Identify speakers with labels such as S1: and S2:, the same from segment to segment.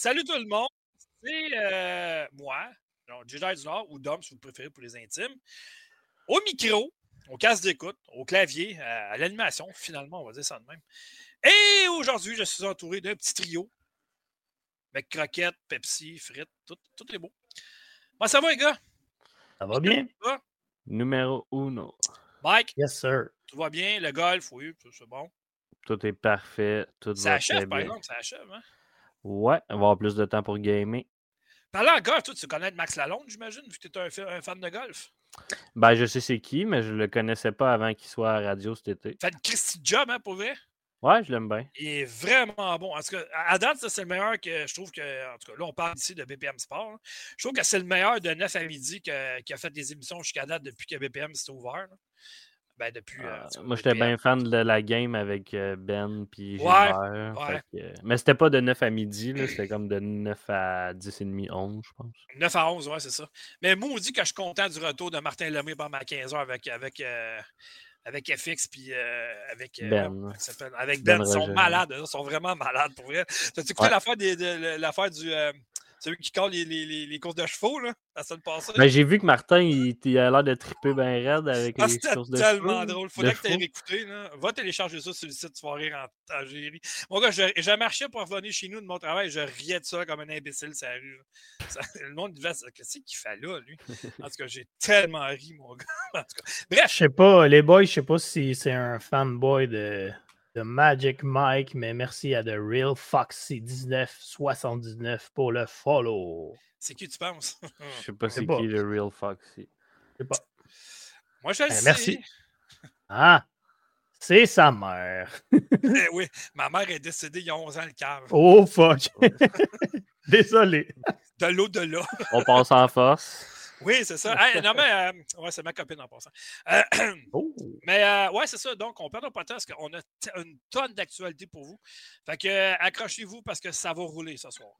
S1: Salut tout le monde. C'est euh, moi, donc Jedi du Nord, ou Dom, si vous préférez pour les intimes. Au micro, au casque d'écoute, au clavier, à, à l'animation, finalement, on va dire ça de même. Et aujourd'hui, je suis entouré d'un petit trio. Avec croquettes, Pepsi, frites, tout, tout est beau. Comment ça va, les gars?
S2: Ça va bien?
S1: Ça va?
S3: Numéro uno.
S1: Mike,
S2: Yes, sir.
S1: tout va bien? Le golf, oui, tout c'est bon.
S3: Tout est parfait. Tout
S1: Ça
S3: va
S1: achève, par exemple, ça achève. Hein?
S3: Ouais, on va avoir plus de temps pour gamer.
S1: Parlant en golf, toi, tu connais Max Lalonde, j'imagine, vu que tu es un, fa- un fan de golf?
S3: Ben, je sais c'est qui, mais je le connaissais pas avant qu'il soit à la radio cet été.
S1: Fait une Christy job, hein, pour vrai?
S3: Ouais, je l'aime bien.
S1: Il est vraiment bon. En tout cas, à date, c'est le meilleur que je trouve que. En tout cas, là, on parle ici de BPM Sport. là. Je trouve que c'est le meilleur de 9 à midi qui a fait des émissions jusqu'à date depuis que BPM s'est ouvert. là. Ben, depuis. euh,
S3: Euh,
S1: cas,
S3: moi, j'étais bien fan de la game avec euh, Ben puis Gilbert.
S1: ouais.
S3: que- mais c'était pas de 9 à midi, c'était comme de 9 à 10 et demi, 11, je pense.
S1: 9 à 11, ouais, c'est ça. Mais moi, on dit que je suis content du retour de Martin Lemay pendant ma 15 heures avec, avec, euh, avec FX puis euh, avec, euh,
S3: Ben.
S1: s'appelle? avec
S3: Ben
S1: Ben. Ils sont malades, eux, ils sont vraiment malades pour vrai. T'as-tu écouté
S3: Ouais.
S1: l'affaire, des- de, l'affaire du. euh, celui qui colle les, les, les, les courses de chevaux, là, la semaine passée?
S3: Ben, j'ai vu que Martin, il, il a l'air de triper bien raide avec
S1: Ah,
S3: les
S1: c'était
S3: sources de
S1: tellement
S3: cheveux,
S1: drôle. Faudrait que tu aies
S3: chevaux.
S1: réécouté. Là. Va télécharger ça sur le site, tu vas rire en en gérie. Mon gars, je, je marchais pour revenir chez nous de mon travail, je riais de ça comme un imbécile sur la rue. Ça- le monde devait se dire, Qu'est-ce qu'il fait là, lui? En tout cas, j'ai tellement ri, mon gars. En tout cas,
S2: Je
S1: bref,
S2: sais pas, les boys, je sais pas si c'est un fanboy de, de Magic Mike, mais merci à The Real Foxy 1979 pour le follow.
S1: c'est qui tu penses?
S3: Je sais pas c'est qui le Real Foxy.
S2: Je sais pas.
S1: Moi, je le
S2: Ben,
S1: sais.
S2: merci. Ah, c'est sa mère.
S1: Eh oui, ma mère est décédée il y a 11 ans, le cave.
S2: Oh fuck. Désolé.
S1: De l'au-delà.
S3: On passe en force.
S1: Oui, c'est ça. Hey, non, mais euh, ouais, c'est ma copine en passant. Euh,
S2: Oh.
S1: Mais euh, ouais, c'est ça. Donc, on perd pas de temps parce qu'on a une tonne d'actualités pour vous. Fait que euh, accrochez-vous parce que ça va rouler ce soir.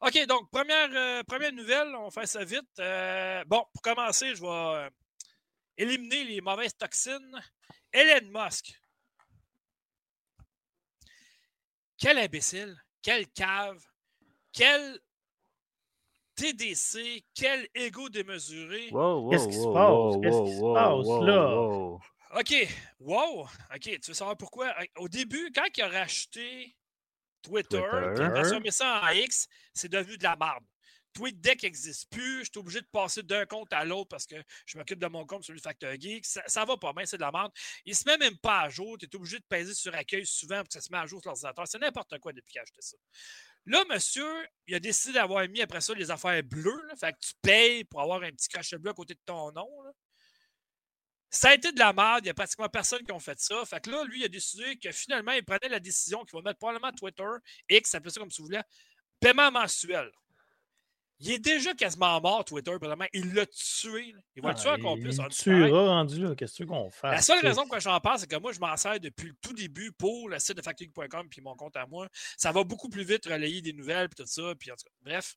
S1: OK, donc, première, première nouvelle, on fait ça vite. Bon, pour commencer, je vais éliminer les mauvaises toxines. Elon Musk. Quel imbécile, quel cave, quel TDC, quel ego démesuré.
S3: Wow, wow,
S2: Qu'est-ce qui se passe? Qu'est-ce qui se passe, là?
S3: wow.
S1: OK. Wow. OK. Tu veux savoir pourquoi? Au début, quand il a racheté Twitter,
S3: Twitter.
S1: qu'il a transformé ça en X, c'est devenu de la merde. TweetDeck n'existe plus. Je suis obligé de passer d'un compte à l'autre parce que je m'occupe de mon compte sur le Factor Geek. Ça, va pas bien, c'est de la merde. Il se met même pas à jour. Tu es obligé de peser sur accueil souvent pour que ça se met à jour sur l'ordinateur. C'est n'importe quoi depuis qu'il a acheté ça. Là, monsieur, il a décidé d'avoir mis après ça les affaires bleues. Fait que tu payes pour avoir un petit crachet bleu à côté de ton nom. Ça a été de la merde. Il n'y a pratiquement personne qui a fait ça. Fait que là, lui, il a décidé que finalement, il prenait la décision qu'il va mettre probablement Twitter, X, appelez ça comme vous voulez, paiement mensuel. Il est déjà quasiment mort, Twitter, probablement. Il l'a tué. là. Il va le tuer
S2: Ah,
S1: encore
S2: il
S1: plus. disparaître.
S2: tuera rendu là. Qu'est-ce que qu'on fasse?
S1: La seule raison pourquoi j'en parle, c'est que moi, je m'en sers depuis le tout début pour le site de factoring.com puis mon compte à moi. Ça va beaucoup plus vite relayer des nouvelles puis tout ça. Puis en tout cas, bref.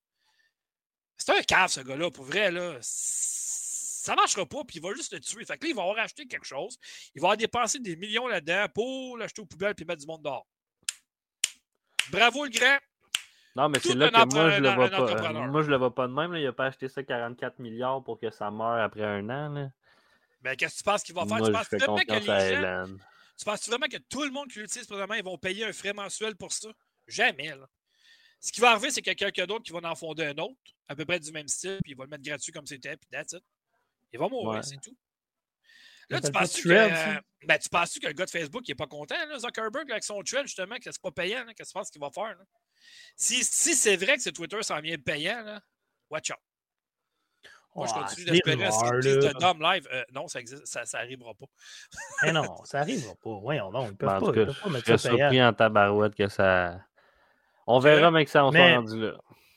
S1: C'est un cave, ce gars-là. Pour vrai, là. Ça marchera pas, puis il va juste le tuer. Fait que là, il va avoir acheté quelque chose. Il va avoir dépensé des millions là-dedans pour l'acheter aux poubelles puis mettre du monde dehors. Bravo, le grand.
S3: Non, mais c'est là que moi, je le vois pas. Moi, je le vois pas de même. Là. Il a pas acheté ça 44 milliards pour que ça meure après un an. Là.
S1: Ben, qu'est-ce que tu penses qu'il va faire?
S3: Moi,
S1: tu
S3: je
S1: penses
S3: fais
S1: vraiment que
S3: confiance
S1: les
S3: à
S1: gens
S3: Hélène.
S1: Tu penses vraiment que tout le monde qui l'utilise présentement, ils vont payer un frais mensuel pour ça? Jamais, là. Ce qui va arriver, c'est qu'il y a quelqu'un d'autre qui va en fonder un autre, à peu près du même style, puis il va le mettre gratuit comme c'était, puis that's it. Il va mourir,
S3: Ouais.
S1: c'est tout. Là, tu penses-tu que,
S2: ça?
S1: ben, tu penses que le gars de Facebook n'est pas content, là, Zuckerberg, avec son thread, justement, que c'est pas payant, qu'est-ce que tu penses qu'il va faire? là? Si, si c'est vrai que c'est Twitter s'en vient payant, là, watch out. Moi, je
S2: Ah,
S1: continue
S2: c'est des
S1: d'espérer à ce de. Dom Live. Euh, non, ça existe, ça, ça arrivera pas.
S2: Eh non, ça arrivera pas. Voyons donc, ils peuvent
S3: en
S2: pas, ils
S3: cas,
S2: peuvent pas
S3: je
S2: mettre
S3: serais
S2: ça payant.
S3: surpris en tabarouette que ça. On verra, mais que ça en soit
S2: Mais-
S3: rendu là.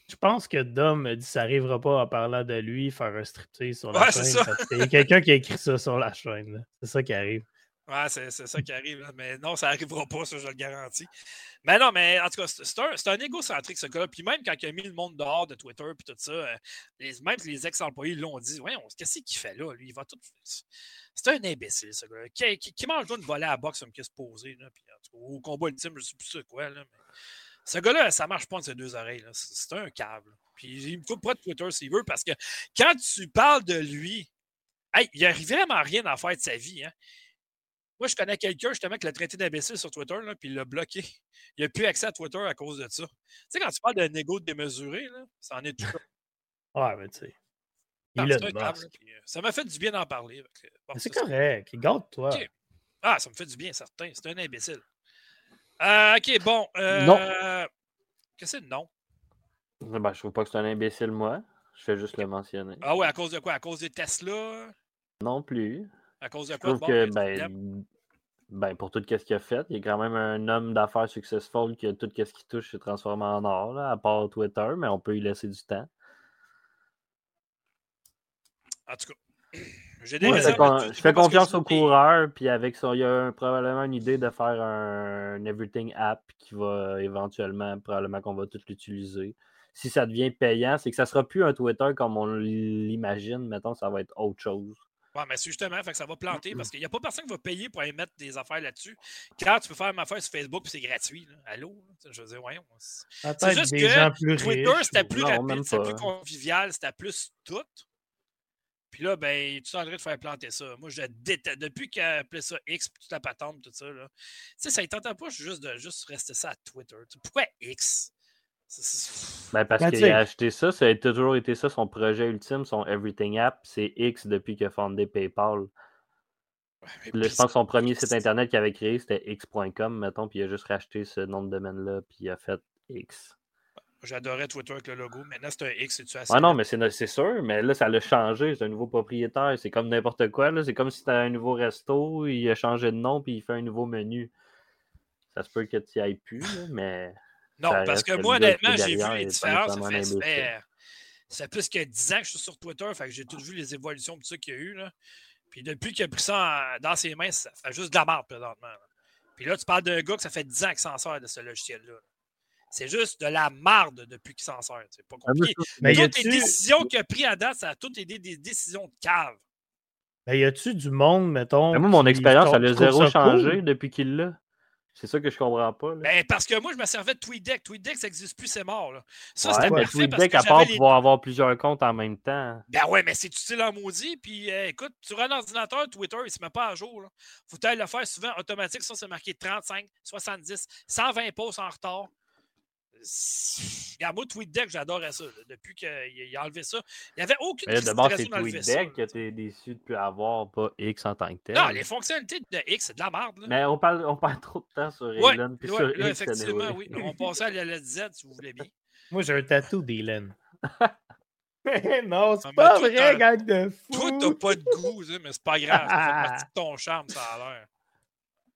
S2: Je pense que Dom a dit que ça arrivera pas en parlant de lui faire un striptease sur la
S1: Ouais,
S2: chaîne. a quelqu'un qui a écrit ça sur la chaîne. C'est ça qui arrive.
S1: Ouais, c'est ça qui arrive. là. Mais non, ça n'arrivera pas, ça, je le garantis. Mais non, mais en tout cas, c'est un, un égocentrique, ce gars-là. Puis même quand il a mis le monde dehors de Twitter puis tout ça, euh, les, même les ex-employés l'ont dit. Ouais, qu'est-ce qu'il fait là? Lui, il va tout. C'est un imbécile, ce gars-là. Qui, qui, qui mange une volée à boxe comme qu'il se posé. Là, puis, en tout cas, au combat ultime, je sais plus ça quoi. Là, ce gars-là, ça marche pas de ses deux oreilles. C'est un câble. Puis il me coupe pas de Twitter s'il veut parce que quand tu parles de lui, hey, il n'y a vraiment rien à faire de sa vie. Hein. Moi, je connais quelqu'un justement qui l'a traité d'imbécile sur Twitter, là, puis il l'a bloqué. Il n'a plus accès à Twitter à cause de ça. Tu sais, quand tu parles de négo démesuré, là, ça en est tout.
S2: Ouais, mais tu sais.
S1: Puis, euh, ça m'a fait du bien d'en parler.
S2: C'est correct. Garde-toi.
S1: Ah, ça me fait du bien, certain. C'est un imbécile. Euh, ok, bon. euh,
S3: Non.
S1: Qu'est-ce que c'est non?
S3: Ben, je trouve pas que c'est un imbécile, moi. Je fais juste le mentionner.
S1: Ah ouais, à cause de quoi? À cause des Tesla?
S3: Non plus.
S1: À cause de
S3: Je trouve
S1: Bon,
S3: que,
S1: ben,
S3: ben, pour tout ce qu'il a fait, il est quand même un homme d'affaires successful qui a tout ce qu'il touche se transforme en or, là, à part Twitter, mais on peut y laisser du temps.
S1: En tout cas, j'ai des
S3: Moi, je fais, con- je
S1: que
S3: confiance au coureur, puis avec ça, il y a un- probablement une idée de faire un, Everything app qui va éventuellement, probablement qu'on va tout l'utiliser. Si ça devient payant, c'est que ça sera plus un Twitter comme on l'imagine, mettons, ça va être autre chose.
S1: Ouais, mais c'est justement, fait que ça va planter parce qu'il n'y a pas personne qui va payer pour aller mettre des affaires là-dessus. Quand tu peux faire ma affaire sur Facebook puis c'est gratuit. là. Allô? là? Je veux dire, voyons. C'est juste
S2: des
S1: que
S2: gens plus
S1: Twitter, c'était plus
S3: Non,
S1: rapide, c'était plus convivial, c'était plus tout. Puis là, ben, tu es en train de faire planter ça. Moi, je déteste. Depuis qu'il a appelé ça X, puis toute la patente, tout ça, là. Tu sais, ça ne tentait pas juste de juste rester ça à Twitter. Pourquoi X?
S3: Ben, parce
S2: Ben,
S3: qu'il
S2: tu
S3: a acheté ça, ça a toujours été ça, son projet ultime, son Everything app, c'est X depuis qu'il a fondé PayPal. Là, je pense que son premier site internet qu'il avait créé, c'était x.com, mettons, puis il a juste racheté ce nom de domaine-là, puis il a fait X.
S1: J'adorais Twitter avec le logo. Maintenant, c'est un X, c'est-tu assez?
S3: Ah non, mais c'est c'est sûr, mais là, ça l'a changé, c'est un nouveau propriétaire, c'est comme n'importe quoi, c'est comme si tu un nouveau resto, il a changé de nom, puis il fait un nouveau menu. Ça se peut que tu y ailles plus, là, mais...
S1: Non,
S3: ça
S1: parce que moi, honnêtement, j'ai vu les différences. Ça fait, ça ça fait plus que 10 ans que je suis sur Twitter, fait que j'ai tout vu les évolutions de ça qu'il y a eu. Là. Puis depuis qu'il a pris ça en- dans ses mains, ça fait juste de la merde présentement. là. Puis là, tu parles d'un gars que ça fait 10 ans qu'il s'en sert de ce logiciel-là. C'est juste de la marde depuis qu'il s'en sert. C'est pas compliqué.
S2: Mais y
S1: Toutes les décisions qu'il a prises à date, ça a toutes été des décisions de cave.
S2: ben, y a-tu du monde, mettons.
S3: Mais moi, mon expérience, elle a zéro
S2: cool?
S3: changé depuis qu'il l'a. C'est ça que je comprends pas. Là.
S1: Ben, parce que moi, je me servais de TweetDeck. TweetDeck, ça n'existe plus, c'est mort. Là. Ça,
S3: ouais,
S1: parce
S3: TweetDeck, à part
S1: les
S3: pouvoir avoir plusieurs comptes en même temps.
S1: Ben ouais, mais c'est utile en maudit. Puis euh, écoute, sur un ordinateur, Twitter, il ne se met pas à jour. Là. Faut le faire souvent automatique. Ça, c'est marqué 35, 70, 120 pouces en retard. C'est- Regarde, moi, TweetDeck, j'adorais ça. là, depuis qu'il il a enlevé ça. Il n'y avait aucune
S3: Mais là,
S1: raison
S3: c'est
S1: ça,
S3: TweetDeck que tu es déçu de ne plus avoir, pas X en tant que tel.
S1: Non, les fonctionnalités de X, c'est de la merde. là.
S3: Mais on parle, on parle trop de temps sur
S1: Ouais,
S3: Elon puis
S1: ouais,
S3: sur
S1: là,
S3: X.
S1: effectivement, oui. On passait à la LZ, si vous voulez bien.
S2: Moi, j'ai un tatou d'Hélène. non, c'est
S1: Ah, mais
S2: pas
S1: toi,
S2: vrai, gang de
S1: Toi,
S2: fous.
S1: t'as pas de goût, mais c'est pas grave. Ça fait partie de ton charme, ça a l'air.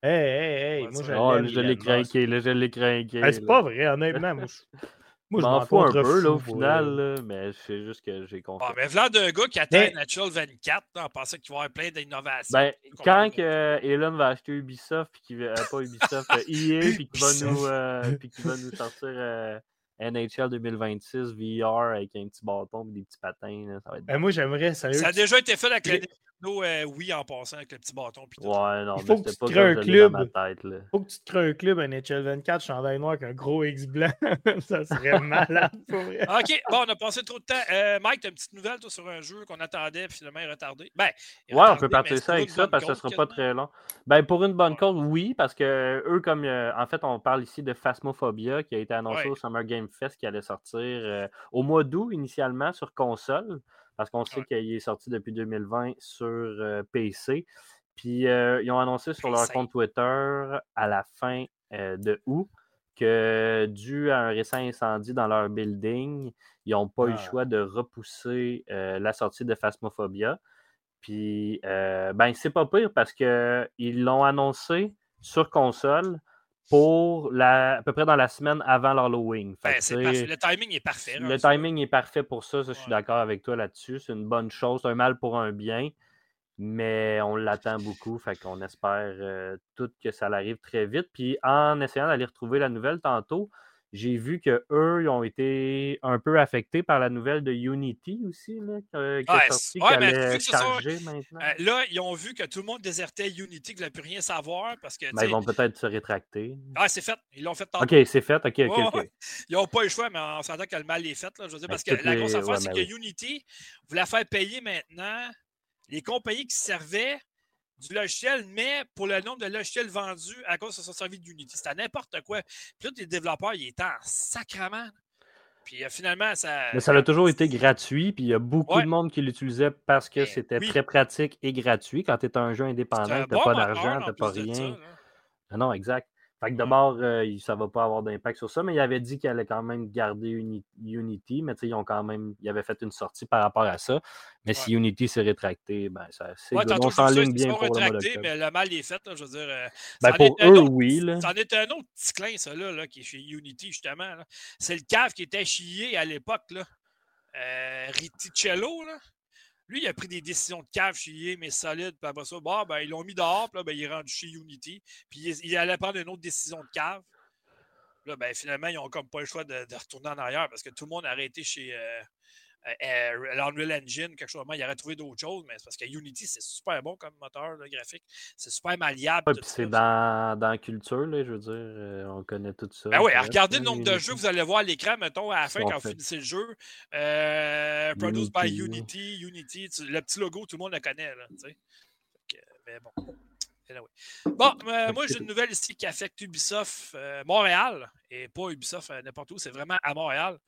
S2: Hey, hey, hey, moi, je
S3: Oh, là, je l'ai craqué, là, je l'ai craqué.
S2: Hey, c'est pas vrai, honnêtement. Moi, je, moi,
S3: Je
S2: je
S3: m'en fous un peu, là, au final, là, mais c'est juste que j'ai confiance.
S1: Ah, mais voilà d'un gars qui atteint
S2: Mais-
S1: Natural 24, là, en pensant qu'il va y avoir plein d'innovations.
S3: Ben, quand que euh, Elon va acheter Ubisoft, puis qu'il va, euh, pas Ubisoft, euh, EA, puis qu'il va, nous, euh, puis qu'il va nous sortir euh, NHL 2026 VR avec un petit bâton et des petits patins, là, ça va être
S2: Ben, moi, j'aimerais, sérieux.
S1: Ça a déjà été fait avec le Nintendo euh, Wii en passant avec le petit bâton. Puis tout.
S3: Ouais, non,
S2: Il faut
S3: mais
S2: que
S3: c'était
S2: tu
S3: pas
S2: crées un
S3: dans
S2: club.
S3: ma tête, là.
S2: faut que tu te crées un club, un HL24 chandail noir avec un gros X blanc. ça serait malade, pour vrai.
S1: OK, bon, on a passé trop de temps. Euh, Mike, tu as une petite nouvelle toi, sur un jeu qu'on attendait, puis finalement, il est retardé? Ben, il est
S3: Ouais, on
S1: retardé,
S3: peut
S1: mais
S3: partir ça avec ça parce que ça
S1: cause,
S3: sera pas très long. Ben, pour une bonne
S1: Ouais.
S3: cause, oui, parce que eux, comme euh, en fait, on parle ici de Phasmophobia qui a été annoncé
S1: Ouais.
S3: au Summer Game Fest qui allait sortir euh, au mois d'août initialement sur console, parce qu'on sait
S1: Ouais.
S3: qu'il est sorti depuis 2020 sur euh, PC. Puis euh, ils ont annoncé sur leur compte Twitter à la fin euh, de août que dû à un récent incendie dans leur building, ils n'ont pas eu le
S2: Ah.
S3: choix de repousser la sortie de Phasmophobia. Puis, ben, c'est pas pire parce que ils l'ont annoncé sur console pour la, à peu près dans la semaine avant l'Halloween.
S1: Ben, Le timing est parfait.
S3: le
S1: là.
S3: timing est parfait pour ça, ça, je suis d'accord avec toi là-dessus. C'est une bonne chose, c'est un mal pour un bien. Mais on l'attend beaucoup, fait qu'on espère euh, tout que ça arrive très vite. Puis en essayant d'aller retrouver la nouvelle tantôt, j'ai vu qu'eux, ils ont été un peu affectés par la nouvelle de Unity aussi, là, qui, est sortie, qui allait charger maintenant.
S1: Euh, là, ils ont vu que tout le monde désertait Unity, qu'ils ne plus rien savoir. parce que.
S3: Ben, ils vont peut-être se rétracter.
S1: Ah, c'est fait. Ils l'ont fait tantôt.
S3: OK, c'est fait. OK, OK, OK.
S1: Ils n'ont pas eu le choix, mais on s'entend que le mal est fait. Là, je veux dire, ben, parce que la grosse affaire, c'est que Unity voulait faire payer maintenant les compagnies qui servaient du logiciel, mais pour le nombre de logiciels vendus à cause de son service d'Unity. C'était n'importe quoi. Puis là, les développeurs, ils étaient en sacrement. Puis euh, finalement, ça.
S3: Mais ça a toujours été gratuit, puis il y a beaucoup de monde qui l'utilisait parce que ben c'était très pratique et gratuit. Quand tu es un jeu indépendant, tu n'as pas d'argent, tu n'as pas rien. Non, exact. Fait que d'abord, euh, ça ne va pas avoir d'impact sur ça, mais il avait dit qu'il allait quand même garder Unity, mais ils ont quand même, il avait fait une sortie par rapport à ça. Mais si Unity s'est rétracté, ben, c'est
S1: ouais, on s'enligne bien pour le mais le mal est fait, je veux dire. Euh,
S3: ben, pour eux, oui.
S1: C'en est un autre petit clin, ça, là, qui est chez Unity, justement. C'est le cave qui était chié à l'époque, là. Euh, Riticello, là. Lui, il a pris des décisions de cave chier, mais solides. Puis après ça, bah, ben, ils l'ont mis dehors. Puis là, ben, il est rendu chez Unity. Puis il, allait prendre une autre décision de cave. Là, ben, finalement, ils n'ont comme pas le choix de, retourner en arrière parce que tout le monde a arrêté chez, euh, euh, euh, l'Unreal Engine, quelque chose comme il aurait trouvé d'autres choses, mais c'est parce que Unity, c'est super bon comme moteur graphique. C'est super malliable.
S3: c'est dans, dans, la culture, là, je veux dire, euh, on connaît tout ça.
S1: Ben oui, regardez le nombre de jeux que vous allez voir à l'écran, mettons, à la fin, quand vous finissez le jeu. Euh, produced by Unity, Unity, le petit logo, tout le monde le connaît. Là, mais bon. Bon, moi, j'ai une nouvelle ici qui affecte Ubisoft Montréal, et pas Ubisoft n'importe où, c'est vraiment à Montréal.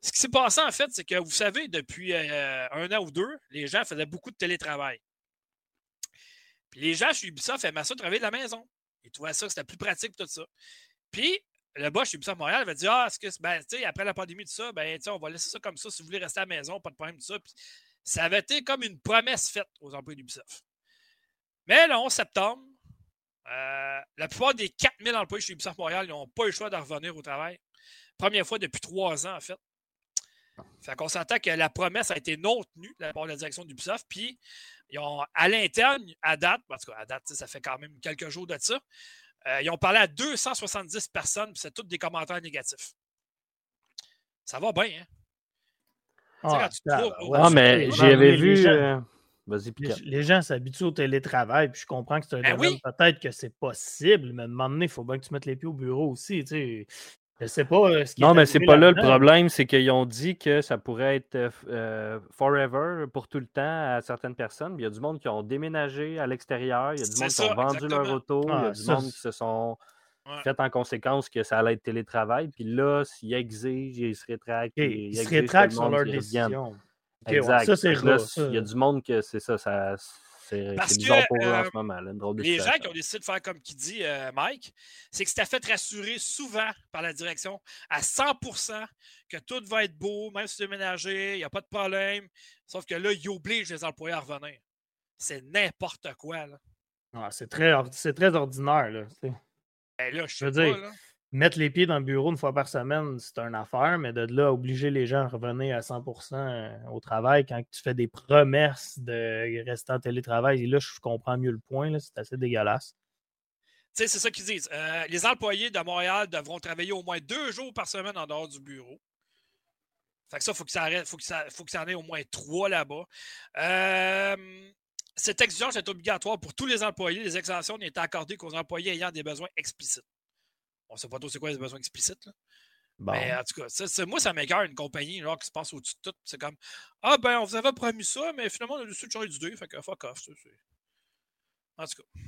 S1: Ce qui s'est passé, en fait, c'est que vous savez, depuis euh, un an ou deux, les gens faisaient beaucoup de télétravail. Puis les gens chez Ubisoft aimaient ça travailler de la maison. Ils trouvaient ça que c'était plus pratique tout ça. Puis le boss chez Ubisoft Montréal avait dit Ah, est-ce que, ben, après la pandémie, tout ça, ben, on va laisser ça comme ça si vous voulez rester à la maison, pas de problème, tout ça. Puis ça avait été comme une promesse faite aux employés d'Ubisoft. Mais le 11 septembre, euh, la plupart des 4000 employés chez Ubisoft Montréal n'ont pas eu le choix de revenir au travail. Première fois depuis trois ans, en fait. Fait qu'on s'entend que la promesse a été non tenue de la part de la direction d'Ubisoft. Puis, ils ont, à l'interne, à date, parce qu'à date, ça fait quand même quelques jours de ça, euh, ils ont parlé à 270 personnes, puis c'est tous des commentaires négatifs. Ça va bien, hein?
S3: Ah, ah mais j'avais vu. Euh,
S2: les, gens s'habituent au télétravail, puis je comprends que c'est un ben peut-être que c'est possible, mais à un moment donné, il faut bien que tu mettes les pieds au bureau aussi. Tu sais. Je sais pas euh, ce qui
S3: Non, mais c'est pas là, le problème, c'est qu'ils ont dit que ça pourrait être euh, euh, forever, pour tout le temps, à certaines personnes. Il y a du monde qui ont déménagé à l'extérieur, il y a du monde qui ont vendu leur auto, il y a ah, du monde qui se sont fait en conséquence que ça allait être télétravail. Puis là, s'ils exigent, ils se rétractent.
S2: ils, se rétractent sur leur décision.
S3: exact. ça, c'est Il y a du monde que c'est ça, ça c'est bizarre pour eux en ce moment.
S1: les gens qui ont décidé de faire comme qui dit euh, Mike, c'est que c'était fait rassurer souvent par la direction à 100% que tout va être beau, même si c'est déménagé, il n'y a pas de problème. Sauf que là, ils obligent les employés à revenir. C'est n'importe quoi. Là.
S2: Ah, c'est très, très ordinaire. Là,
S1: ben là, je, veux dire,
S2: mettre les pieds dans le bureau une fois par semaine, c'est une affaire, mais de là, obliger les gens à revenir à 100% euh, au travail quand tu fais des promesses de rester en télétravail, et là, je comprends mieux le point, c'est assez dégueulasse.
S1: C'est ça qu'ils disent. Euh, les employés de Montréal devront travailler au moins deux jours par semaine en dehors du bureau. Fait que ça, il faut que ça arrête, faut que ça, faut que ça en ait au moins trois là-bas. Euh, cette exigence est obligatoire pour tous les employés. Les exemptions n'est accordées qu'aux employés ayant des besoins explicites. On ne sait pas trop c'est quoi les besoins explicites. Là. Mais en tout cas, ça, moi, ça m'égare une compagnie genre, qui se passe au-dessus de tout. C'est comme Ah ben, on vous avait promis ça, mais finalement, on a décidé de changer d'idée. Fait que fuck off. Ça, en tout cas,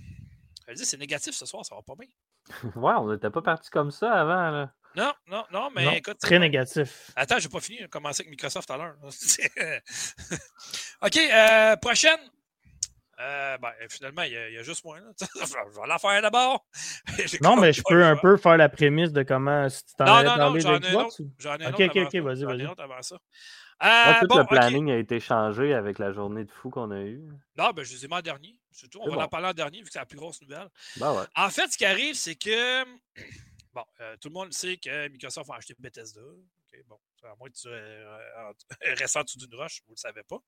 S1: elle dit c'est négatif ce soir, ça va pas bien.
S3: ouais, on n'était pas parti comme ça avant. Là.
S1: Non, non, non, mais écoute.
S2: Très négatif.
S1: Attends, j'ai pas fini. J'ai commencé avec Microsoft à l'heure. OK, euh, prochaine. Euh, ben, finalement, il y, a, juste moi. Là. je vais la faire d'abord.
S2: non, mais je peux un peu faire la prémisse de comment si tu t'en
S1: non, non, non, j'en ai un autre. J'en ai un
S2: ok, ok, ok, vas-y, vas-y.
S1: avant ça.
S3: Euh, tout le planning a été changé avec la journée de fou qu'on a eue.
S1: Non, ben, je les ai mis en dernier. Surtout, on va en parler en dernier vu que c'est la plus grosse nouvelle.
S3: Ben ouais.
S1: En fait, ce qui arrive, c'est que. Bon, euh, tout le monde sait que Microsoft a acheté Bethesda. Okay, bon, à moins que tu euh, restes en dessous d'une roche, vous ne le savez pas.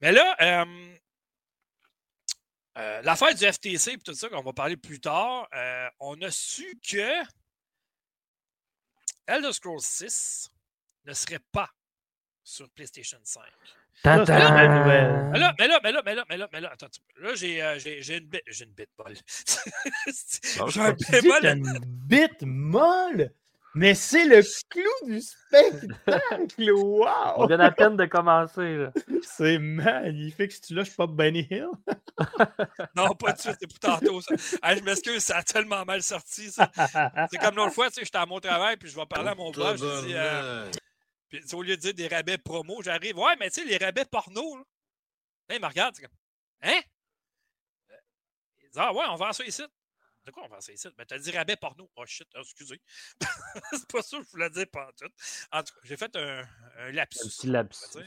S1: Mais là, Euh, L'affaire du FTC et tout ça, qu'on va parler plus tard, euh, on a su que Elder Scrolls 6 ne serait pas sur PlayStation 5.
S2: Ça, c'est une bonne nouvelle.
S1: Mais là, mais là, mais là, mais là, mais là, mais là, attends, là, j'ai euh, j'ai- j'ai une bite, j'ai une bite molle. j'ai un bémol.
S2: t'as une bite molle, mais c'est le clou du spectacle.
S3: On
S2: Wow!
S3: vient à peine de commencer. Là.
S2: C'est magnifique. Si tu lâches pas Benny Hill?
S1: Non, pas de suite, c'est pour tantôt, ça. Hey, je m'excuse, ça a tellement mal sorti, ça. C'est comme l'autre fois, tu sais, j'étais à mon travail, puis je vais parler à mon boss, je dis, euh, puis, au lieu de dire des rabais promo, j'arrive, ouais, mais tu sais, les rabais porno, là. Là, il me regarde, c'est comme, hein? Euh, Il dit, ah ouais, on vend ça ici. De quoi on ça ici? Ben, t'as dit rabais porno. Oh shit, ah, excusez. c'est pas ça que je voulais dire pas tout. En tout cas, j'ai fait un, un
S3: Un
S1: lapsus.
S3: petit lapsus.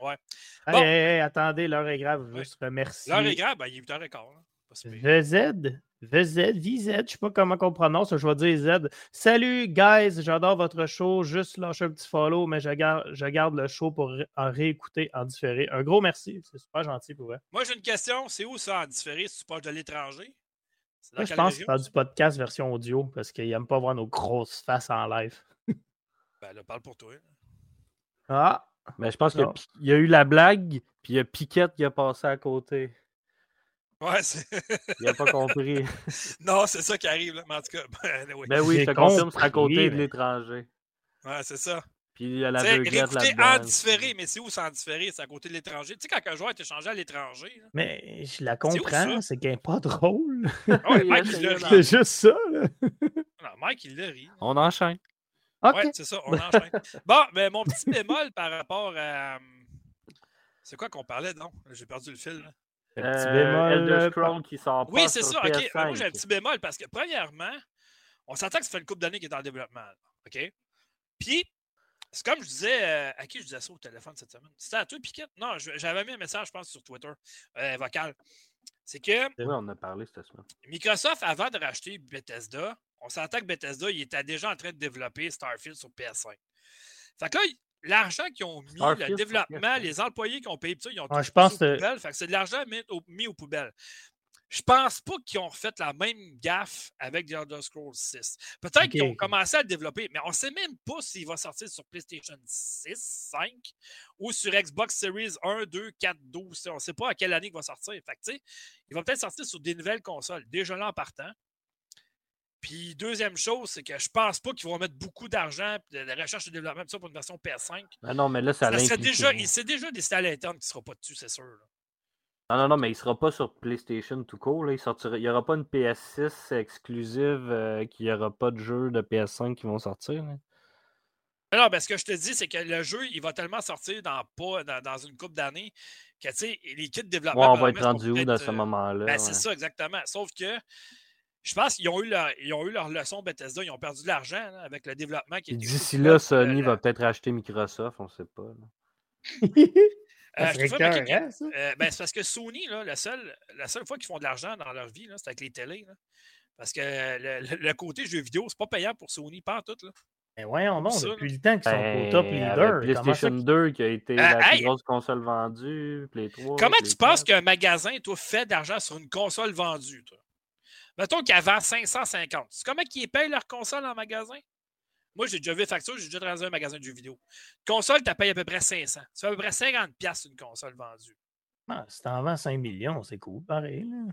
S1: Ouais.
S2: Hey,
S1: Bon.
S2: hey, hey, attendez, l'heure est grave. Je veux
S1: Ouais.
S2: juste remercier.
S1: L'heure est grave, ben, il est 8h15. là. Pas si pire.
S2: VZ, VZ, VZ, je sais pas comment on prononce, je vais dire Z. Salut, guys, j'adore votre show. Juste lâcher un petit follow, mais je garde, je garde le show pour en réécouter en différé. Un gros merci, c'est super gentil pour vrai.
S1: Moi, j'ai une question. C'est où ça en différé? Si tu passes de l'étranger?
S2: Moi, je pense que
S1: région?
S2: c'est faire du podcast version audio parce qu'ils n'aiment pas voir nos grosses faces en live.
S1: Ben là, parle pour toi.
S2: Ah,
S3: Mais je pense qu'il y a eu la blague, puis il y a Piquette qui a passé à côté.
S1: Ouais, c'est...
S3: Il n'a pas compris.
S1: non, c'est ça qui arrive, là. Mais en tout cas, ben, oui.
S3: Ben oui,
S2: J'ai
S3: je te confirme, c'est à côté de l'étranger.
S1: Ouais, c'est ça.
S3: Puis il y a l'aveuglette
S1: réécouter en différé, mais c'est où c'est en différé? C'est à côté de l'étranger. Tu sais, quand un joueur est échangé à l'étranger, là.
S2: mais je la comprends,
S1: ça?
S2: c'est qu'elle n'est pas drôle.
S1: Ah ouais,
S3: Oui,
S1: Mike,
S3: là,
S1: il l'a
S3: c'est
S2: juste ça, là.
S1: Non, Mike, il l'a ri.
S3: On enchaîne.
S2: OK.
S1: Ouais, c'est ça, on enchaîne. bon, mais mon petit bémol par rapport à. euh, C'est quoi qu'on parlait, non? J'ai perdu le fil, là.
S2: Le petit
S3: Euh,
S2: bémol,
S3: Elder
S2: euh,
S3: qui sort pas
S1: Oui, c'est
S3: sur
S1: ça. OK.
S3: PS5.
S1: Ben, moi, j'ai un petit bémol parce que, premièrement, on s'entend que ça fait une couple d'années qu'il est en développement. là, OK? Puis, c'est comme je disais, euh, à qui je disais ça au téléphone cette semaine? C'était à toi, Piquette? Non, j'avais mis un message, je pense, sur Twitter, euh, vocal. C'est que
S3: on a parlé cette semaine.
S1: Microsoft, avant de racheter Bethesda, on s'entend que Bethesda, il était déjà en train de développer Starfield sur PS5. Fait que là, l'argent qu'ils ont mis,
S3: Starfield
S1: le développement,
S3: PS5.
S1: les employés qui ont payé, tout ça, ils ont
S2: Ouais,
S1: tout
S2: je pense
S1: mis aux
S2: que-
S1: poubelles. Fait que c'est de l'argent mis, au- mis aux poubelles. Je pense pas qu'ils ont fait la même gaffe avec The Elder Scrolls 6. Peut-être qu'ils ont commencé à le développer, mais on sait même pas s'il va sortir sur PlayStation 6, 5 ou sur Xbox Series 1, 2, 4, 12. On ne sait pas à quelle année il va sortir. Fait que, il va peut-être sortir sur des nouvelles consoles, déjà là en partant. Puis, deuxième chose, c'est que je pense pas qu'ils vont mettre beaucoup d'argent, de la recherche et développement, pour une version PS5.
S3: Ah non, mais là, ça,
S1: Ça serait
S3: l'implique-
S1: déjà, il s'est déjà décidé à l'interne qui ne sera pas dessus, c'est sûr. là.
S3: Non, non, non, mais il sera pas sur PlayStation tout court. Là. Il sortira... il n'y aura pas une PS6 exclusive euh, qu'il n'y aura pas de jeux de PS5 qui vont sortir. là.
S1: Non, ben, ce que je te dis, c'est que le jeu, il va tellement sortir dans, pas, dans, dans une couple d'années que, tu sais, les kits de développement...
S3: Ouais, on va être rendu où dans ce
S1: euh,
S3: moment-là?
S1: Ben,
S3: ouais.
S1: c'est ça, exactement. Sauf que je pense qu'ils ont, eu leur, ils ont eu leur leçon Bethesda. Ils ont perdu de l'argent là, avec le développement qui était
S3: D'ici là, Sony
S1: le-
S3: va peut-être racheter Microsoft, on ne sait pas.
S1: Euh, je
S2: ça.
S1: Euh, ben, c'est parce que Sony, là, la, seule, la seule fois qu'ils font de l'argent dans leur vie, là, c'est avec les télés. là. Parce que le, côté jeux vidéo, c'est pas payant pour Sony, pas en tout. Là.
S2: Mais voyons donc, depuis le temps qu'ils sont
S3: Ben,
S2: au top
S3: avec
S2: leader. comment ça
S3: PlayStation 2 qui a été
S1: Ah,
S3: la
S1: hey!
S3: plus grosse console vendue, Play 3.
S1: Comment
S3: Play
S1: tu penses
S3: 4.
S1: qu'un magasin, toi, fait d'argent sur une console vendue, toi? Mettons qu'elle vend 550. C'est comment qu'ils payent leur console en magasin? Moi, j'ai déjà vu les factures, j'ai déjà travaillé dans un magasin de jeux vidéo. Console, tu payes à peu près 500. Ça fait à peu près 50$ piastres une console vendue.
S2: Ah, si t'en vends 5 millions, c'est cool, pareil. Là.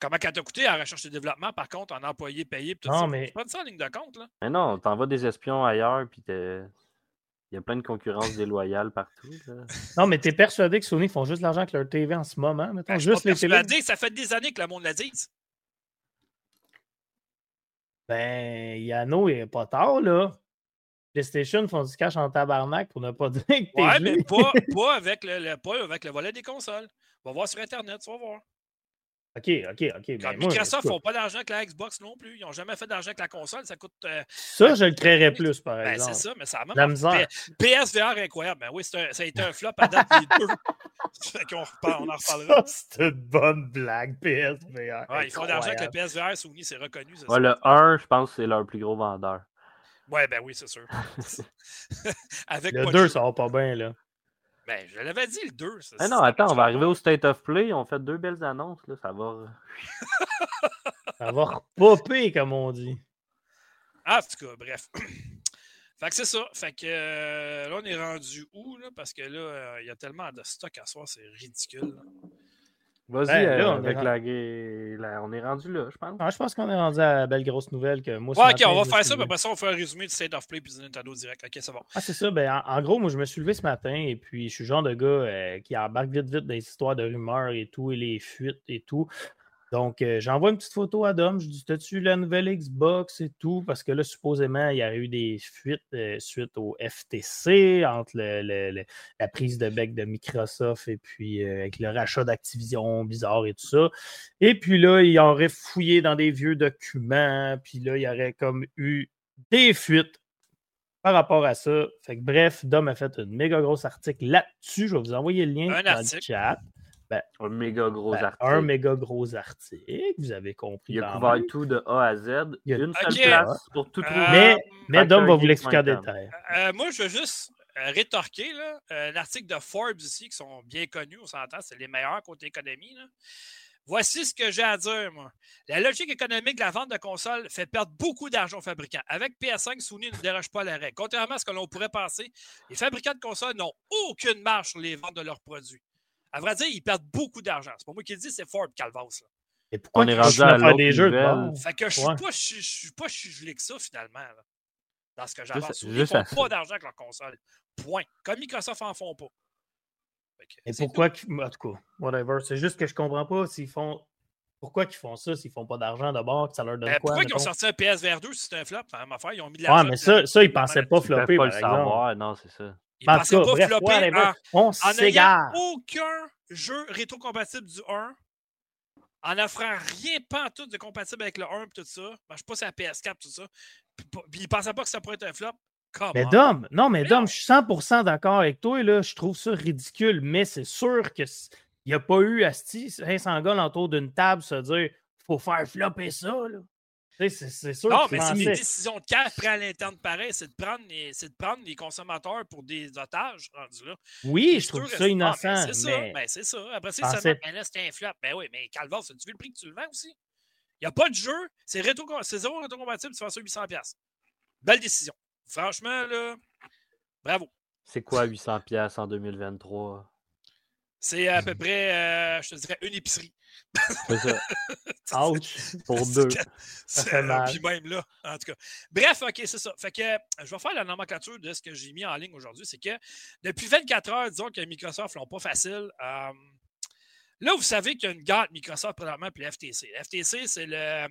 S1: Comment qu'elle t'a coûté en recherche et développement, par contre, en employé payé, pis tout
S2: Non,
S1: ça?
S2: mais-
S1: C'est pas de ça en ligne de compte, là.
S3: Mais non, t'envoies des espions ailleurs, puis il y a plein de concurrence déloyale partout. là.
S2: Non, mais t'es persuadé que Sony font juste de l'argent avec leur TV en ce moment, mettons,
S1: Ben, je suis
S2: juste
S1: pas
S2: les télés.
S1: persuadé, ça fait des années que le monde le dise.
S2: Ben, Yano, il est pas tard, là. PlayStation font du cash en tabarnak pour ne pas dire que t'es
S1: Ouais, mais pas, pas, avec le, le- pas avec le volet des consoles. On va voir sur Internet, tu vas voir.
S2: OK, OK, OK.
S1: Quand
S2: Ben, moi,
S1: Microsoft
S2: écoute,
S1: font pas d'argent avec la Xbox non plus. Ils n'ont jamais fait d'argent avec la console. Ça coûte. euh,
S2: ça, je le créerais plus, par
S1: ben,
S2: exemple.
S1: c'est ça, mais ça a même.
S2: La misère.
S1: PSVR incroyable. Ben oui, c'est un- ça a été un flop à date les deux. Fait qu'on reparle- on en reparlera.
S2: Ça, c'est une bonne blague, PSVR.
S1: Ouais, ils font de l'argent avec le. PSVR, Sony, c'est reconnu. c'est
S3: Ouais,
S1: ça.
S3: le 1, je pense que c'est leur plus gros vendeur.
S1: Ouais, ben oui, c'est sûr. avec
S2: Le
S1: pas de
S2: 2,
S1: jeu.
S2: ça va pas bien, là.
S1: Ben, je l'avais dit le 2. ça-
S3: Ah non, attends, on va arriver au State of Play. On fait deux belles annonces. Là, ça va.
S2: Ça va repopper, comme on dit.
S1: Ah, en tout cas, bref. fait que c'est ça. Fait que euh, là, on est rendu où, là? Parce que là, euh, il y a tellement de stock à soir, c'est ridicule. là.
S3: Vas-y,
S2: Ben,
S3: euh,
S2: on est
S3: avec
S2: ren-
S3: la, On est rendu là, je pense.
S2: Ah, je pense qu'on est rendu à la belle grosse nouvelle que moi.
S1: Ouais, ok,
S2: matin,
S1: on va faire ça, puis après ça, on fait un résumé du State of Play puis du Nintendo Direct. Ok, c'est bon.
S2: Ah, c'est ça. Ben, en, en gros, moi, je me suis levé ce matin et puis je suis le genre de gars euh, qui embarque vite, vite dans les histoires de rumeurs et tout, et les fuites et tout. Donc, euh, j'envoie une petite photo à Dom. Je dis T'as-tu la nouvelle Xbox et tout? Parce que là, supposément, il y aurait eu des fuites euh, suite au FTC entre le- le- le- la prise de bec de Microsoft et puis euh, avec le rachat d'Activision bizarre et tout ça. Et puis là, il aurait fouillé dans des vieux documents. Puis là, il y aurait comme eu des fuites par rapport à ça. Fait que bref, Dom a fait un méga gros article là-dessus. Je vais vous envoyer le lien
S1: Un
S2: dans
S1: article.
S2: le chat.
S3: Un méga gros
S2: Ben,
S3: article.
S2: un méga gros article, vous avez compris.
S3: Il a couvert tout de A à Z.
S2: Il y a-
S3: Une seule place pour tout
S1: Euh,
S3: trouver.
S2: Mais, mais Dom va vous l'expliquer en détail.
S1: Euh, moi, je veux juste euh, rétorquer là, euh, l'article de Forbes ici, qui sont bien connus, on s'entend, c'est les meilleurs côté économie. là. Voici ce que j'ai à dire, moi. La logique économique de la vente de consoles fait perdre beaucoup d'argent aux fabricants. Avec PS5, Sony ne déroge pas à la règle. Contrairement à ce que l'on pourrait penser, les fabricants de consoles n'ont aucune marge sur les ventes de leurs produits. À vrai dire, ils perdent beaucoup d'argent. C'est pas moi qui le dis, c'est Forbes Calvas. là.
S2: Et pourquoi
S3: On est rendu à
S2: à faire des jeux de?
S1: Fait que je suis
S2: Ouais.
S1: pas, je, je suis pas chugelé que ça, finalement. là, dans ce que j'avance.
S3: Juste
S1: font pas d'argent avec leur console. Point. Comme Microsoft en font pas. Que
S2: Et
S1: c'est
S2: pourquoi qu'ils- En tout cas, whatever. C'est juste que je comprends pas s'ils font. Pourquoi ils font ça s'ils font pas d'argent d'abord, que ça leur donne
S1: Euh,
S2: quoi?
S1: pourquoi ils ont sorti un PSVR 2 si c'était un flop? C'est affaire. Ils ont mis de
S2: Ouais,
S1: l'argent.
S2: mais ça, ça ils pensaient pas
S3: Ils
S2: flopper,
S3: pas
S2: par
S3: le savoir. Non, c'est ça.
S1: Ils
S2: En
S1: pensaient
S2: cas,
S1: pas flopper en,
S2: on
S1: en n'ayant aucun jeu rétro-compatible du 1, en offrant rien pas tout de compatible avec le 1 et tout ça, marche pas sur la PS4 tout ça, puis, ils pensaient pas que ça pourrait être un flop. Come
S2: Mais
S1: on.
S2: Dom, non, mais
S1: Mais
S2: Dom,
S1: non.
S2: je suis 100% d'accord avec toi. Là, je trouve ça ridicule, mais c'est sûr qu'il n'y a pas eu Asti, 500 gars autour d'une table se dire faut faire flopper ça. Là. Tu C'est c'est sûr
S1: Non, mais c'est une décision de cash prise à l'interne pareil, c'est de prendre les, c'est de prendre les consommateurs pour des otages rendus là.
S2: Oui,
S1: C'est
S2: je trouve ça
S1: ah,
S2: innocent.
S1: c'est ça,
S2: mais
S1: ben, c'est ça. Après seulement, ben là, c'était un flop. Ben oui, mais Calvas, as-tu vu le prix que tu le vends aussi? Il n'y a pas de jeu, c'est rétro, c'est zéro rétro-compatible, tu fais ça 800$. Belle décision. Franchement, là, bravo.
S3: C'est quoi 800 pièces en 2023?
S1: C'est à peu près, euh, je te dirais, une épicerie.
S3: C'est ça.
S2: ouch.
S3: Pour deux.
S1: C'est-
S2: fait mal.
S1: Puis même là, en tout cas. Bref, OK, c'est ça. Fait que euh, je vais faire la nomenclature de ce que j'ai mis en ligne aujourd'hui. C'est que depuis 24 heures, disons que Microsoft l'ont pas facile. euh, là, vous savez qu'il y a une garde Microsoft présentement puis FTC. FTC, c'est le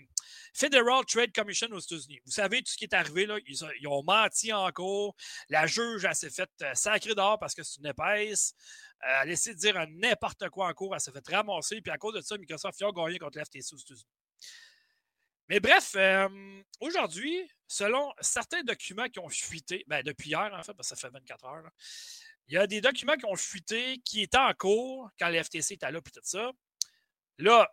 S1: Federal Trade Commission aux États-Unis. Vous savez tout ce qui est arrivé, là, ils, ont- ils ont menti en cours. La juge, elle s'est faite sacrer dehors parce que c'est une épaisse. Euh, elle a essayé de dire n'importe quoi en cours. Elle s'est fait ramasser. Puis à cause de ça, Microsoft a gagné contre le FTC aux États-Unis. Mais bref, euh, aujourd'hui, selon certains documents qui ont fuité, ben depuis hier en fait, parce que ça fait 24 heures, il y a des documents qui ont fuité qui étaient en cours quand le FTC était là puis tout ça. Là,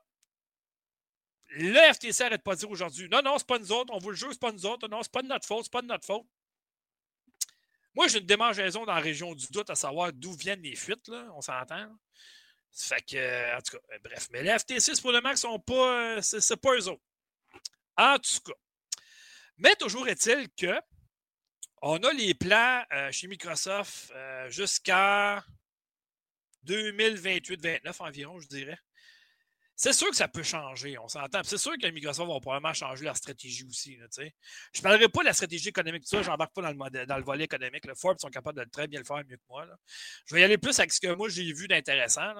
S1: le FTC n'arrête pas de dire aujourd'hui non, non, c'est pas nous autres, on vous le jure, c'est pas nous autres, non, c'est pas de notre faute, c'est pas de notre faute. Moi, j'ai une démangeaison dans la région du doute à savoir d'où viennent les fuites, là, on s'entend. Fait que, euh, en tout cas, euh, bref. Mais les FTC, c'est pour le qu'ils sont pas. euh, C'est pas eux autres. En tout cas. Mais toujours est-il que on a les plans chez Microsoft jusqu'à 2028-29 environ, je dirais. C'est sûr que ça peut changer, on s'entend. C'est sûr que Microsoft va probablement changer leur stratégie aussi. je ne parlerai pas de la stratégie économique, je n'embarque pas dans le, volet économique. Le Forbes sont capables de très bien le faire mieux que moi. Je vais y aller plus avec ce que moi j'ai vu d'intéressant.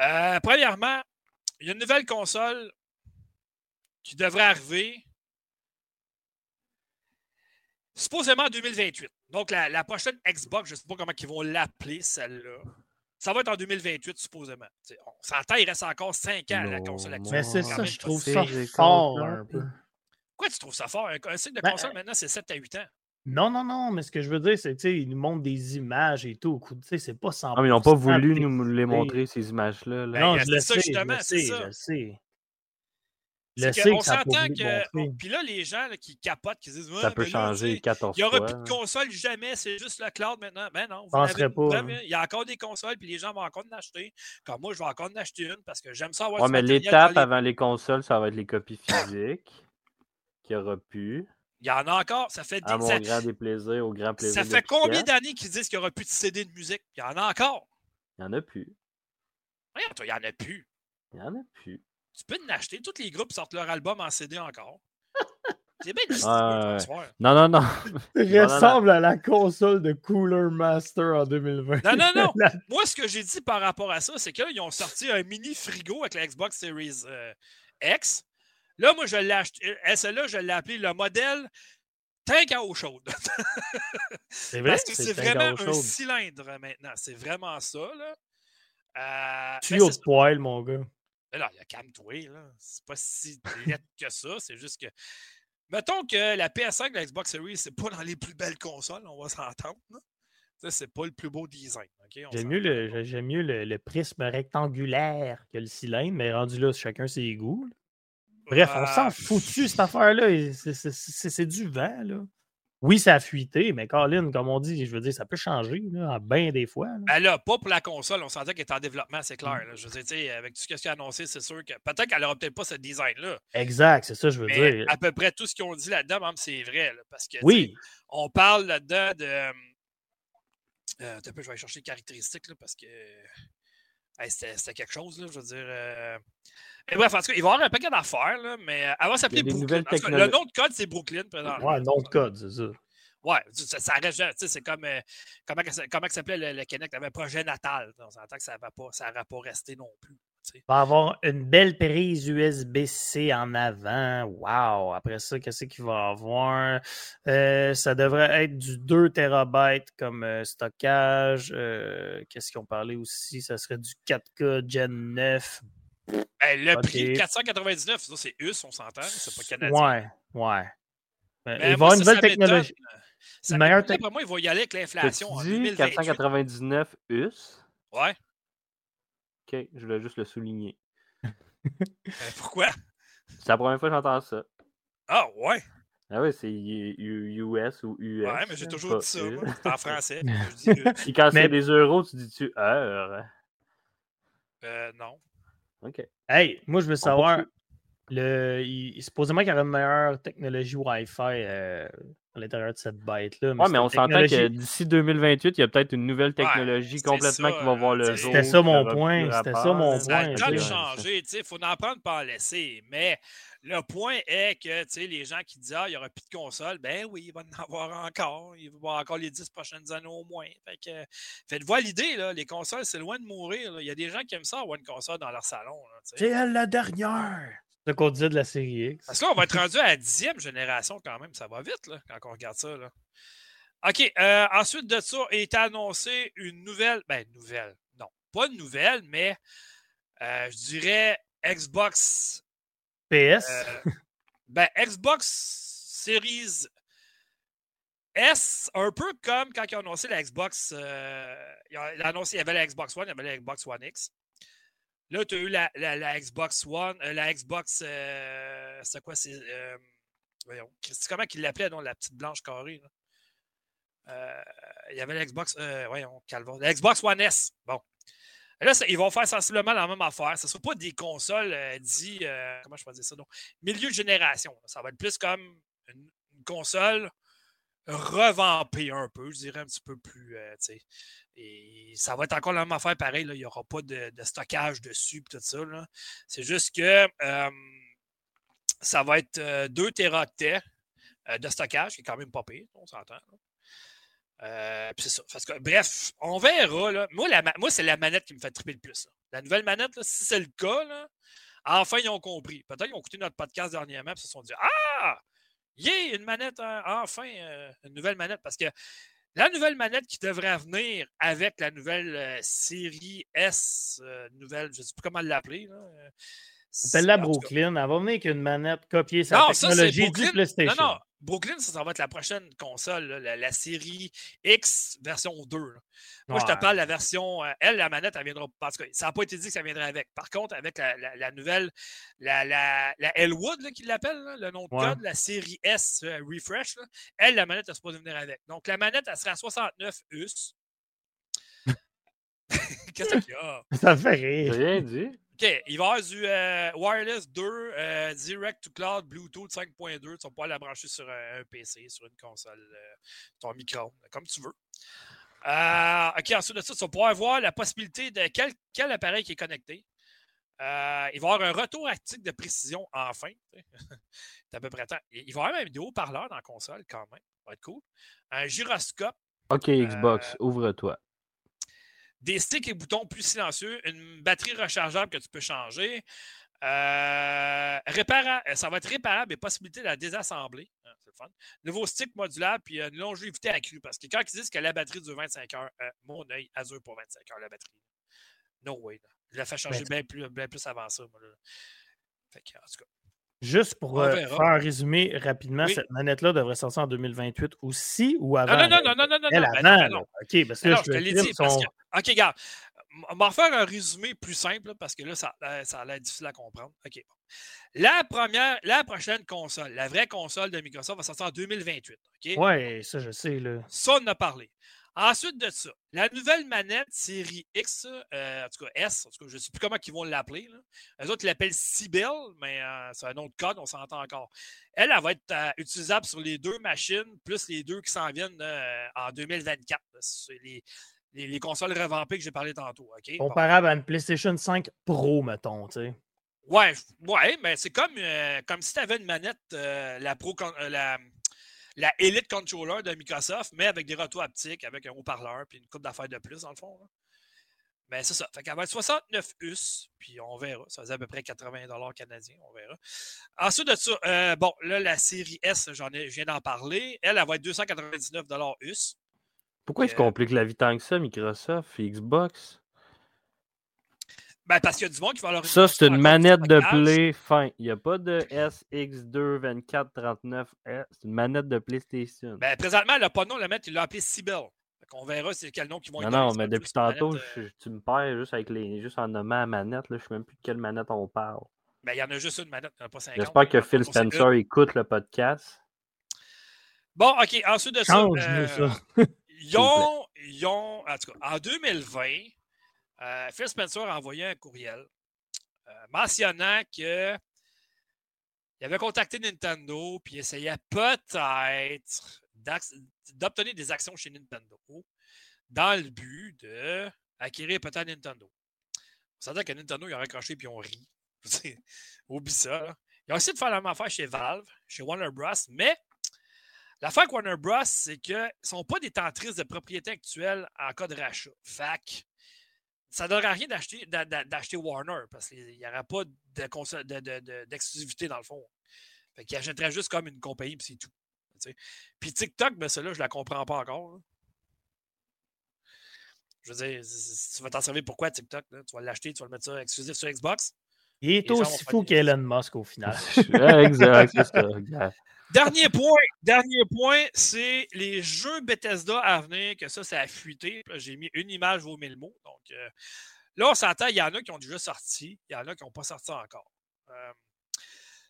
S1: Euh, premièrement, il y a une nouvelle console qui devrait arriver supposément en 2028. Donc, la, la prochaine Xbox, je ne sais pas comment ils vont l'appeler, celle-là. Ça va être en 2028, supposément. T'sais, on s'entend, il reste encore 5 ans à la console actuelle.
S2: Mais c'est ça, je trouve ça fort
S3: compris.
S2: un peu.
S1: Pourquoi tu trouves ça fort? Un, un cycle de
S2: Ben,
S1: console, maintenant, c'est 7 à 8 ans.
S2: Non, non, non, mais ce que je veux dire, c'est qu'ils nous montrent des images et tout. Tu sais, c'est pas 100%.
S3: Ah, mais ils n'ont pas voulu nous les montrer, ces images-là. là.
S1: Ben,
S2: Non,
S1: c'est
S2: je le
S1: ça,
S2: sais,
S1: justement,
S2: je le
S1: c'est
S2: sais,
S1: ça.
S2: je le sais. Le pas
S1: s'entend que. Puis là, les gens là, qui capotent, qui disent
S3: Ça peut changer
S1: tu sais,
S3: 14
S1: Il n'y aura plus de console jamais, c'est juste le cloud maintenant. Ben non, vous
S2: pas, hein.
S1: Il y a encore des consoles, puis les gens vont encore en acheter. Comme moi, je vais encore en acheter une parce que j'aime ça avoir
S3: Ouais, mais l'étape avant les consoles, ça va être les copies physiques. Qu'il n'y aura plus.
S1: Il y en a encore. Ça fait,
S3: À
S1: des-
S3: mon
S1: ça,
S3: grand déplaisir, au grand plaisir.
S1: ça fait combien d'années qu'ils disent qu'il n'y aura plus de CD de musique? Il y en a encore.
S3: Il n'y en a plus.
S1: Regarde, toi, il n'y en a plus.
S3: Il n'y en a plus.
S1: Tu peux en acheter. Tous les groupes sortent leur album en CD encore. C'est bien difficile soir.
S3: Non, non, non.
S2: Il ressemble à la console de Cooler Master en 2020.
S1: Non, non, non.
S2: La-
S1: Moi, ce que j'ai dit par rapport à ça, c'est qu'ils ont sorti un mini frigo avec la Xbox Series euh, X. Là, moi, je l'ai acheté. euh, Celle-là, je l'ai appelé le modèle tank à eau chaude.
S2: C'est vrai?
S1: Parce que c'est vraiment un cylindre maintenant. C'est vraiment ça. Là. Euh, ben,
S2: Tuyau de poêle, mon gars.
S1: Mais là, il y a calme-toi, là. C'est pas si laid que ça. C'est juste que. Mettons que la PS5 et la Xbox Series, c'est pas dans les plus belles consoles, on va s'entendre. c'est pas le plus beau design.
S2: J'aime mieux, le, mieux le, le prisme rectangulaire que le cylindre, mais rendu là, chacun ses goûts. là. Bref, on
S1: Ah,
S2: s'en foutu, cette affaire-là. et c'est- c'est- C'est c'est du vent, là. Oui, ça a fuité, mais Colin, comme on dit, je veux dire, ça peut changer, là, bien des fois. là.
S1: Ben là, pas pour la console. On sentait qu'elle est en développement, c'est
S2: Mm.
S1: clair. là. Je veux dire, avec tout ce qu'il a annoncé, c'est sûr que peut-être qu'elle n'aura peut-être pas ce design-là.
S2: Exact, c'est ça, que je veux
S1: Mais
S2: dire.
S1: à peu près tout ce qu'ils ont dit là-dedans, même, c'est vrai. parce que,
S2: Oui,
S1: on parle là-dedans de. Euh, peu, je vais aller chercher les caractéristiques parce que. hey, c'était quelque chose, là, je veux dire. euh, Et bref, en tout cas, il va y avoir un paquet d'affaires, là, mais elle va s'appeler
S3: des
S1: Brooklyn. cas, le nom de code, c'est Brooklyn. présentement.
S2: ouais, nom de code, c'est ça.
S1: Ouais, ça, ça reste, tu sais, c'est comme, euh, comment, ça- comment que s'appelait le, le avait un projet natal. On s'entend que ça n'aurait pas, ça aurait pas resté non plus.
S2: Il va avoir une belle prise USB-C en avant. Wow! Après ça, qu'est-ce qu'il va avoir? Euh, ça devrait être du 2 TB comme euh, stockage. Euh, qu'est-ce qu'ils ont parlé aussi? Ça serait du 4K Gen 9.
S1: Ben, le prix, 499, ça, c'est US, on s'entend, c'est pas canadien.
S2: Ouais, ouais.
S1: Mais
S2: Euh, il va y
S1: moi,
S2: avoir une nouvelle technologie.
S1: Ça
S2: Une meilleure
S1: D'après moi, il va y aller avec l'inflation en
S3: Tu dis
S1: 2028.
S3: 499 US.
S1: Ouais.
S3: Ok, je voulais juste le souligner.
S1: Ben, pourquoi?
S3: C'est la première fois que j'entends ça.
S1: Ah, ouais.
S3: Ah oui, c'est US ou US.
S1: Ouais, mais j'ai
S3: là,
S1: toujours dit ça.
S3: US.
S1: moi. C'est en français. puis je dis US.
S3: Et quand
S2: Mais-
S3: c'est des euros, tu dis-tu heure?
S1: Euh, non.
S3: Ok.
S2: Hey, moi, je veux savoir. Le, il, supposément qu'il y aurait une meilleure technologie Wi-Fi euh, à l'intérieur de cette bête-là.
S3: Ouais, mais
S2: c'est
S3: on
S2: une
S3: s'entend
S2: technologie-
S3: que d'ici 2028, il y a peut-être une nouvelle technologie
S1: c'était
S3: complètement
S1: ça,
S3: qui va voir le jour.
S1: C'était
S2: ça mon point, c'était ça mon
S1: Ça a
S2: point,
S1: le temps de changer. Il faut en prendre pas en laisser. Mais le point est que tu sais, les gens qui disent Ah, il n'y aura plus de console, ben oui, il va en avoir encore. Il va y avoir encore les 10 prochaines années au moins. Fait que, faites voir l'idée, là, les consoles, c'est loin de mourir. là. Il y a des gens qui aiment ça avoir une console dans leur salon.
S2: C'est la dernière. C'est ce qu'on disait de la série X.
S1: Parce que là, on va être rendu à la dixième génération quand même. Ça va vite là, quand on regarde ça. Là. OK. euh, ensuite de ça, est annoncé une nouvelle. Ben, nouvelle. Non, pas une nouvelle, mais euh, je dirais Xbox.
S2: PS.
S1: euh, ben, Xbox Series S, un peu comme quand ils ont annoncé la Xbox. euh, ils ont annoncé, il y avait la Xbox One, il y avait la Xbox One X. Là, tu as eu la, la- Xbox One, euh, la Xbox. c'est quoi? C'est. voyons. Comment qu'ils l'appelaient, non? La petite blanche carrée. là? Il y avait la Xbox. voyons, calvaire. La Xbox One S. Bon. Là, ils vont faire sensiblement la même affaire. Ce ne sera pas des consoles euh, dit. euh, comment je peux ça? Donc, milieu de génération. Ça va être plus comme une, console revampée un peu, je dirais un petit peu plus. euh, et ça va être encore la même affaire pareil. Il n'y aura pas de, stockage dessus et tout ça. C'est juste que ça va être euh, 2 téraoctets euh, de stockage, qui est quand même pas pire, on s'entend. Euh, ça. Parce que, bref, on verra. Là. Moi, la moi c'est la manette qui me fait triper le plus. La nouvelle manette, si c'est le cas, enfin, ils ont compris. Peut-être qu'ils ont écouté notre podcast dernièrement et se sont dit Ah, yeah, une manette, enfin, euh, une nouvelle manette. Parce que la nouvelle manette qui devrait venir avec la nouvelle euh, série S, euh, nouvelle, je ne sais plus comment l'appeler.
S2: Appelle-la Brooklyn. Elle va venir avec une manette copier sa
S1: non, ça,
S2: technologie du
S1: Brooklyn.
S2: PlayStation.
S1: Non, non. Brooklyn, ça, ça va être la prochaine console, là, la, la série X version 2. là. Moi, je te parle de la version. euh, elle, la manette, elle viendra. Parce que ça n'a pas été dit que ça viendrait avec. Par contre, avec la, la- la nouvelle, la, la, la Elwood, l'appellent, là, le nom de
S2: Ouais.
S1: code, la série S euh, Refresh, là, elle, la manette, elle se supposée venir avec. Donc, la manette, elle sera à 69 US. Qu'est-ce qu'il y a?
S2: Ça me fait
S3: J'ai
S2: rire.
S3: rien dit.
S1: OK, il va y avoir du euh, wireless 2, euh, direct to cloud, Bluetooth 5.2. Tu vas pouvoir la brancher sur un, un PC, sur une console, euh, ton micro, comme tu veux. Euh, OK, ensuite de ça, tu vas pouvoir voir la possibilité de quel, quel appareil qui est connecté. Euh, il va y avoir un retour actif de précision enfin. C'est à peu près temps. Il il va y avoir même des haut-parleurs dans la console quand même. Ça va être cool. Un gyroscope
S3: Ok, Xbox, ouvre-toi.
S1: Des sticks et boutons plus silencieux, une batterie rechargeable que tu peux changer. Euh, répara- euh, ça va être réparable et possibilité de la désassembler. Hein, c'est le fun. Nouveau stick modulable puis une longévité accrue. Parce que quand ils disent que la batterie dure 25 heures, euh, mon œil azur pour 25 heures la batterie. No way. là. Je la fais changer
S2: Ben,
S1: bien plus, bien plus avant ça. Moi, là. Fait que, en tout cas.
S2: Juste pour euh, faire un résumé rapidement,
S1: Oui.
S2: cette manette-là devrait sortir en 2028 aussi ou avant?
S1: Non, non, non, non, non, non, non.
S2: Elle avant,
S1: non, ben non.
S2: OK, parce que là,
S1: non, je te l'ai
S2: filme
S1: dit. Parce
S2: son-
S1: que... OK, regarde. On va faire un résumé plus simple là, parce que là, ça, ça a l'air difficile à comprendre. OK. La première, la prochaine console, la vraie console de Microsoft va sortir en 2028. OK?
S2: Ouais, ça, je sais, là.
S1: Ça, on en a parlé. Ensuite de ça, la nouvelle manette série X, euh, en tout cas S, en tout cas, je ne sais plus comment ils vont l'appeler. Eux autres, l'appellent Cybele, mais euh, c'est un autre code, on s'entend encore. Elle, elle va être euh, utilisable sur les deux machines, plus les deux qui s'en viennent en 2024. là. C'est les, les, les consoles revampées que j'ai parlé tantôt. Bon.
S2: Comparable à une PlayStation 5 Pro, mettons, tu sais.
S1: Ouais, ouais, mais c'est comme, comme si tu avais une manette, la Pro, la, la Elite Controller de Microsoft, mais avec des retours haptiques, avec un haut-parleur, puis une coupe d'affaires de plus, dans le fond. là. Mais c'est ça. Fait qu'elle va être 69 US, puis on verra. Ça faisait à peu près 80 canadiens, on verra. Ensuite de ça, euh, bon, là, la série S, j'en ai, je viens d'en parler. Elle, elle va être 299 US.
S3: Pourquoi ils se
S1: Euh,
S3: compliquent la vie tant que ça, Microsoft Xbox?
S1: Ben, parce qu'il y a du monde qui va leur
S3: Ça, c'est une manette de play fin. Il n'y a pas de SX2 2439. C'est une manette de PlayStation.
S1: Ben, présentement, elle n'a pas de nom, la manette, il l'a appelée Cybele. Qu'on verra c'est quel nom qu'ils vont
S3: non, non, mais depuis tantôt,
S1: euh,
S3: je- tu me perds juste, avec les, juste en nommant la manette. Là, je ne sais même plus de quelle manette on parle.
S1: Ben, il y en a juste une manette, il n'y en a pas 50.
S3: J'espère que Phil. Spencer écoute le podcast.
S1: Bon, OK, ensuite de ça, euh,
S2: ça.
S1: ils, ont, ils ont, en tout cas, en 2020, euh, Phil Spencer a envoyé un courriel euh, mentionnant que il avait contacté Nintendo puis essayait peut-être d'obtenir des actions chez Nintendo dans le but d'acquérir peut-être Nintendo. On s'entend que Nintendo, ils ont raccroché puis ils ont ri. Oublie ça. là. Ils ont essayé de faire la même affaire chez Valve, chez Warner Bros., mais l'affaire avec Warner Bros., c'est qu'ils ne sont pas détentrices de propriété actuelle en cas de rachat. Fac, ça ne donnerait rien d'acheter, d'a- d'a- d'acheter Warner parce qu'il n'y aurait pas de console- de- de- de- d'exclusivité dans le fond. Fait qu'ils achèteraient juste comme une compagnie puis c'est tout. Puis TikTok, ben celle-là, je la comprends pas encore. là. Je veux dire, tu vas t'en servir pourquoi TikTok? là? Tu vas l'acheter, tu vas le mettre ça exclusif sur Xbox?
S2: Il est aussi fou
S1: des-
S2: qu'Elon Musk au final.
S3: Exact, c'est ça. regarde.
S1: Dernier point, dernier point, c'est les jeux Bethesda à venir, que ça, ça a fuité. J'ai mis une image vaut mille mots. Donc euh, là, on s'entend, il y en a qui ont déjà sorti, il y en a qui n'ont pas sorti encore. Euh,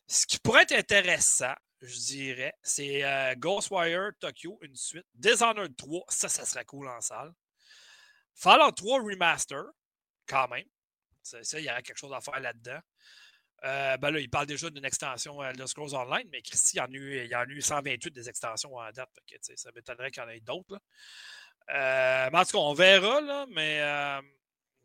S1: ce qui pourrait être intéressant, je dirais, c'est euh, Ghostwire Tokyo, une suite. Dishonored 3, ça, ça serait cool en salle. Fallout 3 Remaster, quand même. Ça, ça, il y aurait quelque chose à faire là-dedans. Euh, ben là, il parle déjà d'une extension à Elder Scrolls Online, mais Christy, il y en a eu, il y en a eu 128 des extensions en date. que, ça m'étonnerait qu'il y en ait d'autres. là. Euh, mais en tout cas, on verra, là, mais. euh,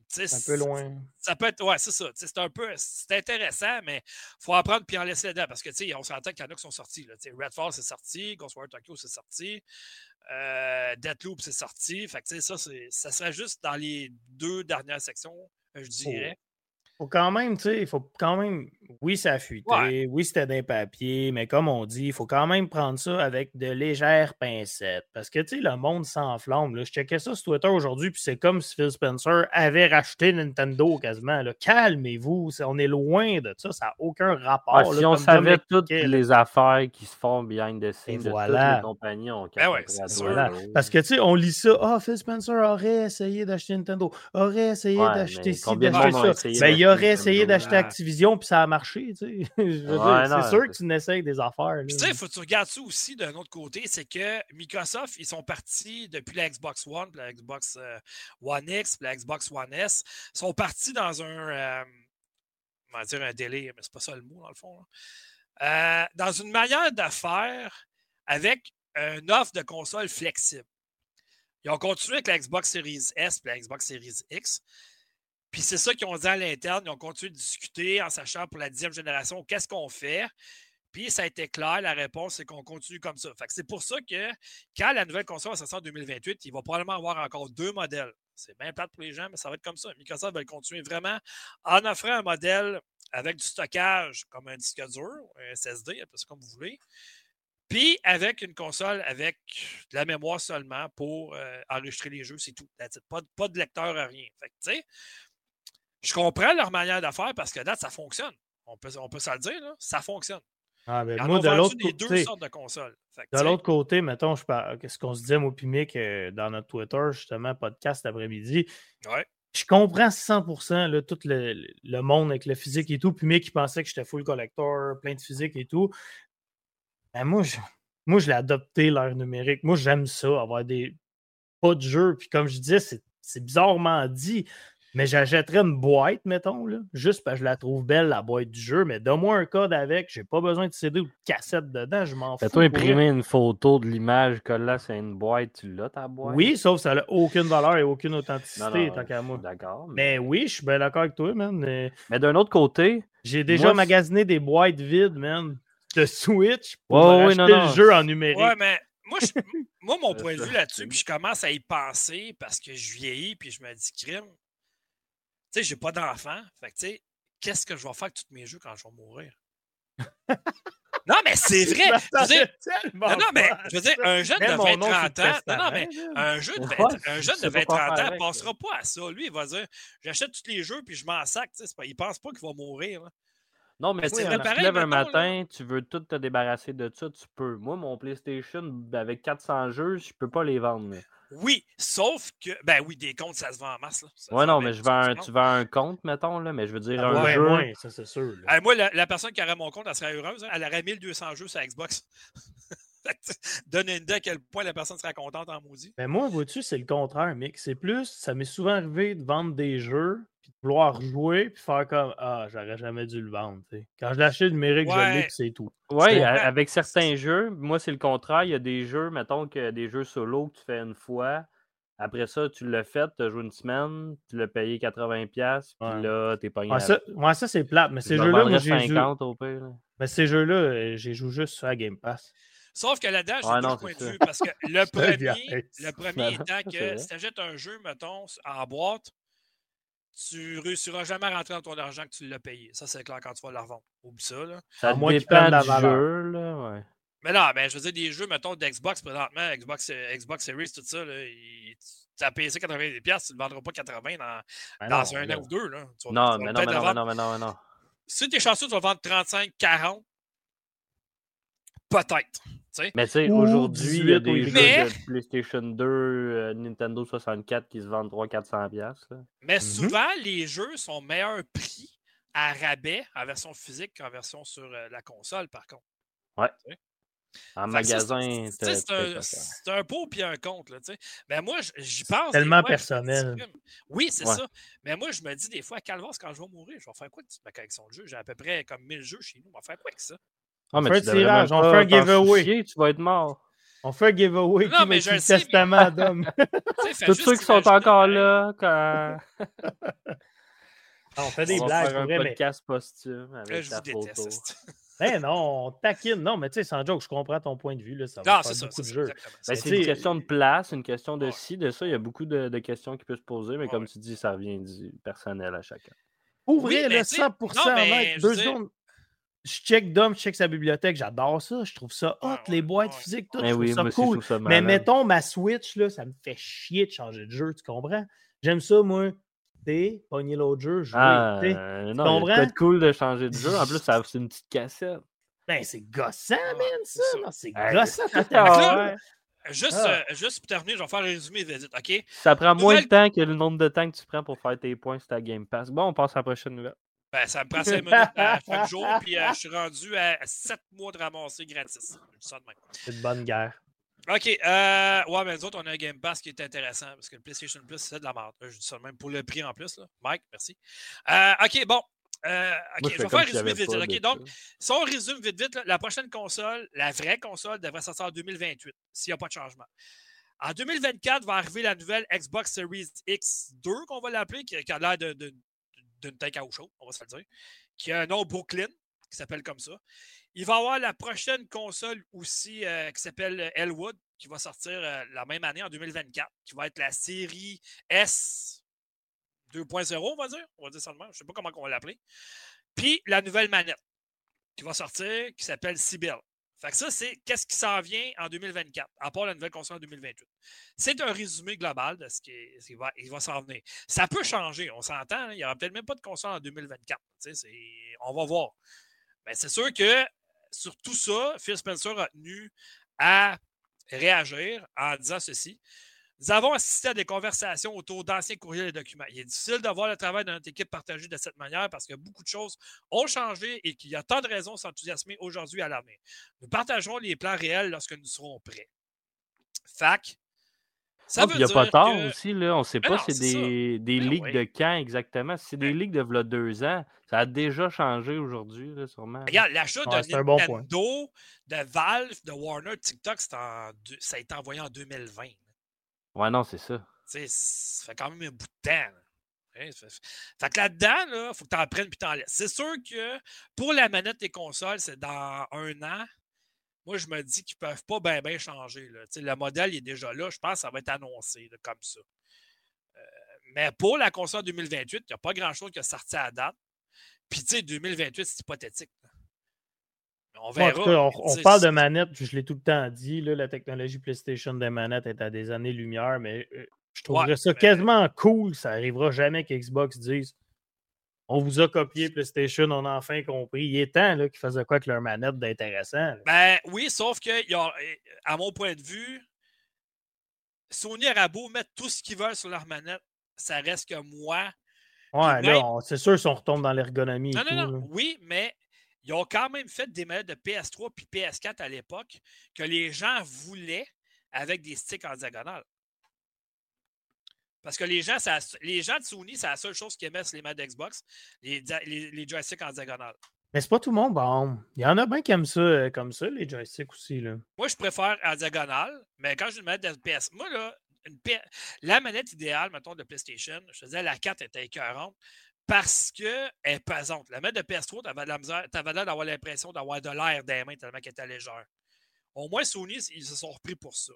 S2: C'est un peu loin.
S1: Ça peut être. Ouais, c'est ça. C'est un peu. C'est intéressant, mais il faut apprendre puis en laisser dedans. Parce que, tu sais, on s'entend qu'il y en a qui sont sortis. Là, Redfall, c'est sorti. Ghostwire Tokyo, c'est sorti. Deathloop, c'est sorti. Fait que, tu sais, ça, ça serait juste dans les deux dernières sections, je dirais.
S2: Faut quand même, tu sais, il faut quand même oui, ça a fuité. Oui, c'était d'un papier, mais comme on dit, il faut quand même prendre ça avec de légères pincettes. Parce que, tu sais, le monde s'enflamme. Je checkais ça sur Twitter aujourd'hui, puis c'est comme si Phil Spencer avait racheté Nintendo quasiment. Calmez-vous, on est loin de ça. Ça n'a aucun rapport.
S3: Ah, si on savait toutes les affaires qui se font behind the scenes de toutes les compagnies, on
S1: ben
S2: Parce que, tu sais, on lit ça. Ah, oh, Phil Spencer aurait essayé d'acheter Nintendo, aurait essayé d'acheter ci, d'acheter ça. Aurait essayé d'acheter Activision, puis ça a marché. c'est sûr que tu n'essayes des affaires.
S1: Tu sais, il faut que tu regardes ça aussi d'un autre côté, c'est que Microsoft, ils sont partis depuis la Xbox One, la Xbox euh, One X, la Xbox One S, sont partis dans un, euh, on va dire un délai, mais c'est pas ça le mot dans le fond. Euh, dans une manière de faire avec une offre de console flexible. Ils ont continué avec la Xbox Series S et la Xbox Series X. Puis c'est ça qu'ils ont dit à l'interne. Ils ont continué de discuter en sachant pour la dixième génération qu'est-ce qu'on fait. Puis ça a été clair, la réponse, c'est qu'on continue comme ça. c'est pour ça que quand la nouvelle console va sortir en 2028, il va probablement avoir encore deux modèles. C'est bien plate pour les gens, mais ça va être comme ça. Microsoft va continuer vraiment en offrant un modèle avec du stockage comme un disque dur, un SSD, appelez ça comme vous voulez. Puis avec une console avec de la mémoire seulement pour euh, enregistrer les jeux, c'est tout. Pas, pas, de lecteur, rien. Fait que, je comprends leur manière de faire parce que là, ça fonctionne. On peut, on peut se le dire, là, ça fonctionne.
S2: Ah, ben, moi, de l'autre côté,
S1: deux sortes de consoles.
S2: de l'autre côté, mettons, je ce qu'on se disait, moi, Pimic, euh, dans notre Twitter, justement, podcast après-midi.
S1: Ouais.
S2: Je comprends 100% là, tout le, le, monde avec le physique et tout. Pimic, qui pensait que j'étais full collector, plein de physique et tout. Ben, moi, je, moi, je l'ai adopté l'ère numérique. Moi, j'aime ça, avoir des pas de jeu. Puis comme je disais, c'est bizarrement dit. Mais j'achèterais une boîte, mettons, là, juste parce que je la trouve belle, la boîte du jeu. Mais donne-moi un code avec, j'ai pas besoin de CD ou de cassette dedans, je m'en fous.
S3: Fais-toi imprimer une photo de l'image que là, c'est une boîte, tu l'as ta boîte?
S2: Oui, sauf que ça n'a aucune valeur et aucune authenticité, tant qu'à moi.
S3: D'accord.
S2: Mais... oui, je suis bien d'accord avec toi, man. Mais,
S3: d'un autre côté.
S2: J'ai déjà magasiné des boîtes vides, man, de Switch pour acheter le jeu en numérique.
S1: Ouais, mais moi, moi, mon point de vue là-dessus, puis je commence à y penser parce que je vieillis, puis je me dis, crime, sais, j'ai pas d'enfant. Fait que, tu sais, qu'est-ce que je vais faire avec tous mes jeux quand je vais mourir? non, mais c'est vrai! Je veux dire, non, non, mais je veux dire, un jeune de 20-30 ans, non, non, mais un jeune de 20-30 ans ne passera pas à ça. Lui, il va dire j'achète tous les jeux puis je m'en sac. Pas, il pense pas qu'il va mourir.
S3: Non, mais si tu te lèves un matin, tu veux tout te débarrasser de ça, tu peux. Moi, mon PlayStation, avec 400 jeux, je peux pas les vendre.
S1: Oui, sauf que. Ben oui, des comptes, ça se vend en masse. Là.
S3: ouais, non, mais je vends un, tu vends un compte, mettons, là, mais je veux dire ah, un ouais, jeu.
S2: Ouais, ça, c'est sûr.
S1: moi, la, personne qui aurait mon compte, elle serait heureuse. Hein. Elle aurait 1200 jeux sur Xbox. Donne une idée à quel point la personne serait contente en maudit.
S2: Mais moi, vois-tu, c'est le contraire, mec. C'est plus, ça m'est souvent arrivé de vendre des jeux, puis de vouloir jouer, puis faire comme Ah, j'aurais jamais dû le vendre. Quand je l'achète numérique, je l'ai, puis c'est tout.
S3: Oui, avec certains jeux, moi, c'est le contraire. Il y a des jeux, mettons que des jeux solo que tu fais une fois. Après ça, tu l'as fait, tu as joué une semaine, tu l'as payé 80$, puis là, t'es pas
S2: ouais, ça, ouais, ça c'est plate, mais ces jeux-là, moi, j'ai joué... Mais ces jeux-là, euh, j'ai joué juste sur la Game Pass.
S1: Sauf que là-dedans, j'ai deux points de vue. Parce que le premier, le premier étant que si tu achètes un jeu, mettons, en boîte, tu ne réussiras jamais à rentrer dans ton argent que tu l'as payé. Ça, c'est clair quand tu vas le revendre. Oublie ça. Là.
S3: Ça dépend du jeu. Là, ouais.
S1: Mais non, mais je veux dire, des jeux, mettons, d'Xbox présentement, Xbox, Xbox Series, tout ça, là, tu as payé ça 90$, tu ne le vendras pas 80$ dans, ben dans un an ou deux. Là.
S3: non, mais non, mais non, non, mais non, non,
S1: Si tu es chanceux, tu vas vendre 35, 40, peut-être.
S3: Mais tu sais, aujourd'hui, il y a des jeux de PlayStation 2, euh, Nintendo 64 qui se vendent 300-400$.
S1: Mais mhm. souvent, les jeux sont meilleurs prix à rabais en version physique qu'en version sur euh, la console, par contre.
S3: Ouais. En magasin,
S1: c'est un, un, pot puis un compte. Là, mais moi, j'y pense.
S2: Tellement personnel.
S1: Oui, c'est ça. Mais moi, je me dis des fois, à Calvas, quand je vais mourir, je vais faire quoi avec ma collection de jeux? J'ai à peu près comme 1000 jeux chez nous. On va faire quoi avec ça?
S2: On fait un tirage, on fait un giveaway.
S3: tu vas être mort.
S2: On fait un giveaway non, qui mais le testament d'homme.
S3: Tous ceux qui sont encore là, quand...
S2: on fait des on blagues.
S3: Va faire un podcast posthume avec
S1: je ta photo.
S2: Ben non, on taquine. Non, mais tu sais, sans joke, je comprends ton point de vue. Là, ça va non, beaucoup de jeux.
S3: Ben, c'est une question de place, une question de ci, de ça. Il y a beaucoup de, de questions qui peuvent se poser, mais comme tu dis, ça vient du personnel à chacun.
S2: Ouvrir le 100%, non, mais, mec, deux je check Dom, je check sa bibliothèque, j'adore ça. Je trouve ça hot,
S1: Ouais,
S2: les boîtes
S1: ouais.
S2: physiques, tout.
S3: Mais
S2: je trouve
S3: oui, aussi, je
S2: cool.
S3: trouve ça
S2: Mais
S3: malade.
S2: mettons ma Switch, là, ça me fait chier de changer de jeu, tu comprends? J'aime ça, moi. T'es, pogner l'autre jeu, jouer.
S3: Ah, euh, non, de
S2: comprends?
S3: de cool de changer de jeu. En plus, ça- c'est une petite cassette.
S2: Ben, c'est gossant,
S1: Ouais,
S2: man,
S1: c'est
S2: ça.
S1: ça.
S2: Non, c'est
S3: Hey,
S2: gossant.
S3: ah,
S2: fait.
S1: Juste,
S2: Ah.
S1: euh, juste pour terminer, je vais faire un résumé vite, OK?
S3: Ça prend moins de temps que le nombre de temps que tu prends pour faire tes points sur ta Game Pass. Bon, on passe à la prochaine nouvelle.
S1: Ben, ça me prend 5 minutes à chaque jour, puis euh, je suis rendu à 7 mois de ramasser gratis. Je dis ça de même.
S2: C'est une bonne guerre.
S1: OK. Euh, ouais, mais nous autres, on a un Game Pass qui est intéressant parce que le PlayStation Plus, c'est de la merde. Je dis ça de même pour le prix en plus. Là. Mike, merci. Euh, OK, bon. Euh, OK,
S3: Moi,
S1: je vais faire un résumé vite. vite. Donc, si on résume vite, vite, là, la prochaine console, la vraie console, devrait sortir en 2028, s'il n'y a pas de changement. En 2024, va arriver la nouvelle Xbox Series X2, qu'on va l'appeler, qui, qui a l'air de- d'une eau chaude, on va se le dire, qui a un nom Brooklyn, qui s'appelle comme ça. Il va avoir la prochaine console aussi euh, qui s'appelle Elwood, qui va sortir euh, la même année, en 2024, qui va être la série S 2.0, on va dire. On va dire ça de même. Je ne sais pas comment on va l'appeler. Puis la nouvelle manette qui va sortir, qui s'appelle Sibyl. Fait que ça, c'est qu'est-ce qui s'en vient en 2024, à part la nouvelle console en 2028. C'est un résumé global de ce qui, va, va s'en venir. Ça peut changer, on s'entend. hein, il n'y aura peut-être même pas de console en 2024. tu sais, c'est- On va voir. Mais c'est sûr que sur tout ça, Phil Spencer a tenu à réagir en disant ceci. Nous avons assisté à des conversations autour d'anciens courriels et documents. Il est difficile de voir le travail de notre équipe partagé de cette manière parce que beaucoup de choses ont changé et qu'il y a tant de raisons de s'enthousiasmer aujourd'hui à l'avenir. Nous partagerons les plans réels lorsque nous serons prêts. Fac. Ça
S3: Ah,
S1: veut
S3: puis il n'y a pas tard
S1: que-
S3: aussi, là. On ne sait pas
S1: non,
S3: c'est des, des
S1: Ben
S3: ligues
S1: oui.
S3: de quand exactement. Si c'est des
S1: Ben-
S3: ligues de v'là deux ans, ça a déjà changé aujourd'hui, là, sûrement.
S1: Regarde, l'achat
S2: Ouais,
S1: de
S2: bon.
S1: Nintendo, de Valve, de Warner, TikTok, c'est en ça a été envoyé en 2020.
S3: Ouais, non, c'est ça.
S1: Ça fait quand même un bout de temps. là. Hein, fait, que là-dedans, il faut que tu en prennes puis t'en laisses. C'est sûr que pour la manette des consoles, c'est dans un an. Moi, je me dis qu'ils ne peuvent pas bien bien changer. là. Le modèle il est déjà là. Je pense que ça va être annoncé là, comme ça. Euh, mais pour la console 2028, il n'y a pas grand-chose qui a sorti à date. Puis, tu sais, 2028, c'est hypothétique. là. On
S2: Bon, en
S1: verra.
S2: tout cas, on,
S1: mais
S2: on
S1: tu sais,
S2: parle de manettes, je l'ai tout le temps dit, là, la technologie PlayStation des manettes est à des années-lumière, mais euh, je trouverais ça
S1: mais-
S2: quasiment cool. Ça arrivera jamais qu'Xbox dise On vous a copié PlayStation, on a enfin compris. Il est temps qu'ils fassent quoi avec leur manette d'intéressant.
S1: Ben oui, sauf que, a- à mon point de vue, Sony aura beau mettre tout ce qu'ils veulent sur leur manette, ça reste que moi.
S2: Ouais,
S1: même-
S2: là, c'est sûr si on retombe dans l'ergonomie. et
S1: Non,
S2: tout,
S1: non, non.
S2: là.
S1: Oui, mais ils ont quand même fait des manettes de PS3 puis PS4 à l'époque que les gens voulaient avec des sticks en diagonale. Parce que les gens, ça- les gens de Sony, c'est la seule chose qu'ils aimaient sur les manettes d'Xbox, les, dia- les, les joysticks en diagonale.
S2: Mais c'est pas tout le monde, bon. Il y en a bien qui aiment ça euh, comme ça, les joysticks aussi. Là.
S1: Moi, je préfère en diagonale, mais quand j'ai une manette de PS, moi, là, une P- la manette idéale, mettons, de PlayStation, je te disais, la 4 était écœurante parce qu'elle est pesante. La manette de PS3, tu avais de la misère, t'avais l'air d'avoir l'impression d'avoir de l'air dans les mains tellement qu'elle était légère. Au moins, Sony, ils se sont repris pour ça.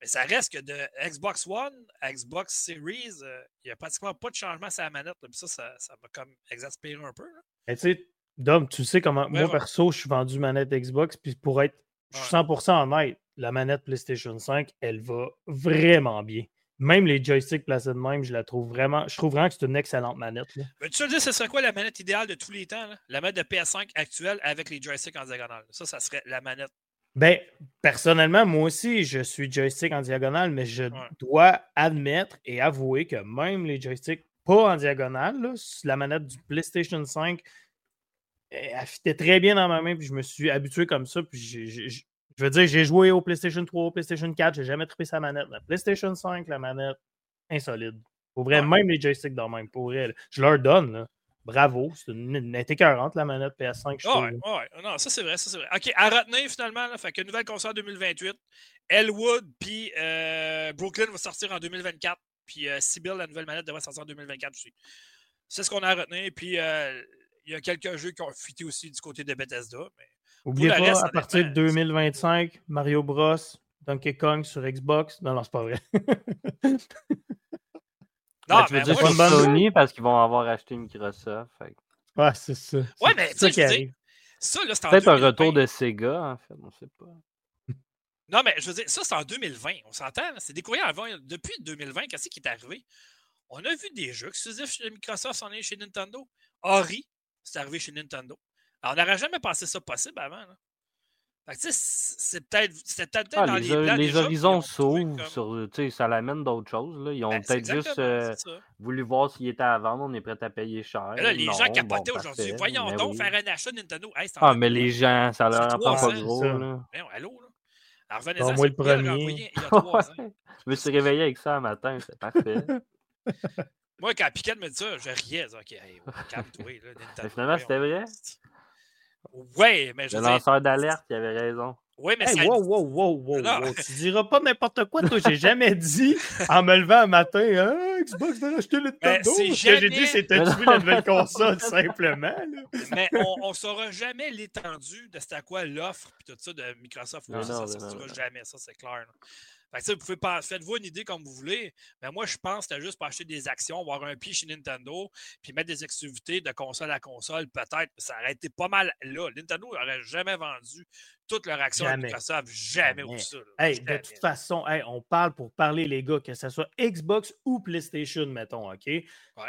S1: Mais ça reste que de Xbox One à Xbox Series, euh, il n'y a pratiquement pas de changement sur la manette. là, puis ça, ça ça m'a comme exaspéré un peu. là.
S2: Tu sais, Dom, tu sais comment.
S1: Ouais,
S2: moi,
S1: ouais.
S2: perso, je suis vendu manette Xbox, puis pour être. Je suis 100% honnête, la manette PlayStation 5, elle va vraiment bien. Même les joysticks placés de même, je la trouve vraiment. Je trouve vraiment que c'est une excellente manette. là.
S1: Mais tu veux dire, ce serait quoi la manette idéale de tous les temps? là? La manette de PS5 actuelle avec les joysticks en diagonale. Ça, ça serait la manette.
S2: Ben, personnellement, moi aussi, je suis joystick en diagonale, mais je
S1: Ouais.
S2: dois admettre et avouer que même les joysticks pas en diagonale, là, la manette du PlayStation 5, eh, elle fitait très bien dans ma main, puis je me suis habitué comme ça. Puis je veux dire, j'ai joué au PlayStation 3, au PlayStation 4, j'ai jamais trippé sa manette. La PlayStation 5, la manette, insolide. Pour vrai,
S1: Ouais.
S2: même les joysticks dans même, pour vrai. Je leur donne, là. Bravo, c'est une, une écœurante, la manette PS5, je
S1: Ah ouais, ouais, non, ça c'est vrai, ça c'est vrai. OK, à retenir finalement, là, fait que nouvelle console 2028, Elwood puis euh, Brooklyn va sortir en 2024, puis euh, Sibyl, la nouvelle manette, devrait sortir en 2024 aussi. C'est ce qu'on a à retenir, puis euh, il y a quelques jeux qui ont fuité aussi du côté de Bethesda, mais
S2: Oubliez pas,
S1: reste,
S2: à partir de
S1: honnêtement, c'est-
S2: 2025, Mario Bros, Donkey Kong sur Xbox. Non, non, c'est pas vrai.
S1: non,
S3: Ben, tu veux
S1: mais
S3: dire
S1: moi,
S3: Sony parce qu'ils vont avoir acheté Microsoft. fait
S2: ouais, c'est ça.
S1: Ouais,
S2: C'est
S1: mais
S2: ça
S1: tu sais,
S2: qui arrive.
S1: Ça, là, c'est
S3: Peut-être un
S1: 2020.
S3: retour de Sega, en fait, on sait pas.
S1: Non, mais je veux dire, ça, c'est en 2020. On s'entend, c'est des courriers avant. Depuis 2020, qu'est-ce qui est arrivé? On a vu des jeux exclusifs chez Microsoft s'en aller chez Nintendo. Ori, c'est arrivé chez Nintendo. Alors, on n'aurait jamais pensé ça possible avant. Là. Fait que, tu sais, c'est peut-être c'était peut-être
S3: Ah,
S1: dans
S3: les,
S1: les, plans
S3: les horizons s'ouvrent,
S1: comme-
S3: sur, tu sais, ça l'amène d'autres choses. Là. Ils ont
S1: Ben,
S3: peut-être juste euh, voulu voir s'il était à vendre, on est prêt à payer cher.
S1: Mais là, les
S3: Non,
S1: gens
S3: bon,
S1: capotaient aujourd'hui.
S3: parfait,
S1: Voyons
S3: mais
S1: donc
S3: oui.
S1: faire un achat Nintendo. Hey, c'est en
S3: Ah, mais les gens, ça leur apprend pas gros. Là.
S1: Allô, là. Alors,
S2: moi, le premier.
S1: il y a trois ans.
S3: Je me suis réveillé avec ça un matin, c'est parfait.
S1: Moi, quand Piquet me dit ça, je riais. OK, hey, calme-toi.
S3: finalement, c'était vrai?
S1: Ouais, mais je
S3: Le lanceur d'alerte, il avait raison.
S1: oui, mais
S2: Hey,
S1: ça,
S2: wow, wow, wow, wow,
S1: Non.
S2: wow. Tu diras pas n'importe quoi, toi. J'ai jamais dit, en me levant un matin, hein, Xbox va racheter le Nintendo. Ce que j'ai dit,
S1: jamais-
S3: non,
S2: vu la nouvelle
S3: non.
S2: console, simplement. là?
S1: mais on ne saura jamais l'étendue de c'était à quoi l'offre puis tout ça de Microsoft. Ça
S3: non,
S1: ne
S3: mais
S1: sortira
S3: non, non.
S1: jamais, ça c'est clair. là. Fait que, vous pouvez pas, faites-vous une idée comme vous voulez, mais moi je pense que c'était juste pour acheter des actions, avoir un pied chez Nintendo, puis mettre des exclusivités de console à console, peut-être. Ça aurait été pas mal là. Nintendo n'aurait jamais vendu toutes leurs actions à. Microsoft, jamais,
S2: Jamais.
S1: ou ça.
S2: Hey, de toute façon, hey, on parle pour parler, les gars, que ce soit Xbox ou PlayStation, mettons, OK?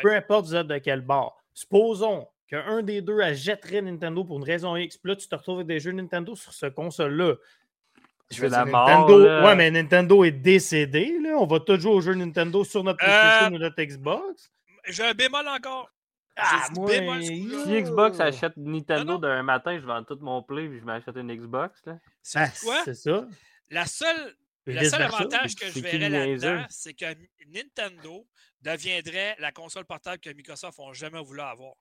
S2: Peu importe vous êtes de quel bord. Supposons qu'un des deux achèterait Nintendo pour une raison X, puis là, tu te retrouves avec des jeux Nintendo sur ce console-là. Je veux
S3: la mort,
S2: Nintendo,
S3: là.
S2: ouais, mais Nintendo est décédé, là. On va tous jouer aux jeux Nintendo sur notre
S1: Euh,
S2: PlayStation ou notre Xbox.
S1: J'ai un bémol encore.
S2: Ah, moi,
S1: bémol.
S3: Si Xbox achète Nintendo d'un matin, je vends tout mon play puis je m'achète une Xbox. Là.
S2: Ah,
S1: C'est quoi?
S2: c'est ça.
S1: La seule
S2: Et
S1: Le seul avantage que je verrais là-dedans, c'est que Nintendo deviendrait la console portable que Microsoft n'a jamais voulu avoir.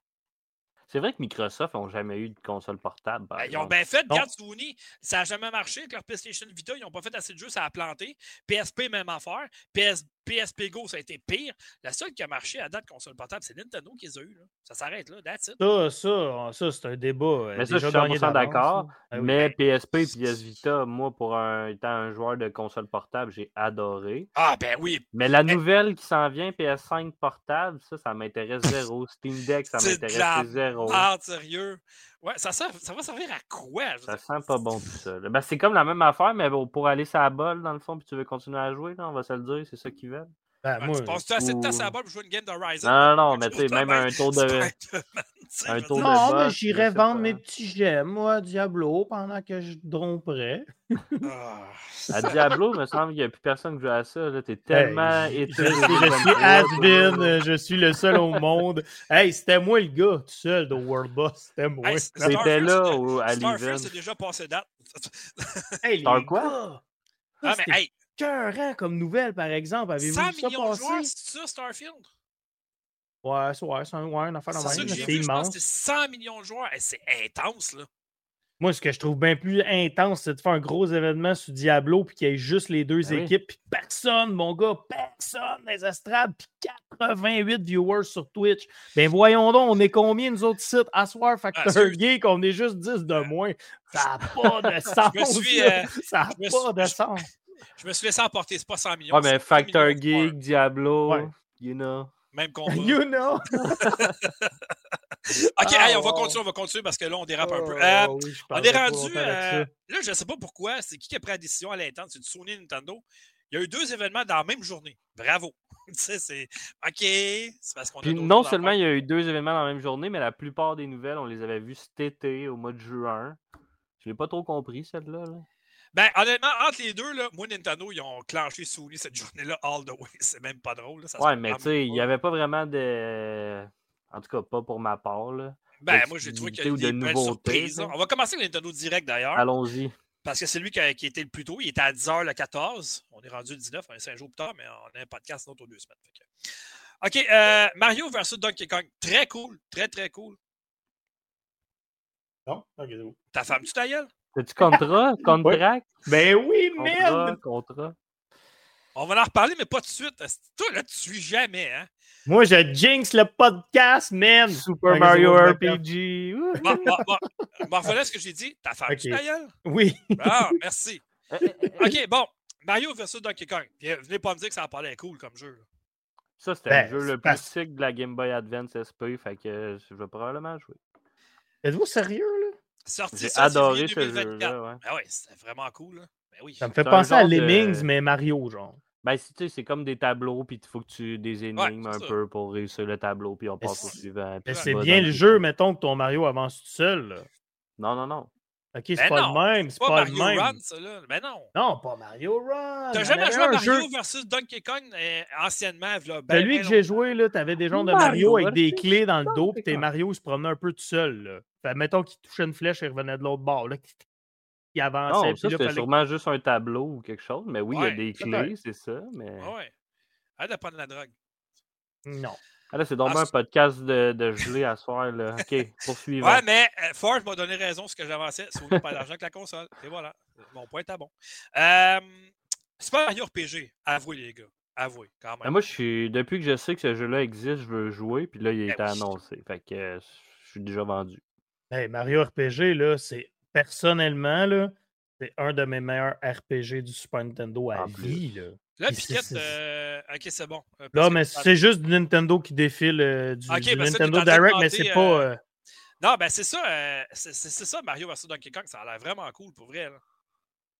S3: C'est vrai que Microsoft n'ont jamais eu de console portable.
S1: Ben, ils ont bien fait,
S2: Non.
S1: regarde Sony, ça n'a jamais marché avec leur PlayStation Vita, ils n'ont pas fait assez de jeux, ça a planté. PSP, même affaire. PS, PSP Go, ça a été pire. La seule qui a marché à date console portable, c'est Nintendo qui les a eu. Là. Ça s'arrête là, that's it.
S2: Ça, ça, ça c'est un débat. euh,
S3: Mais ça,
S2: déjà
S3: je suis
S2: gagné
S3: 100%
S2: d'avance,
S3: d'accord.
S2: Ah.
S3: Mais PSP et PS Vita, moi, pour un, étant un joueur de console portable, j'ai adoré.
S1: Ah ben oui,
S3: Mais la nouvelle qui s'en vient, PS5 portable, ça, ça m'intéresse zéro. Steam Deck, ça m'intéresse zéro.
S1: ah, sérieux. Ouais, ça, sert- ça va servir à quoi?
S3: Ça
S1: dire?
S3: sent pas bon tout ça. Ben, c'est comme la même affaire, mais bon, pour aller sur la balle, dans le fond, puis tu veux continuer à jouer, là, on va se le dire, c'est ça qu'ils veulent.
S2: Ben,
S1: Ouais,
S2: moi,
S1: tu passes assez de temps sur la balle pour jouer une game d'Horizon?
S3: Non, non, non, mais tu sais, même un tour de. Un tour
S2: non, mais j'irais vendre mes petits gemmes, moi, à Diablo, pendant que je dronperais.
S1: Ah.
S3: À Diablo, il me semble qu'il n'y a plus personne qui joue à ça. T'es tellement
S2: Hey, je,
S3: éthique
S2: je suis,
S3: Diablo,
S2: je suis je le seul au monde. Hey, c'était moi le gars, tout seul de World Boss, c'était moi.
S1: Hey,
S3: C'était
S1: Starfield,
S3: là
S1: c'est-
S3: au- à
S1: Starfield,
S3: l'event.
S1: c'est déjà passé date.
S2: Hey, les
S3: Star quoi?
S1: Ah, mais hey,
S2: comme nouvelle, par exemple. Avez-vous
S1: 100
S2: vu ça
S1: millions de joueurs, c'est ça, Starfield?
S2: Ouais, c'est ouais, c'est un, ouais, une affaire de
S1: C'est ça
S2: même,
S1: que j'ai
S2: C'est
S1: vu, je pense
S2: immense.
S1: que c'est 100 millions de joueurs. Hey, c'est intense, là.
S2: Moi, ce que je trouve bien plus intense, c'est de faire un gros événement sur Diablo, puis qu'il y ait juste les deux
S3: Ben oui.
S2: équipes, puis personne, mon gars, personne les estrades, puis 88 viewers sur Twitch. Ben voyons donc, on est combien, nous autres sites? À soir, Factor Geek, on est juste 10 de moins. Ça n'a pas de sens.
S1: Je me suis, euh,
S2: Ça n'a
S1: me
S2: pas
S1: suis-
S2: de sens.
S1: Je me suis laissé emporter, c'est pas 100 millions.
S3: Ouais, mais
S1: c'est 100
S3: Factor. Geek, Diablo,
S2: Ouais.
S3: you know.
S1: Même combat.
S2: You know?
S1: Ok,
S2: Ah,
S1: hey, on va
S2: wow.
S1: continuer, on va continuer parce que là, on dérape un peu.
S2: Oh,
S1: Euh,
S2: oui,
S1: on est rendu. euh, là, je ne sais pas pourquoi. C'est qui qui a pris la décision à l'intente? C'est Sony et Nintendo. Il y a eu deux événements dans la même journée. Bravo. tu sais, c'est. OK. C'est parce qu'on a
S3: non seulement il y a eu deux événements dans la même journée, mais la plupart des nouvelles, on les avait vues cet été, au mois de juin. Je l'ai pas trop compris, celle-là. là.
S1: Ben, honnêtement, entre les deux, là, moi, Nintendo, ils ont clenché Sony cette journée-là all the way. C'est même pas drôle. là, ça
S3: Ouais, mais tu sais, il n'y avait pas vraiment de. En tout cas, pas pour ma part. Là.
S1: Ben, moi, j'ai trouvé qu'il y a eu des
S3: de
S1: surprises.
S3: là.
S1: On va commencer avec Nintendo Direct d'ailleurs.
S3: Allons-y.
S1: Parce que c'est lui qui, a, qui était le plus tôt. Il était à 10h le 14. On est rendu le 19. On est 5 jours plus tard, mais on a un podcast d'autres aux deux semaines. Que- OK. euh, Mario versus Donkey Kong. Très cool. Très, très cool.
S2: Non? Ok.
S1: Ta femme, tu ta gueule?
S3: T'as-tu contrat? Contract?
S2: Ben oui,
S3: Contrat?
S2: merde!
S3: Contrat?
S1: On va en reparler, mais pas tout de suite. Toi, là, tu suis jamais, hein?
S2: Moi, je jinx le podcast, man!
S3: Super Mario. RPG.
S1: Bon, bon, bon. Bon, ce que j'ai dit. Ta femme, tu
S2: Ok.
S1: ta gueule?
S2: Oui.
S1: Ah, merci.
S3: Eh, eh, eh,
S1: OK, bon. Mario versus Donkey Kong. Puis, euh, venez pas me dire que ça a pas l'air cool comme jeu. là.
S3: Ça, c'était
S2: Ben,
S3: le jeu le plus sick de la Game Boy Advance SP, fait que je vais probablement jouer.
S2: Êtes-vous sérieux, là?
S1: Sorti
S3: J'ai adoré ce
S1: 2024.
S3: jeu-là. Ouais.
S1: Ah ouais, c'était vraiment cool. Là. Ben oui.
S2: Ça me fait penser à
S3: de-
S2: Lemmings, mais Mario, genre.
S3: Ben, c'est- tu sais, c'est comme des tableaux, puis il faut que tu des énigmes un
S1: ça.
S3: peu pour réussir le tableau, puis on passe au suivant.
S2: Mais c'est bien le
S3: le-
S2: jeu, mettons que ton Mario avance tout seul. là.
S3: Non, non, non.
S2: Ok, c'est
S1: Ben
S2: pas
S1: non,
S2: le même. C'est
S1: pas,
S2: pas,
S1: Mario
S2: le même.
S1: Run, ça, là. Ben non.
S2: Non, pas Mario Run.
S1: T'as jamais joué à
S2: un
S1: Mario
S2: jeu-
S1: versus Donkey Kong euh, anciennement? Là, ben,
S2: Celui
S1: ben
S2: que j'ai joué, là, t'avais des gens de
S3: Mario
S2: Mario avec des clés dans le dos, puis tes. Mario se promenaient un peu tout seul. Là. Fait, mettons qu'il touchait une flèche et revenait de l'autre bord. Là. Il avançait.
S3: Non, ça, c'était
S2: fallait-
S3: sûrement juste un tableau ou quelque chose, mais oui, il y
S1: Ouais,
S3: a des clés, c'est ça, mais...
S1: Ouais. Arrête de prendre la drogue.
S2: Non.
S3: Ah, là, c'est donc
S1: Ah,
S3: un podcast de, de gelé à soir, là. OK, poursuivons.
S1: Ouais, mais euh, Ford m'a donné raison sur ce que j'avançais. Sony pas d'argent que la console. Et voilà. Mon point était bon. Euh, Super Mario RPG. Avouez, les gars. Avouez, quand même.
S3: Mais moi, je suis... depuis que je sais que ce jeu-là existe, je veux jouer, puis là, il a
S1: Ben
S3: été
S1: oui.
S3: annoncé. Fait que euh, je suis déjà vendu.
S2: Hey, Mario RPG, là, c'est personnellement, là, c'est un de mes meilleurs RPG du Super Nintendo à
S3: En
S2: vie. Là,
S1: Là, Piquette, euh, ok, c'est bon. Euh,
S2: Là,
S1: que
S2: mais c'est juste du Nintendo qui défile euh, du,
S1: ben
S2: Nintendo Direct, mais c'est pas.
S1: euh,
S2: euh,
S1: Non, ben c'est ça. euh, c'est ça, Mario vs Donkey Kong. Ça a l'air vraiment cool, pour vrai. là.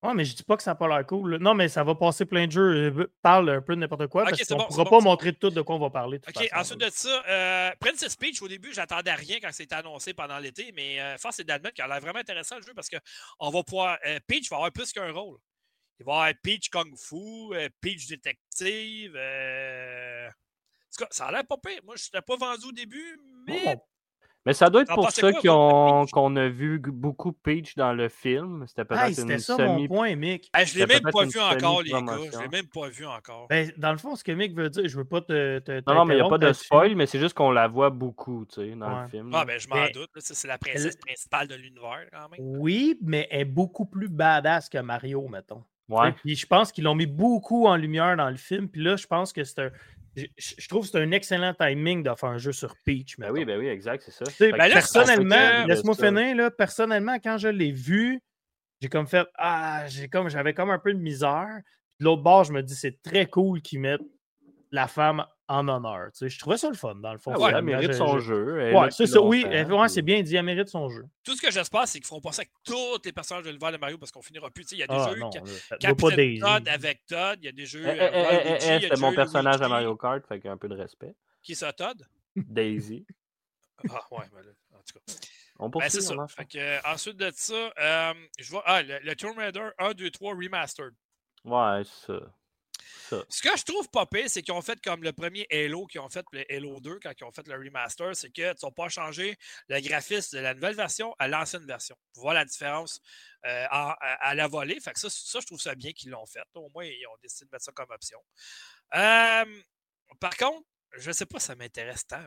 S2: Ouais, mais je dis pas que ça n'a pas l'air cool. là. Non, mais ça va passer plein de jeux. Euh, Parle un peu de n'importe quoi
S1: Ok,
S2: parce qu'on
S1: bon,
S2: pourra pas
S1: bon,
S2: montrer tout de quoi on va parler. de
S1: OK,
S2: façon,
S1: ensuite
S2: là.
S1: de ça, euh, Princess Peach, au début, j'attendais à rien quand c'était annoncé pendant l'été, mais euh, force est d'admettre qu'il a l'air vraiment intéressant le jeu parce qu'on va pouvoir. euh, Peach va avoir plus qu'un rôle. Il va y avoir Peach Kung Fu, euh, Peach Détective. euh, En tout cas, ça a l'air pas pire. Moi, je n'étais pas vendu au début, mais.
S3: Mais ça doit être pour ça qu'on a vu beaucoup Peach dans le film. C'était peut-être
S2: hey,
S3: une
S2: c'était ça mon
S3: semi...
S2: point, Mick.
S1: Hey, je ne l'ai même pas vu encore, les gars. Je l'ai même pas vu encore.
S2: Ben, dans le fond, ce que Mick veut dire, je veux pas te. te
S3: Non, non, mais il n'y a pas de spoil, mais c'est juste qu'on la voit beaucoup, tu sais, dans
S2: Ouais.
S3: le film.
S1: Ah, ben, je m'en
S2: Mais-
S1: doute. C'est la princesse principale de l'univers, quand même.
S2: Oui, mais elle est beaucoup plus badass que Mario, mettons.
S3: Ouais.
S2: Puis je pense qu'ils l'ont mis beaucoup en lumière dans le film. Puis là, je pense que c'est un. Je, je trouve que c'est un excellent timing de faire un jeu sur Peach.
S3: Ben oui, ben oui, exact, c'est ça.
S1: Ben là,
S2: personnellement, laisse-moi finir, là, personnellement, quand je l'ai vu, j'ai comme fait Ah, j'ai comme j'avais comme un peu de misère. Puis de l'autre bord, je me dis c'est très cool qu'ils mettent la femme en honneur. Tu sais, je trouvais ça le fun, dans le fond.
S3: Ah ouais, elle mérite son
S2: je-
S3: jeu. elle
S2: Ouais, c'est ça, oui. ouais, c'est bien dit, elle mérite son jeu.
S1: Tout ce que j'espère, c'est qu'ils feront pas ça avec tous les personnages de l'univers de Mario parce qu'on finira plus. Tu sais, Il y a des
S2: Ah
S1: jeux.
S2: non,
S1: Ca-
S2: là, ça doit pas
S1: Capitaine
S2: Daisy.
S1: Todd avec Todd, il y a des jeux.
S3: Eh,
S1: euh,
S3: eh, eh,
S1: Waluigi,
S3: eh,
S1: y a
S3: eh, C'était
S1: des
S3: mon personnage à. Mario Kart, fait qu'un peu de respect.
S1: Qui ça, Todd?
S3: Daisy.
S1: Ah, ouais, ben là, en tout cas.
S3: On
S1: Ben,
S3: poursuit.
S1: c'est ça. Fait que, euh, ensuite de ça, euh, je vois. Ah, le, le Tomb Raider 1, 2, 3 Remastered.
S3: Ouais, c'est ça. Ça.
S1: Ce que je trouve pas pire, c'est qu'ils ont fait comme le premier Halo qu'ils ont fait, le Halo 2, quand ils ont fait le remaster, c'est qu'ils n'ont pas changé le graphisme de la nouvelle version à l'ancienne version. Pour voir la différence euh, à, à la volée. Fait que ça, ça, je trouve ça bien qu'ils l'ont fait. Au moins, ils ont décidé de mettre ça comme option. Euh, par contre, je sais pas si ça m'intéresse tant.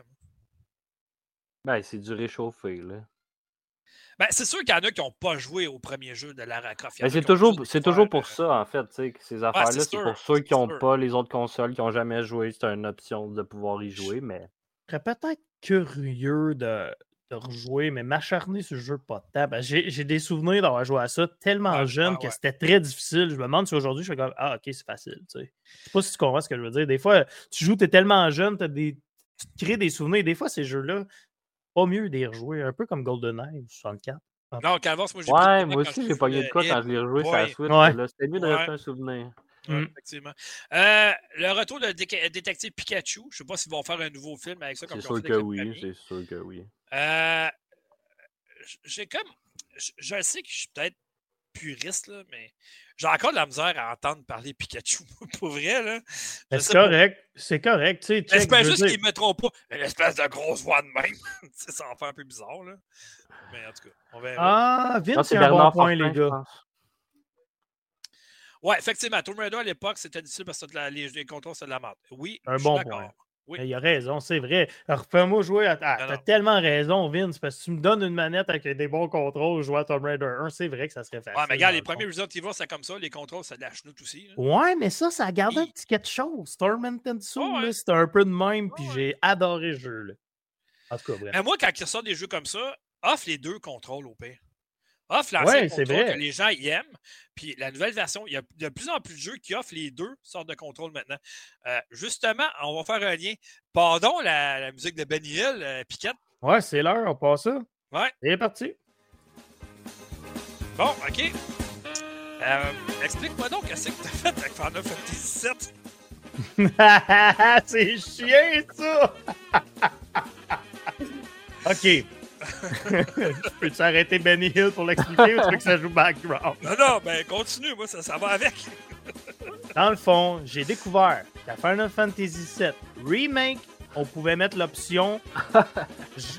S3: Ben, c'est du réchauffé, là.
S1: Ben, c'est sûr qu'il y en a qui n'ont pas joué au premier jeu de Lara Croft.
S3: Ben, c'est toujours, c'est toujours pour ça, en fait, tu que ces affaires-là,
S1: c'est
S3: pour ceux qui n'ont pas les autres consoles, qui n'ont jamais joué, c'est une option de pouvoir y jouer, mais
S2: Je serais peut-être curieux de, de rejouer, mais m'acharner sur le jeu, pas de temps. J'ai j'ai des souvenirs d'avoir joué à ça tellement jeune
S1: ouais,
S2: que c'était très difficile. Je me demande si aujourd'hui je fais comme Ah, ok, c'est facile. Tu sais. Je sais pas si tu comprends ce que je veux dire. Des fois, tu joues, tu es tellement jeune, as des, tu te crées des souvenirs. Des fois, ces jeux-là, pas mieux d'y rejouer, un peu comme GoldenEye ou 64.
S1: Non, Calvas, moi, j'ai
S3: Ouais, moi aussi, j'ai pogné de quoi quand je l'ai rejoué sur la. Switch.
S2: Ouais.
S3: C'était mieux de
S1: Ouais.
S3: rester un souvenir.
S1: Ouais,
S2: Mm.
S1: effectivement. Euh, le retour de Déca- détective Pikachu. Je ne sais pas s'ils vont faire un nouveau film avec ça. comme
S3: C'est sûr que oui, c'est sûr que oui.
S1: Euh, j'ai comme. Je, je sais que je suis peut-être puriste, là, mais j'ai encore de la misère à entendre parler Pikachu. Pour vrai, là. Sais
S2: C'est
S1: pas.
S2: correct. C'est correct. Tu sais,
S1: J'espère juste qu'ils ne mettront pas une espèce de grosse voix de même. Tu sais, ça en fait un peu bizarre, là. Mais en tout cas, on verra.
S2: Ah,
S3: Non,
S2: Vince,
S3: c'est
S2: un bon point,
S3: Fortin,
S2: les gars.
S1: Ouais, effectivement, Tomb Raider à l'époque, c'était difficile parce que de la- les, les contrôles, c'est de la merde. Oui,
S2: Un
S1: je suis
S2: bon
S1: d'accord.
S2: point.
S1: Oui.
S2: Il a raison, c'est vrai. Alors, fais-moi jouer à. Ah, t'as tellement raison, Vince, parce que tu me donnes une manette avec des bons contrôles, jouer à Tomb Raider 1, c'est vrai que ça serait facile.
S1: Ouais, mais regarde, les
S2: le
S1: premiers Resident Evil, c'est comme ça. Les contrôles, c'est de la chenoute aussi. là.
S2: Ouais, mais ça, ça a gardé un petit quelque chose.
S1: Ouais.
S2: là, c'était un peu de même, puis
S1: Ouais,
S2: j'ai adoré le jeu. Là. En tout cas, bref.
S1: Mais moi, quand ils sortent des jeux comme ça, offre les deux contrôles au pire. Offre
S2: Ouais,
S1: l'ancien contrôle
S2: vrai.
S1: que les gens y aiment. Puis la nouvelle version, il y a de plus en plus de jeux qui offrent les deux sortes de contrôles maintenant. Euh, justement, on va faire un lien. Pardon, la, la musique de Benny Hill, euh, Piquette.
S2: Ouais, c'est l'heure, on passe ça.
S1: Ouais.
S2: C'est parti.
S1: Bon, OK. Euh, Explique-moi donc qu'est-ce que t'as fait avec Final Fantasy VII.
S2: c'est chien, ça! OK. Peux-tu arrêter Benny Hill pour l'expliquer ou tu veux que ça joue background?
S1: Non, non, ben continue, moi, ça, ça va avec.
S2: Dans le fond, j'ai découvert qu'à Final Fantasy VII Remake, on pouvait mettre l'option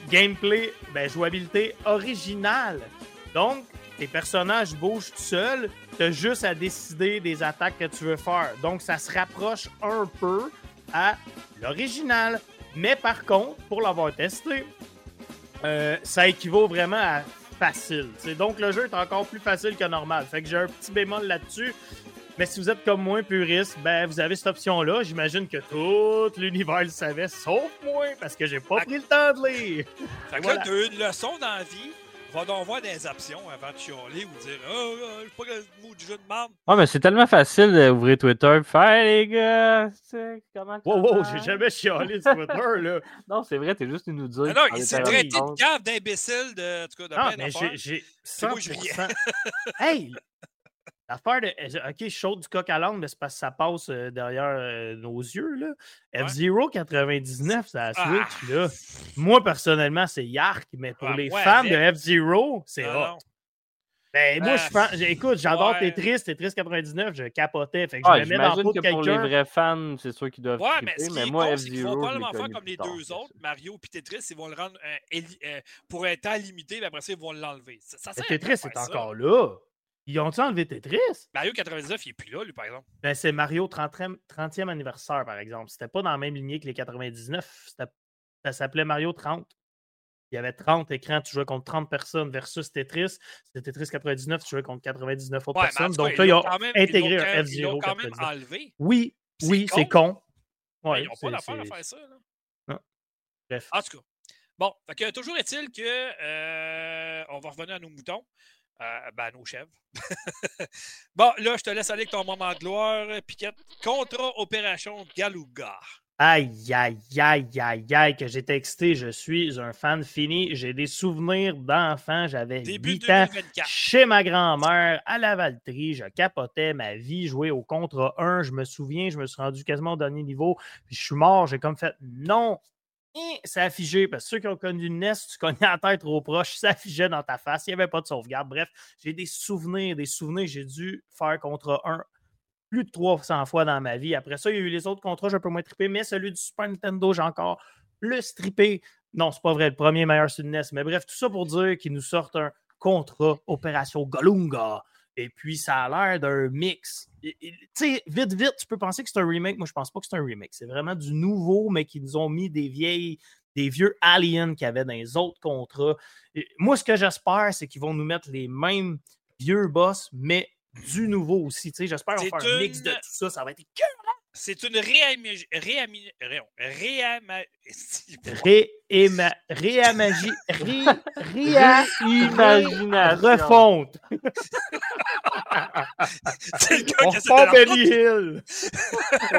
S2: gameplay, ben, jouabilité originale. Donc, tes personnages bougent tout seuls, tu as juste à décider des attaques que tu veux faire. Donc, ça se rapproche un peu à l'original. Mais par contre, pour l'avoir testé, euh, ça équivaut vraiment à facile. t'sais. Donc, le jeu est encore plus facile que normal. Fait que j'ai un petit bémol là-dessus. Mais si vous êtes comme moi, puriste, ben vous avez cette option-là. J'imagine que tout l'univers le savait, sauf moi, parce que j'ai pas pris le temps de lire.
S1: Fait que
S2: Voilà.
S1: là, t'as eu une leçon dans la vie. Va donc voir des options avant de chialer ou dire Oh, oh, je sais pas quel mot du jeu de merde.
S3: Ouais, mais c'est tellement facile d'ouvrir Twitter et faire Hey, les gars, c'est comment
S2: Wow, j'ai jamais chialé sur Twitter, là.
S3: Non, c'est vrai, t'es juste venu nous dire.
S1: Ah non,
S3: que
S1: il s'est traité de cave d'imbécile de, en tout cas, de
S2: Non,
S1: plein
S2: mais j'ai- j'ai
S1: C'est moi, je
S2: 100%. hey! L'affaire de. Ok, je saute du coq à l'âne, mais c'est parce que ça passe euh, derrière euh, nos yeux, là.
S1: Ouais.
S2: F-Zero 99, ça
S1: Ah.
S2: Switch, là. Moi, personnellement, c'est Yark, mais pour
S1: Ah,
S2: les
S1: ouais,
S2: fans de F-Zero, c'est hot. Ben, moi,
S1: Ah,
S2: je écoute, j'adore
S1: ouais.
S2: Tetris, Tetris 99, je capotais. Fait que
S3: Ah,
S2: je me mets dans
S3: que
S2: de
S3: pour les
S2: quelqu'un.
S3: vrais fans, c'est sûr qu'ils doivent
S1: Ouais,
S3: triper,
S1: mais ce qui
S3: mais
S1: est
S3: moi,
S1: c'est qu'ils vont probablement faire comme les deux autres. Mario et Tetris, ils vont le rendre euh, éli- euh, pour un temps limité, mais après ça, ils vont l'enlever. Ça, ça
S2: Tetris est encore là. Ils ont-ils enlevé Tetris?
S1: Mario 99, il est plus là, lui, par exemple.
S2: Ben, c'est Mario 30e, 30e anniversaire, par exemple. C'était pas dans la même lignée que les 99. c'était- Ça s'appelait Mario 30. Il y avait 30 écrans, tu jouais contre 30 personnes versus Tetris. C'était Tetris 99, tu jouais contre 99 autres
S1: Ouais,
S2: personnes.
S1: cas,
S2: Donc là,
S1: ils
S2: ils
S1: l'ont
S2: ont
S1: même- ils
S2: intégré un
S1: quand- Ils
S2: F-Zero
S1: l'ont quand même
S2: 99.
S1: enlevé.
S2: Oui, oui, c'est
S1: con.
S2: con. Ouais,
S1: ils n'ont pas l'affaire à faire ça. Là.
S2: Bref.
S1: En tout cas. Bon, fait que toujours est-il que euh, on va revenir à nos moutons. Euh, ben, nos chèvres. bon, là, je te laisse aller avec ton moment de gloire, Piquette. Contrat Opération Galuga.
S2: Aïe, aïe, aïe, aïe, aïe, que j'étais excité. Je suis un fan fini. J'ai des souvenirs d'enfant. J'avais
S1: Début
S2: 8 ans.
S1: 2024.
S2: Chez ma grand-mère, à la Valtrie, je capotais ma vie, jouer au contre 1. Je me souviens, je me suis rendu quasiment au dernier niveau, puis je suis mort. J'ai comme fait non. Hein, C'est affigé, parce que ceux qui ont connu une NES, tu cognais la tête trop proche, ça affigeait dans ta face, il n'y avait pas de sauvegarde. Bref, j'ai des souvenirs, des souvenirs j'ai dû faire contre 1 plus de 300 fois dans ma vie. Après ça, il y a eu les autres contrats, j'ai un peu moins trippé, mais celui du Super Nintendo, j'ai encore plus trippé. Non, c'est pas vrai, le premier meilleur sur le NES. Mais bref, tout ça pour dire qu'ils nous sortent un contrat Opération Golunga. Et puis, ça a l'air d'un mix. Tu sais, vite, vite, tu peux penser que c'est un remake. Moi, je pense pas que c'est un remake. C'est vraiment du nouveau, mais qui nous ont mis des vieilles, des vieux aliens qu'il y avait dans les autres contrats. Et moi, ce que j'espère, c'est qu'ils vont nous mettre les mêmes vieux boss, mais du nouveau aussi. Tu sais, j'espère qu'on va faire un mix de tout ça. Ça va être
S1: C'est une.
S2: Réamagie... Ré... Réa...
S3: Imagination.
S2: Refonte.
S1: C'est le gars
S2: On
S1: qui essaie de
S2: repart
S1: la
S2: Benny Hill.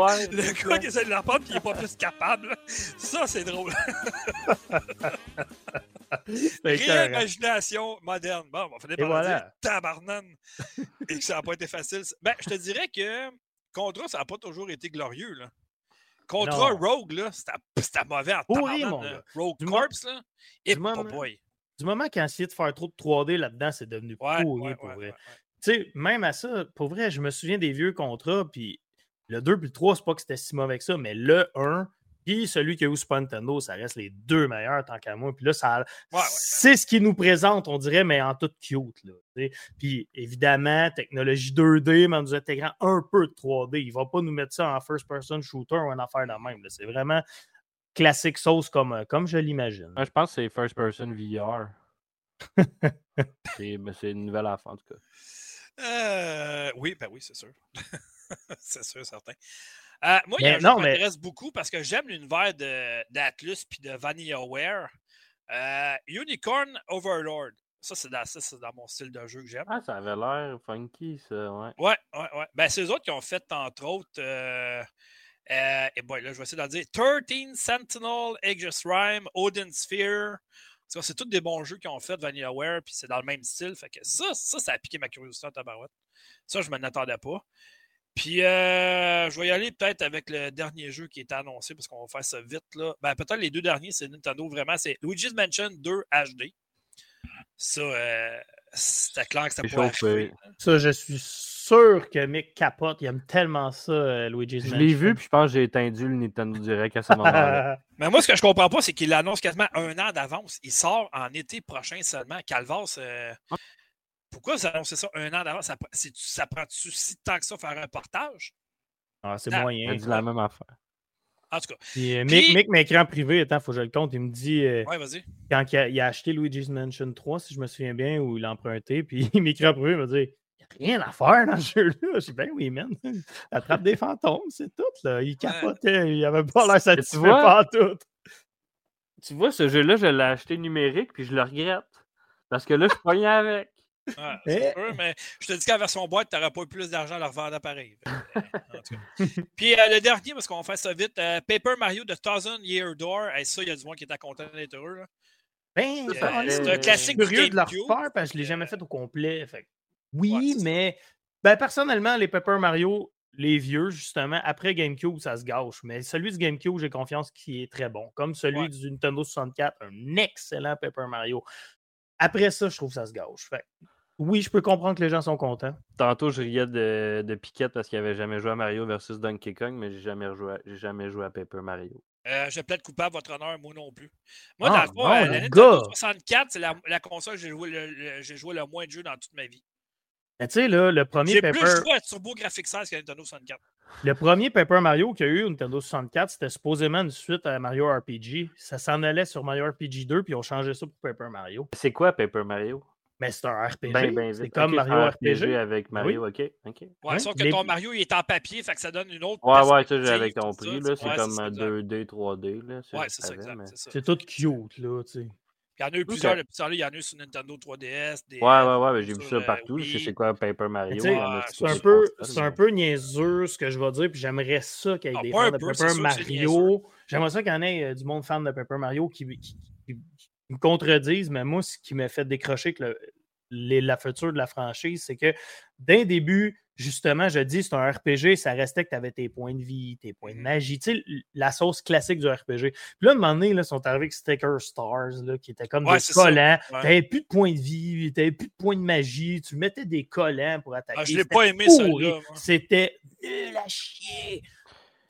S3: Ouais,
S1: Le gars
S3: ça.
S1: qui essaie de la prendre et qui n'est pas plus capable. Ça, c'est drôle. Réimagination moderne. Bon, on va finir
S2: Et
S1: par
S2: voilà.
S1: dire tabarnane. Et que ça n'a pas été facile. Ben, je te dirais que Contra, ça n'a pas toujours été glorieux. Là. Contra
S2: Non.
S1: Rogue, là, c'était mauvais tabarnane,
S2: mon
S1: là. Rogue
S2: Du
S1: Corps, là. Et
S2: du moment-
S1: boy.
S2: Du moment qu'ils ont essayé de faire trop de 3D là-dedans, c'est devenu
S1: Ouais,
S2: pourri
S1: ouais,
S2: pour
S1: ouais,
S2: vrai. Tu sais, même à ça, pour vrai, je me souviens des vieux contrats, puis le 2 puis le 3, c'est pas que c'était si mauvais que ça, mais le 1 puis celui qui a eu Super Nintendo, ça reste les deux meilleurs tant qu'à moi. Puis là, ça,
S1: ouais.
S2: c'est ce qui nous présente, on dirait, mais en tout cute. Là, puis évidemment, technologie 2D, mais en nous intégrant un peu de 3D. Il va pas nous mettre ça en first-person shooter ou une affaire de même. là. C'est vraiment classique sauce comme, euh, comme je l'imagine.
S3: Je pense que c'est First Person VR. c'est mais c'est une nouvelle affaire, en tout cas.
S1: Euh, oui, ben oui, c'est sûr. c'est sûr, certain. Euh, moi, il y a un jeu qui
S2: mais-
S1: m'intéresse beaucoup parce que j'aime l'univers de- d'Atlus puis de VanillaWare. Euh, Unicorn Overlord. Ça, c'est dans, mon style de jeu que j'aime.
S3: Ah, ça avait l'air funky, ça, ouais.
S1: Ouais, ouais, ouais. Ben, c'est eux autres qui ont fait, entre autres, euh, euh, et boy, là, je vais essayer d'en dire 13 Sentinel, Aegis Rhyme, Odin Sphere, C'est tous des bons jeux qu'ils ont fait, VanillaWare, puis c'est dans le même style. Fait que ça, ça, ça a piqué ma curiosité en tabarouette. Ça, je ne m'en attendais pas. Puis, euh, je vais y aller peut-être avec le dernier jeu qui est annoncé, parce qu'on va faire ça vite. là. Ben, peut-être les deux derniers, c'est Nintendo vraiment. C'est Luigi's Mansion 2 HD. Ça, euh, c'était clair que
S3: C'est
S1: pas
S3: chauffé.
S1: achevé.
S2: Ça, je suis sûr que Mick capote. Il aime tellement ça, euh, Luigi's
S3: Je
S2: Mansion.
S3: l'ai vu, puis je pense que j'ai étendu le Nintendo Direct à ce moment-là.
S1: Mais moi, ce que je comprends pas, c'est qu'il l'annonce quasiment un an d'avance. Il sort en été prochain seulement. Calvas, euh, pourquoi vous annoncez ça un an d'avance? Ça, ça prend-tu si de temps que ça faire un portage?
S2: Ah, c'est moyen.
S3: a dit la même affaire.
S1: En tout cas,
S2: Puis, euh,
S1: Puis-
S2: Mick, Mick m'écrit en privé, attends, faut que je le compte. Il me dit, euh,
S1: ouais, vas-y.
S2: quand il a, il a acheté Luigi's Mansion 3, si je me souviens bien, ou il l'a emprunté, puis il m'écrit en privé, il me dit Il n'y a rien à faire dans ce jeu-là. Je dis Ben oui, man. Attrape des fantômes, c'est tout. Là. Il capotait, il avait pas l'air satisfait pas tout.
S3: Tu vois, ce jeu-là, je l'ai acheté numérique, puis je le regrette. Parce que là, je suis pogné avec.
S1: Ouais,
S2: Eh.
S1: c'est sûr, mais je te dis qu'en version boîte, tu n'aurais pas eu plus d'argent à leur vendre pareil. Puis euh, le dernier, parce qu'on faire ça vite, euh, Paper Mario de Thousand Year Door. Hey, ça, il y a du monde qui était content d'être heureux. là.
S2: Ben, euh,
S3: fait-
S1: C'est un classique du
S2: curieux de le
S1: GameCube.
S2: refaire parce que je ne l'ai jamais fait au complet. Fait Oui,
S1: Ouais,
S2: mais ben, personnellement, les Paper Mario, les vieux, justement, après GameCube, ça se gâche. Mais celui du GameCube, j'ai confiance qu'il est très bon. Comme celui
S1: Ouais.
S2: du Nintendo 64, un excellent Paper Mario. Après ça, je trouve que ça se gâche. Fait oui, je peux comprendre que les gens sont contents.
S3: Tantôt, je riais de, de Piquette parce qu'il avait jamais joué à Mario versus Donkey Kong, mais j'ai jamais, à- j'ai jamais joué à Paper Mario.
S1: Euh, je plaide coupable, votre honneur, moi non plus. Moi,
S2: Ah,
S1: dans le fond, la Nintendo
S2: gars.
S1: 64, c'est la, la console que j'ai joué le, le- j'ai joué le moins de jeux dans toute ma vie.
S2: Mais tu sais, là, le premier
S1: J'ai
S2: Paper.
S1: plus joué à Turbo Graphics 16 que Nintendo 64.
S2: Le premier Paper Mario qu'il y a eu au Nintendo 64, c'était supposément une suite à Mario RPG. Ça s'en allait sur Mario RPG 2, puis ils ont changé ça pour Paper Mario.
S3: C'est quoi Paper Mario?
S2: Mais c'est un RPG.
S3: Ben, ben
S2: c'est comme Mario
S3: un
S2: RPG.
S3: avec Mario, ok. ok.
S1: Ouais,
S2: Ouais,
S1: sauf que
S2: les-
S1: ton Mario, il est en papier, fait que ça donne une autre.
S3: Ouais, ouais, ça, j'avais
S1: tout
S3: compris.
S1: ça,
S3: là, C'est
S1: ouais,
S3: comme
S1: ça,
S3: un
S1: exact.
S3: 2D, 3D. Là,
S1: Ouais, c'est ça, exact. c'est
S2: tout cute, là, tu sais.
S1: Il y en a eu plusieurs. Le petit là, il y en a eu sur Nintendo 3DS. Des,
S3: Ouais, ouais, ouais, mais j'ai vu ça
S1: euh,
S3: partout. Je sais c'est quoi Paper Mario.
S2: C'est un, peu, un peu niaiseux ce que je vais dire, puis j'aimerais ça qu'il y ait
S1: Ah,
S2: des fans de Paper Mario. J'aimerais ça qu'il y en ait euh, du monde fan de Paper Mario qui me contredisent, mais moi, ce qui m'a fait décrocher que le- les- la future de la franchise, c'est que d'un début, justement, je dis, c'est un RPG, ça restait que tu avais tes points de vie, tes points de
S1: Mhm.
S2: magie, tu sais, la sauce classique du RPG. Puis là, à un moment donné, là, ils sont arrivés avec Sticker Stars, là, qui étaient comme
S1: Ouais,
S2: des
S1: ça.
S2: collants.
S1: Ouais.
S2: Tu n'avais plus de points de vie, tu n'avais plus de points de magie, tu mettais des collants pour attaquer.
S1: Ah, je l'ai pas aimé, moi.
S2: C'était nul à chier.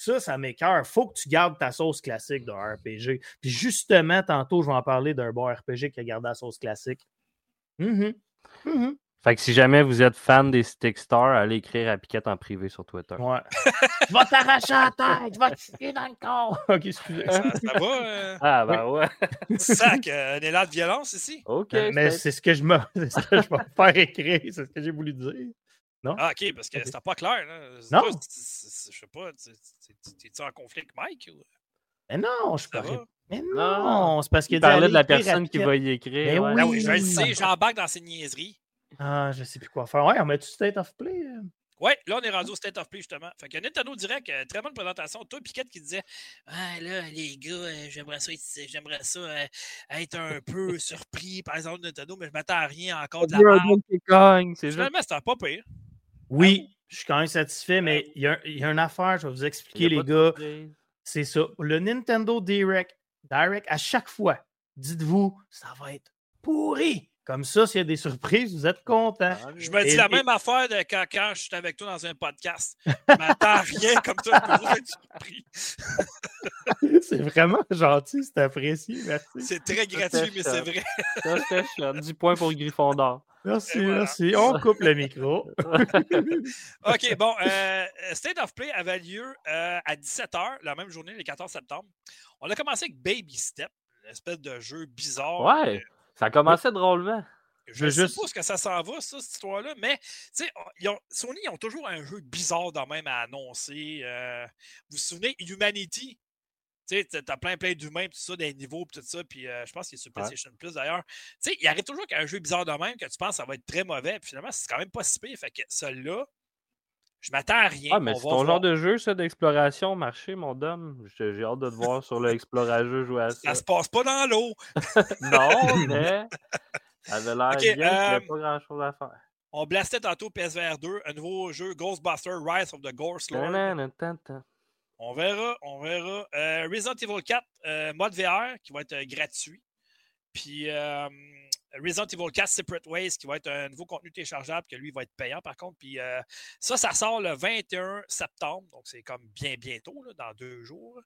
S2: Ça, ça m'écœure. Faut que tu gardes ta sauce classique d'un RPG. Puis justement, tantôt, je vais en parler d'un bon RPG qui a gardé la sauce classique. Mhm. Mhm.
S3: Fait que si jamais vous êtes fan des Stick Stars, allez écrire à Piquette en privé sur Twitter.
S2: Ouais. tu vas t'arracher la tête, tu vas te chier dans le corps. ok, excusez.
S1: Ça, ça va? Euh,
S3: Ah, ben ouais.
S1: sac, euh, un élan de violence ici?
S3: Ok.
S2: Euh, mais
S3: c'est-
S2: c'est ce que je me c'est ce que je vais faire écrire, c'est ce que j'ai voulu dire.
S1: Ah, ok, parce que
S2: Ok.
S1: c'était pas clair. Là.
S2: Non.
S1: Toi, Je sais pas, tu- tu- tu- t'es-tu en conflit avec Mike? Ou...
S2: Mais non, je
S1: Ça va?
S2: Mais
S3: Non.
S2: non, c'est parce qu'il
S3: parlait de la personne qui va y écrire.
S2: Ben
S3: ouais.
S1: Ben
S2: Oui.
S1: oui, je le sais, j'embarque dans ces niaiseries.
S2: Ah, je sais plus quoi faire. Ouais, on met-tu State of Play? euh?
S1: Ouais, là, on est rendu au State of Play, justement. Fait que Nintendo Direct, euh, très bonne présentation. Toi, Piquette qui disait Ah, là, les gars, euh, j'aimerais ça, être- j'aimerais ça euh, être un peu surpris, par exemple, de Nintendo, mais je m'attends à rien encore de la
S3: juste.
S1: Finalement, c'était pas pire.
S2: Oui, je suis quand même satisfait, mais il y, a, il y a une affaire, je vais vous expliquer, les gars. C'est ça. Le Nintendo Direct, Direct, à chaque fois, dites-vous, ça va être pourri. Comme ça, s'il y a des surprises, vous êtes contents.
S3: Ah,
S1: Je me dis
S2: Et-
S1: la
S2: et-
S1: même affaire de quand, quand je suis avec toi dans un podcast. Je m'attends à rien comme ça, je peux être surpris.
S2: c'est vraiment gentil, c'est apprécié. Merci.
S1: C'est très gratuit, mais c'est vrai.
S3: Ça, c'était chouette. 10 points pour Gryffondor.
S2: Merci,
S1: voilà.
S2: merci. On coupe le micro.
S1: OK, bon, euh, State of Play avait lieu euh, à 17h, la même journée, le 14 septembre. On a commencé avec Baby Step, une espèce de jeu bizarre.
S3: Ouais, ça commençait drôlement.
S1: Je
S2: veux
S1: ne sais
S2: juste-
S1: pas ce que ça s'en va, ça, cette histoire-là, mais tu sais, on- ils ont- Sony, ils ont toujours un jeu bizarre de même à annoncer. euh, vous vous souvenez, Humanity? Tu sais, t'as plein, plein d'humains, tout ça, des niveaux, puis tout ça, puis euh, je pense qu'il est sur
S3: Ouais.
S1: PlayStation Plus d'ailleurs. Tu sais, il arrive toujours qu'un jeu bizarre de même, que tu penses que ça va être très mauvais, puis finalement, c'est quand même pas si pire. Fait que celui-là, Je m'attends à rien.
S3: Ah, mais c'est ton
S1: voir.
S3: genre de jeu, ça, d'exploration, marché, mon dame. J'ai hâte de te voir sur le Explorageux jouer à ça.
S1: Ça se passe pas dans l'eau.
S3: Non, mais ça avait l'air bien n'y
S1: euh,
S3: avait pas grand-chose à faire.
S1: On blastait tantôt PSVR 2, un nouveau jeu Ghostbusters Rise of the Ghost Lord. On verra, on verra. Euh, Resident Evil 4, euh, mode VR qui va être gratuit. Puis euh, Resident Evil 4 Separate Ways qui va être un nouveau contenu téléchargeable que lui va être payant par contre. Puis euh, ça, ça sort le 21 septembre. Donc c'est comme bien bientôt, là, dans deux jours.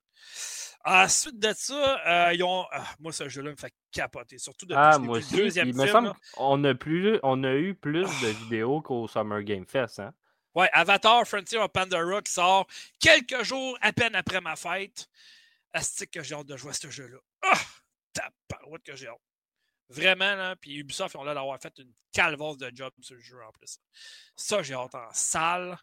S1: Ensuite de ça, euh, ils ont. ah, moi, ce jeu-là me fait capoter. Surtout depuis
S3: Ah, moi aussi.
S1: le deuxième
S3: Il me
S1: film.
S3: semble
S1: là.
S3: qu'on a, plus, on a eu plus de
S1: Ah.
S3: vidéos qu'au Summer Game Fest. Hein?
S1: Ouais, Avatar Frontier of Pandora qui sort quelques jours à peine après ma fête. Astique que j'ai hâte de jouer à ce jeu-là. Ah! Tabarouette que j'ai hâte. Vraiment, là. Puis Ubisoft, ils ont l'air d'avoir fait une calvasse de job sur le jeu en plus. Ça, j'ai hâte en salle.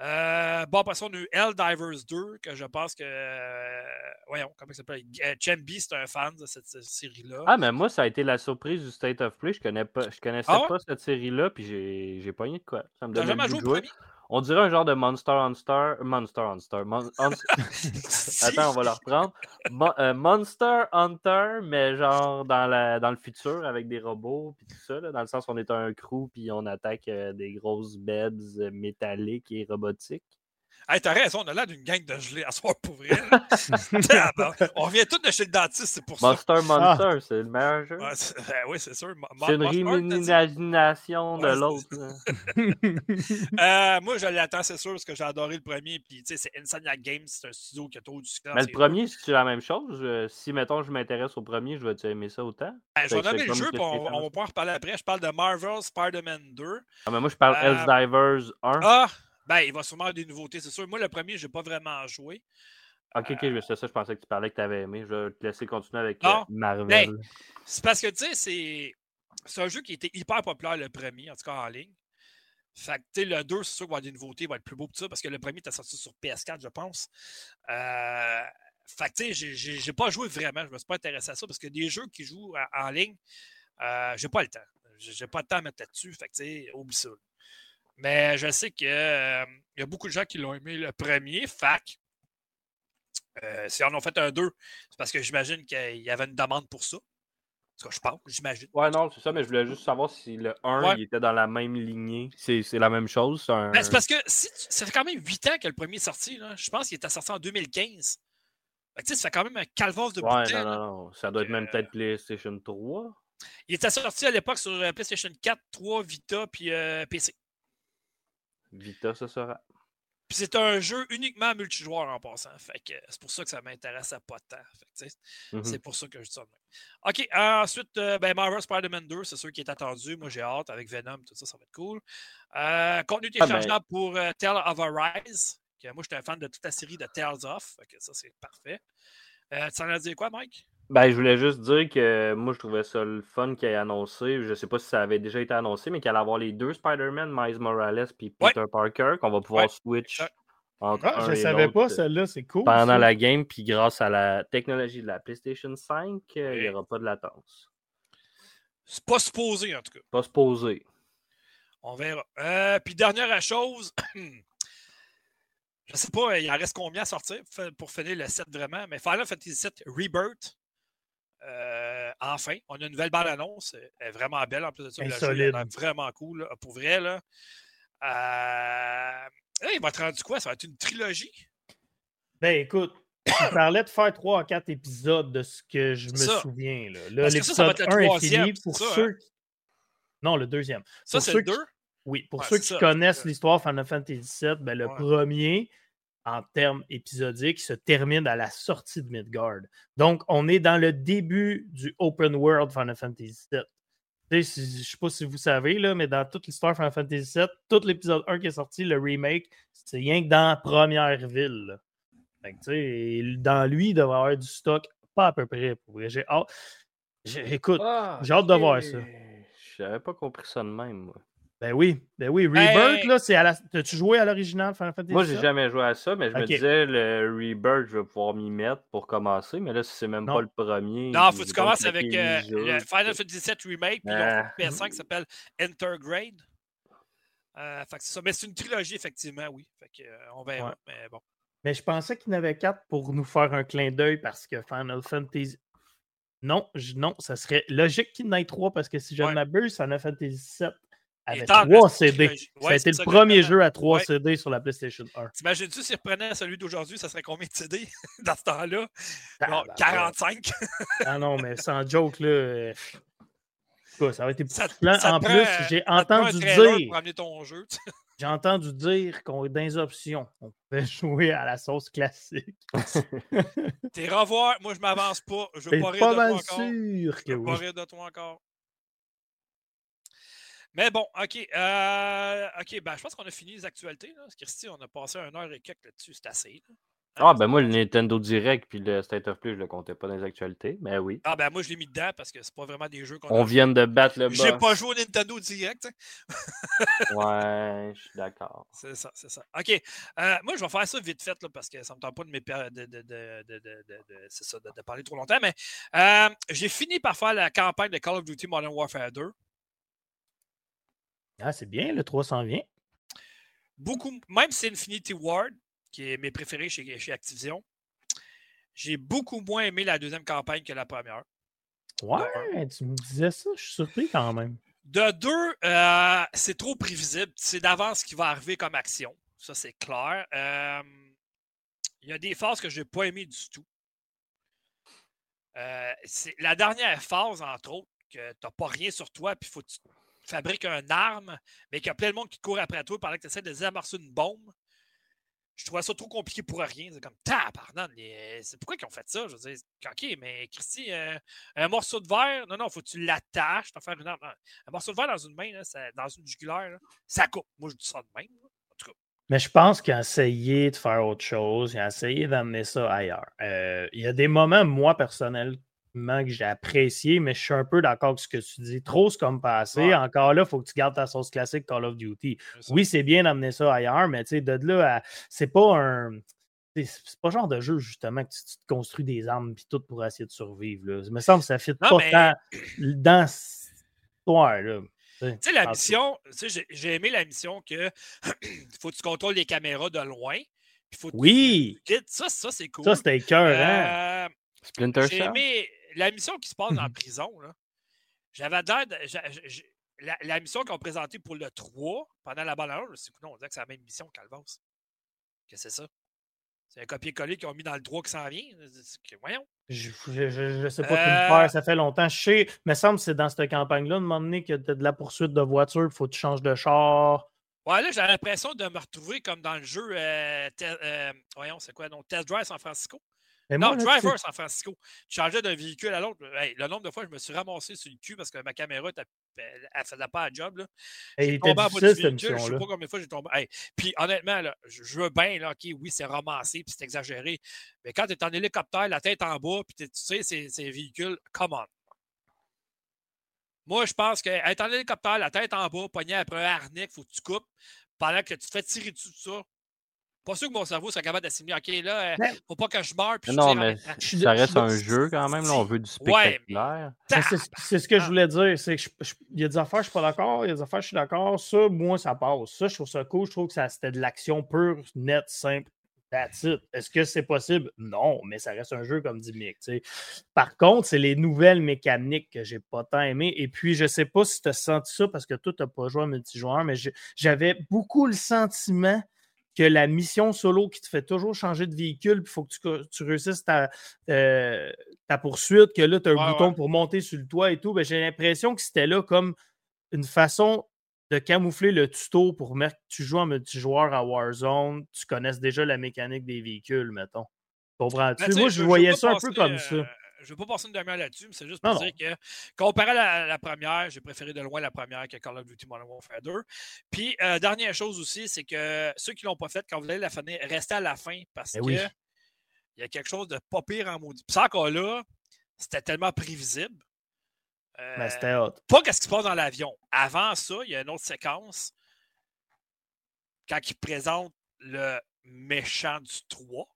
S1: Euh, bon, après ça, on a eu Helldivers 2, que je pense que. euh, voyons, comment ça s'appelle? Euh, Chambi, c'est un fan de cette, cette série-là.
S3: Ah, mais moi, ça a été la surprise du State of Play. Je connais pas, je connaissais
S1: Ah ouais?
S3: pas cette série-là, puis j'ai pogné de quoi. Ça me donne
S1: jamais joué au premier?
S3: On dirait un genre de Monster on Star. Monster. Mon- on- Attends, on va le reprendre. Euh, Monster Hunter, mais genre dans, la, dans le futur avec des robots puis tout ça, là, dans le sens où on est un crew puis on attaque euh, des grosses beds euh, métalliques et robotiques.
S1: Hey, t'as raison, on a l'air d'une gang de gelés à soir pour vrai. là. On vient tous de chez le dentiste, c'est pour ça.
S3: Monster Monster, c'est le meilleur jeu.
S1: Ouais, c'est- ben oui, c'est sûr.
S3: C'est une réimagination de
S1: Ouais,
S3: l'autre. là.
S1: Euh, moi, je l'attends, c'est sûr, parce que j'ai adoré le premier. Puis, tu sais, c'est Insomniac Games, c'est un studio qui a trop du succès.
S3: Mais le premier, c'est la même chose? Euh, Si, mettons, je m'intéresse au premier, je vais-tu aimer ça autant?
S1: Ben, je vais nommer le jeu, puis on, on va pouvoir en reparler après. Je parle de Marvel Spider-Man 2.
S3: Ah, mais moi, je parle
S1: Euh,
S3: Helldivers 1.
S1: Ah, ben, il va sûrement avoir des nouveautés, c'est sûr. Moi, le premier, je n'ai pas vraiment joué.
S3: Ok, ok, c'est ça, je pensais que tu parlais que tu avais aimé. Je vais te laisser continuer avec
S1: Non,
S3: euh, Marvel.
S1: ben, C'est parce que, tu sais, c'est... c'est un jeu qui était hyper populaire, le premier, en tout cas en ligne. Fait que, tu sais, le 2, c'est sûr qu'il va y avoir des nouveautés, il va être plus beau que ça, parce que le premier était sorti sur PS4, je pense. Euh, Fait que, tu sais, j'ai- j'ai j'ai pas joué vraiment, je me suis pas intéressé à ça, parce que des jeux qui jouent en, en ligne, euh, j'ai pas le temps. J'ai j'ai pas le temps à mettre là-dessus, fait que, tu sais, oublie ça. Mais je sais qu'il y a beaucoup de gens qui l'ont aimé le premier, fac. Euh, si on en a fait un 2, c'est parce que j'imagine qu'il y avait une demande pour ça. En tout cas, je pense, j'imagine.
S3: Ouais, non, c'est ça, mais je voulais juste savoir si le 1
S1: Ouais.
S3: il était dans la même lignée. C'est la même chose. C'est un...
S1: Ben, c'est parce que si tu- ça fait quand même 8 ans que le premier est sorti. Là. Je pense qu'il était sorti en 2015. Fait que, tu sais, ça fait quand même un calvasse de
S3: Ouais,
S1: temps,
S3: non, non, non. Ça doit être même
S1: Euh,
S3: peut-être PlayStation 3.
S1: Il était sorti à l'époque sur euh, PlayStation 4, 3, Vita, puis euh, PC.
S3: Vita, ça sera.
S1: Puis c'est un jeu uniquement multijoueur en passant. Fait que c'est pour ça que ça m'intéresse à pas tant. Fait que,
S3: Mhm.
S1: C'est pour ça que je dis ça. OK, euh, ensuite, euh, ben, Marvel Spider-Man 2, c'est sûr qui est attendu. Moi, j'ai hâte avec Venom, tout ça, ça va être cool. Euh, contenu
S3: Ah, ben
S1: téléchargeable pour euh, Tale of Arise. que moi, j'étais un fan de toute la série de Tales of. Fait que ça, c'est parfait. Euh, tu en as dit quoi, Mike?
S3: Ben, je voulais juste dire que moi, je trouvais ça le fun qu'il ait annoncé. Je sais pas si ça avait déjà été annoncé, mais qu'il allait avoir les deux Spider-Man, Miles Morales puis
S1: Ouais.
S3: Peter Parker, qu'on va pouvoir
S1: Ouais.
S3: switch entre
S2: Ah,
S3: un
S2: je
S3: et
S2: savais pas,
S3: euh,
S2: celle-là, c'est cool.
S3: pendant
S2: ça.
S3: la game, puis grâce à la technologie de la PlayStation 5, euh, il n'y aura pas de latence.
S1: C'est pas supposé, en tout cas.
S3: Pas se poser.
S1: On verra. Euh, puis, dernière chose, je sais pas, il en reste combien à sortir pour finir le set vraiment, mais Final Fantasy VII Rebirth, euh, enfin, on a une nouvelle bande-annonce. Elle est vraiment belle en plus de ça. Le jeu, il a
S2: Insolide.
S1: l'air vraiment cool, là, pour vrai. Là. Euh, là, il va être rendu quoi? Ça va être une trilogie?
S2: Ben écoute, tu parlais de faire 3 à 4 épisodes de ce que je me
S1: ça.
S2: souviens. Là, Là, l'épisode
S1: le
S2: 1 est fini. Pour
S1: ça, hein?
S2: ceux qui- Non, le deuxième.
S1: Ça,
S2: Pour
S1: c'est
S2: ceux
S1: le
S2: qui-
S1: 2?
S2: Oui, pour
S1: Ouais,
S2: ceux qui
S1: ça.
S2: connaissent l'histoire Final Fantasy VII, ben, le
S1: Ouais.
S2: premier, en termes épisodiques, se termine à la sortie de Midgard. Donc, on est dans le début du open world Final Fantasy VII. Je ne sais pas si vous savez, là, mais dans toute l'histoire Final Fantasy VII, tout l'épisode 1 qui est sorti, le remake, c'est rien que dans la première ville. que, dans lui, il devrait y avoir du stock pas à peu près. Pour vrai. J'ai hâte. J'ai- Écoute,
S3: Ah,
S2: j'ai hâte de voir ça.
S3: J'avais pas compris ça de même, moi.
S2: Ben oui, ben oui. Rebirth,
S1: Ben-
S2: là, c'est à la. T'as-tu joué à l'original Final Fantasy
S3: Moi, j'ai jamais joué à ça, mais je me disais, le Rebirth, je vais pouvoir m'y mettre pour commencer, mais là, si c'est même
S2: Non.
S3: pas le premier.
S1: Non, faut que tu commences avec euh, le Final Fantasy VII Remake, puis
S3: Ah.
S1: une PS5 qui s'appelle Intergrade. Euh, fait que c'est ça. Mais c'est une trilogie, effectivement, oui. Fait que, euh, on verra.
S2: Ouais.
S1: Mais bon.
S2: Mais je pensais qu'il y en avait quatre pour nous faire un clin d'œil parce que Final Fantasy. Non, je- non, ça serait logique qu'il en ait trois parce que si je ne
S1: Ouais.
S2: m'abuse, Final Fantasy VII avait
S1: est en
S2: trois
S1: reste une
S2: CD.
S1: trilogie.
S2: ça a été le premier jeu à trois
S1: Ouais.
S2: CD sur la PlayStation 1.
S1: T'imagines-tu s'il reprenait celui d'aujourd'hui, ça serait combien de CD dans ce temps-là? Genre
S2: Tabarouette.
S1: 45.
S2: Ah non, mais sans joke, là. euh, quoi, ça va être
S1: Ça, ça
S2: En
S1: prend,
S2: plus, j'ai entendu dire,
S1: pour ton jeu.
S2: j'ai entendu dire qu'on dans les options, on pouvait jouer à la sauce classique.
S1: T'es revoir, moi je m'avance pas. Je veux pas rire
S2: pas
S1: de toi encore.
S2: sûr
S1: Je
S2: que
S1: veux pas
S2: oui.
S1: rire de toi encore. Mais bon, OK. euh, OK, ben, je pense qu'on a fini les actualités. Là. Christy, on a passé un heure et quelques là-dessus. C'est assez. là. Hein,
S3: Ah, ben moi, le. Nintendo Direct puis le State of Play, je le comptais pas dans les actualités, mais oui.
S1: Ah, ben moi, je l'ai mis dedans parce que c'est pas vraiment des jeux qu'on
S3: On vient de battre le
S1: J'ai
S3: boss.
S1: pas joué au Nintendo Direct. hein.
S3: Ouais, je suis d'accord.
S1: C'est ça, c'est ça. OK. euh, moi, je vais faire ça vite fait là, parce que ça me tente pas de, de, de, de, de, de- de- de- c'est ça, parler trop longtemps. Mais euh, j'ai fini par faire la campagne de Call of Duty Modern Warfare 2.
S2: Ah, c'est bien, le 300 vient.
S1: Beaucoup, même si c'est Infinity Ward, qui est mes préférés chez, chez Activision, j'ai beaucoup moins aimé la deuxième campagne que la première.
S2: Ouais, tu me disais ça, je suis surpris quand même.
S1: De deux, euh, c'est trop prévisible. C'est d'avance ce qui va arriver comme action. Ça, c'est clair. Euh, Il y a des phases que je n'ai pas aimées du tout. Euh, c'est la dernière phase, entre autres, que tu n'as pas rien sur toi, puis faut que tu fabriques une arme, mais qu'il y a plein de monde qui court après toi pendant que tu essaies de désamorcer une bombe. Je trouvais ça trop compliqué pour rien. C'est comme, pardon, c'est pourquoi ils ont fait ça? Je veux dire, OK, mais Christy, euh, un morceau de verre, non, non, faut que tu l'attaches, t'en faire une arme. Un morceau de verre dans une main, là, dans une jugulaire, ça coupe. Moi, je dis ça de même. En tout cas,
S2: Mais je pense qu'il a essayé de faire autre chose. Il a essayé d'amener ça ailleurs. Euh, il y a des moments, moi, personnellement, que j'ai apprécié, mais je suis un peu d'accord avec ce que tu dis. Trop, c'est comme passé.
S1: Ouais.
S2: Encore là, il faut que tu gardes ta sauce classique Call of Duty. Oui, c'est bien d'amener ça ailleurs, mais tu sais, de là à. C'est pas un. C'est pas le genre de jeu, justement, que tu, tu te construis des armes puis tout pour essayer de survivre. Là. Il me semble que ça ne fit
S1: Non,
S2: pas
S1: mais-
S2: tant dans cette histoire-là.
S1: Tu sais, la mission, tu sais, j'ai- aimé la mission que faut que tu contrôles les caméras de loin. Faut tu
S2: Oui.
S1: Ça, ça c'est cool.
S2: ça c'était cœur, hein?
S1: Euh,
S3: Splinter
S1: J'ai
S3: Cell?
S1: aimé la mission qui se passe
S2: Mhm.
S1: en prison. là. J'avais l'air La, la mission qu'on présentait pour le 3 pendant la balade, c'est on dirait que c'est la même mission. Qu'est-ce que c'est ça? C'est un copier-coller qu'ils ont mis dans le 3 qui s'en vient. Que- Voyons.
S2: Je, je, je- je sais pas
S1: Euh,
S2: qui le faire, ça fait longtemps. Je sais, me semble que c'est dans cette campagne-là, de m'emmener que tu as de la poursuite de voiture, il faut que tu changes de char.
S1: Ouais, là, j'ai l'impression de me retrouver comme dans le jeu. euh, te- euh, voyons, c'est quoi? Donc, Test Drive San Francisco.
S2: Mais
S1: Non,
S2: moi, là,
S1: Driver
S2: sais,
S1: San Francisco. Je changeais d'un véhicule à l'autre. Hey, le nombre de fois, je me suis ramassé sur le cul parce que ma caméra, elle ne faisait pas la job. Là. J'ai
S2: était
S1: tombé en bas du véhicule, je sais
S2: mission-là.
S1: pas combien de fois j'ai tombé. Hey, Puis honnêtement, là, je, veux bien, là, OK, oui, c'est ramassé, puis c'est exagéré. Mais quand tu es en hélicoptère, la tête en bas, puis tu sais, c'est c'est un véhicule, come on. Moi, je pense qu'être en hélicoptère, la tête en bas, pogné après un harnais, il faut que tu coupes, pendant que tu te fais tirer dessus de ça. Pas sûr que mon cerveau soit capable d'assimiler. OK, là, euh,
S2: Mais-
S1: faut pas que je meure, puis
S3: Non, mais.
S2: Je
S3: ça reste un jeu quand même. Là, on veut du spectaculaire.
S2: C'est ce que je voulais dire. C'est que il y a des affaires, je suis pas d'accord. Il y a des affaires, je suis d'accord. Ça, moi, ça passe. Ça, je trouve ça cool. Je trouve que ça c'était de l'action pure, nette, simple. Est-ce que c'est possible? Non, mais ça reste un jeu comme dit Mick. Par contre, c'est les nouvelles mécaniques que j'ai pas tant aimé. Et puis, je sais pas si tu as senti ça parce que toi, tu n'as pas joué en multijoueur, mais j'avais beaucoup le sentiment que la mission solo qui te fait toujours changer de véhicule, il faut que tu, tu réussisses ta, euh, ta poursuite, que là, tu as un
S1: Ouais,
S2: bouton
S1: ouais.
S2: pour monter sur le toit et tout. Ben, j'ai l'impression que c'était là comme une façon de camoufler le tuto pour mettre que tu joues en multijoueur à Warzone, tu connaisses déjà la mécanique des véhicules, mettons. Comprends-tu?
S1: Ben,
S2: Moi,
S1: je-
S2: voyais ça un peu comme
S1: euh,
S2: ça.
S1: Je ne veux pas passer une demi-heure là-dessus, mais c'est juste
S2: Non,
S1: pour dire que, comparé à la, la première, j'ai préféré de loin la première que Call of Duty Modern Warfare 2. Puis, euh, dernière chose aussi, c'est que ceux qui ne l'ont pas fait, quand vous allez la finir, restez à la fin parce
S2: Ben
S1: que
S2: oui.
S1: il y a quelque chose de pas pire en maudit. Puis ça, encore là, c'était tellement prévisible. Euh,
S2: Ben, c'était hot.
S1: pas qu'est-ce qui se passe dans l'avion. Avant ça, il y a une autre séquence quand il présente le méchant du 3.